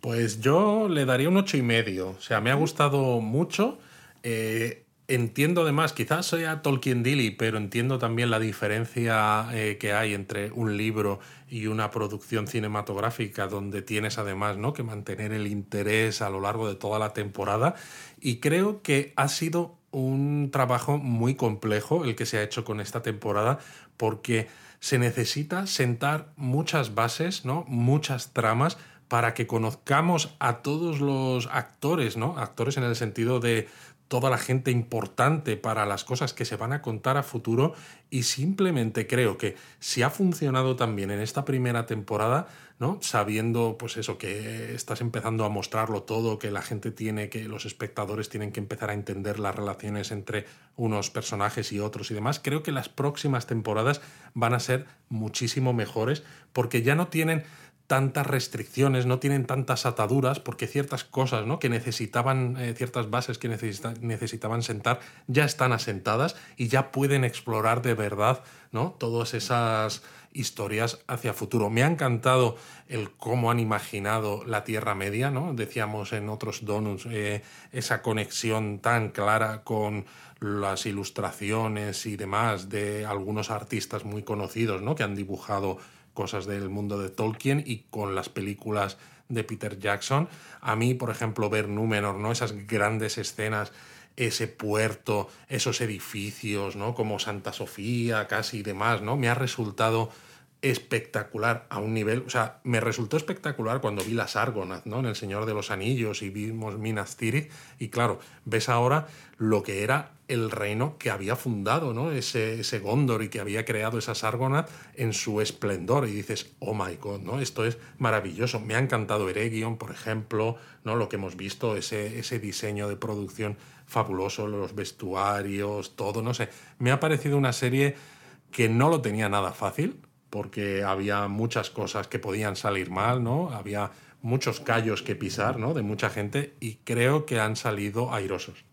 Pues yo le daría un 8,5. O sea, me ha gustado mucho. Eh, Entiendo además, quizás sea Tolkien Dilly, pero entiendo también la diferencia eh, que hay entre un libro y una producción cinematográfica donde tienes además ¿no? que mantener el interés a lo largo de toda la temporada. Y creo que ha sido un trabajo muy complejo el que se ha hecho con esta temporada porque se necesita sentar muchas bases, ¿no? muchas tramas para que conozcamos a todos los actores, ¿no? Actores en el sentido de toda la gente importante para las cosas que se van a contar a futuro y simplemente creo que si ha funcionado también en esta primera temporada, ¿no? Sabiendo pues eso que estás empezando a mostrarlo todo, que la gente tiene que los espectadores tienen que empezar a entender las relaciones entre unos personajes y otros y demás, creo que las próximas temporadas van a ser muchísimo mejores porque ya no tienen tantas restricciones, no tienen tantas ataduras, porque ciertas cosas ¿no? que necesitaban, eh, ciertas bases que necesitaban sentar, ya están asentadas y ya pueden explorar de verdad ¿no? todas esas historias hacia futuro. Me ha encantado el cómo han imaginado la Tierra Media, ¿no? Decíamos en otros donuts, eh, esa conexión tan clara con las ilustraciones y demás de algunos artistas muy conocidos, ¿no? Que han dibujado cosas del mundo de Tolkien y con las películas de Peter Jackson. A mí, por ejemplo, ver Númenor, ¿no? Esas grandes escenas ese puerto, esos edificios, ¿no? Como Santa Sofía, casi y demás, ¿no? Me ha resultado espectacular a un nivel, o sea, me resultó espectacular cuando vi las Argonath, ¿no? En El Señor de los Anillos y vimos Minas Tirith y claro, ves ahora lo que era el reino que había fundado, ¿no? Ese, ese Gondor y que había creado esas Argonath en su esplendor y dices, oh my god, ¿no? Esto es maravilloso. Me ha encantado Eregion, por ejemplo, ¿no? Lo que hemos visto, ese, ese diseño de producción fabuloso, los vestuarios, todo, no sé. Me ha parecido una serie que no lo tenía nada fácil, porque había muchas cosas que podían salir mal, ¿no? Había muchos callos que pisar, ¿no? De mucha gente y creo que han salido airosos.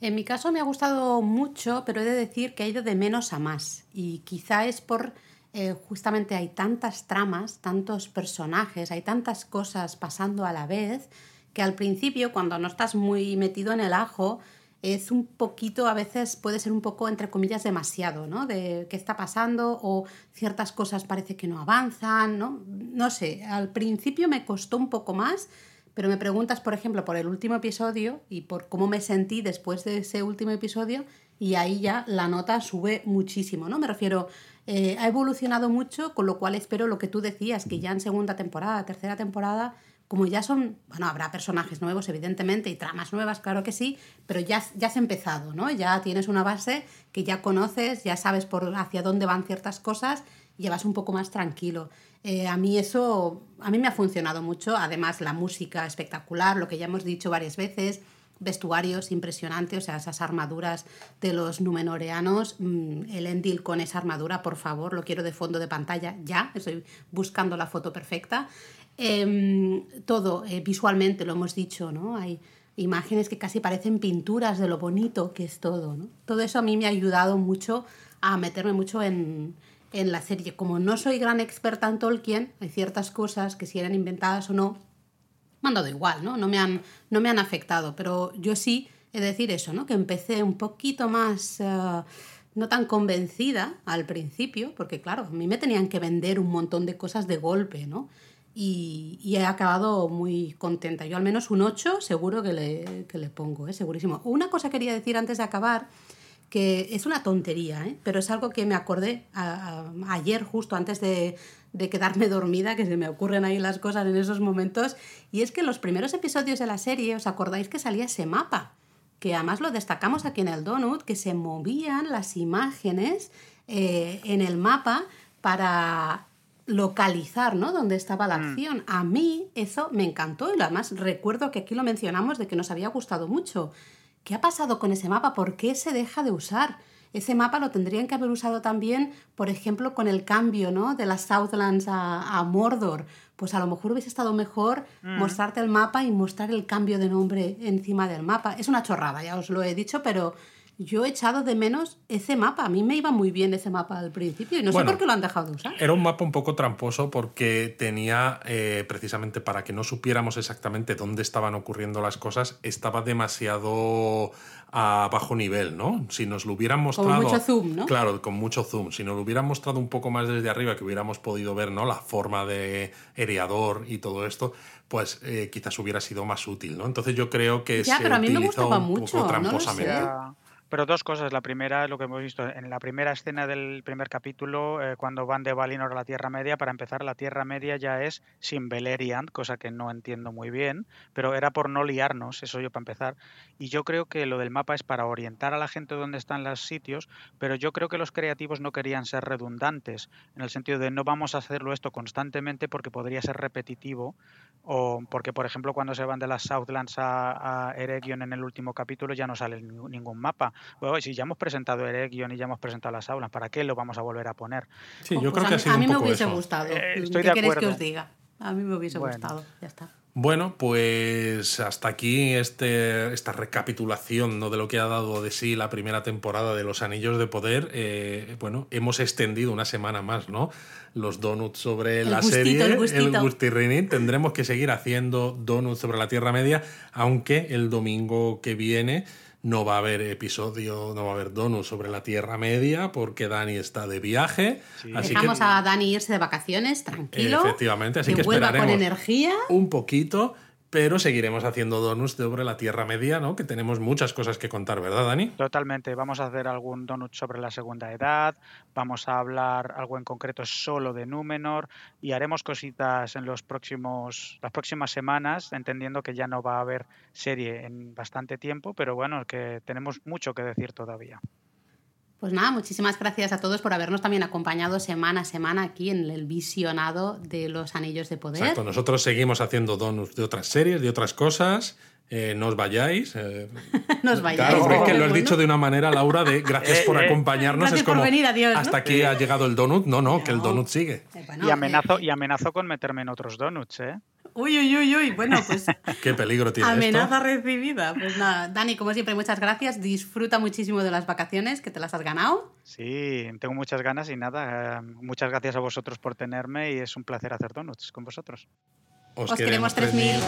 En mi caso me ha gustado mucho, pero he de decir que ha ido de menos a más. Y quizá es por eh, justamente hay tantas tramas, tantos personajes, hay tantas cosas pasando a la vez, que al principio, cuando no estás muy metido en el ajo, es un poquito, a veces puede ser un poco, entre comillas, demasiado, ¿no? De qué está pasando o ciertas cosas parece que no avanzan, ¿no? No sé, al principio me costó un poco más, pero me preguntas, por ejemplo, por el último episodio y por cómo me sentí después de ese último episodio y ahí ya la nota sube muchísimo, ¿no? Me refiero, eh, ha evolucionado mucho, con lo cual espero lo que tú decías, que ya en segunda temporada, tercera temporada como ya son, bueno, habrá personajes nuevos, evidentemente, y tramas nuevas, claro que sí, pero ya, ya has empezado, ¿no? Ya tienes una base que ya conoces, ya sabes por hacia dónde van ciertas cosas y vas un poco más tranquilo. Eh, a mí eso, a mí me ha funcionado mucho, además la música espectacular, lo que ya hemos dicho varias veces, vestuarios impresionantes, o sea, esas armaduras de los numenoreanos, mm, el Endil con esa armadura, por favor, lo quiero de fondo de pantalla ya, estoy buscando la foto perfecta. Em, todo eh, visualmente, lo hemos dicho, ¿no? Hay imágenes que casi parecen pinturas de lo bonito que es todo, ¿no? Todo eso a mí me ha ayudado mucho a meterme mucho en, en la serie. Como no soy gran experta en Tolkien, hay ciertas cosas que si eran inventadas o no, me han dado igual, ¿no? No me han, no me han afectado, pero yo sí he de decir eso, ¿no? Que empecé un poquito más... Eh, no tan convencida al principio, porque claro, a mí me tenían que vender un montón de cosas de golpe, ¿no? Y, he acabado muy contenta. Yo al menos un 8 seguro que le, que le pongo, ¿eh? segurísimo. Una cosa quería decir antes de acabar, que es una tontería, ¿eh? pero es algo que me acordé ayer justo antes de, de quedarme dormida, que se me ocurren ahí las cosas en esos momentos, y es que en los primeros episodios de la serie, ¿os acordáis que salía ese mapa? Que además lo destacamos aquí en el Donut, que se movían las imágenes eh, en el mapa para localizar, ¿no? Dónde estaba la mm. acción. A mí eso me encantó y además recuerdo que aquí lo mencionamos de que nos había gustado mucho. ¿Qué ha pasado con ese mapa? ¿Por qué se deja de usar? Ese mapa lo tendrían que haber usado también, por ejemplo, con el cambio ¿no? de las Southlands a, Mordor. Pues a lo mejor hubiese estado mejor mm. mostrarte el mapa y mostrar el cambio de nombre encima del mapa. Es una chorrada, ya os lo he dicho, pero yo he echado de menos ese mapa. A mí me iba muy bien ese mapa al principio y no sé por qué lo han dejado de usar. Era un mapa un poco tramposo porque tenía, eh, precisamente para que no supiéramos exactamente dónde estaban ocurriendo las cosas, estaba demasiado a bajo nivel, ¿no? Si nos lo hubieran mostrado... Con mucho zoom, ¿no? Claro, con mucho zoom. Si nos lo hubieran mostrado un poco más desde arriba, que hubiéramos podido ver, ¿no? La forma de eriador y todo esto, pues eh, quizás hubiera sido más útil, ¿no? Entonces yo creo que ya, se pero a mí me gustaba mucho, tramposamente. Pero dos cosas. La primera lo que hemos visto en la primera escena del primer capítulo, eh, cuando van de Valinor a la Tierra Media. Para empezar, la Tierra Media ya es sin Beleriand, cosa que no entiendo muy bien, pero era por no liarnos, eso yo para empezar. Y yo creo que lo del mapa es para orientar a la gente dónde están los sitios, pero yo creo que los creativos no querían ser redundantes, en el sentido de no vamos a hacerlo esto constantemente porque podría ser repetitivo, o porque, por ejemplo, cuando se van de las Southlands a, a Eregion en el último capítulo ya no sale ningún mapa bueno, si ya hemos presentado Eregion y ya hemos presentado las aulas, ¿para qué lo vamos a volver a poner? Sí, yo creo pues que ha sido a mí me hubiese gustado. Eh, ¿Qué queréis que os diga? A mí me hubiese gustado, ya está. Bueno, pues hasta aquí este, esta recapitulación ¿no? de lo que ha dado de sí la primera temporada de Los Anillos de Poder. Eh, bueno, hemos extendido una semana más, ¿no? Los donuts sobre la serie, el, gustito. el Tendremos que seguir haciendo donuts sobre la Tierra Media, aunque el domingo que viene no va a haber episodio, no va a haber donuts sobre la Tierra Media porque Dani está de viaje. Dejamos a Dani irse de vacaciones, tranquilo. Efectivamente, así que, esperaremos con energía. un poquito pero seguiremos haciendo donuts sobre la Tierra Media, ¿no? Que tenemos muchas cosas que contar, ¿verdad, Dani? Totalmente. Vamos a hacer algún donut sobre la Segunda Edad, vamos a hablar algo en concreto solo de Númenor y haremos cositas en los próximos, las próximas semanas, entendiendo que ya no va a haber serie en bastante tiempo, pero bueno, que tenemos mucho que decir todavía. Pues nada, muchísimas gracias a todos por habernos también acompañado semana a semana aquí en el visionado de los Anillos de Poder. Exacto, nosotros seguimos haciendo donuts de otras series, de otras cosas. Eh, no os vayáis. Eh, no os vayáis. Claro, es que lo has dicho de una manera, Laura, de gracias por eh, acompañarnos. Gracias es como, por venir, adiós, Hasta aquí ha llegado el donut. No, no, que el donut sigue. y, amenazo, y amenazo con meterme en otros donuts, ¿eh? Uy, uy, uy, uy. Bueno, pues. Qué peligro tiene Amenaza recibida. Pues nada, Dani, como siempre, muchas gracias. Disfruta muchísimo de las vacaciones, que te las has ganado. Sí, tengo muchas ganas y nada. Eh, muchas gracias a vosotros por tenerme y es un placer hacer donuts con vosotros. Os, queremos 3000.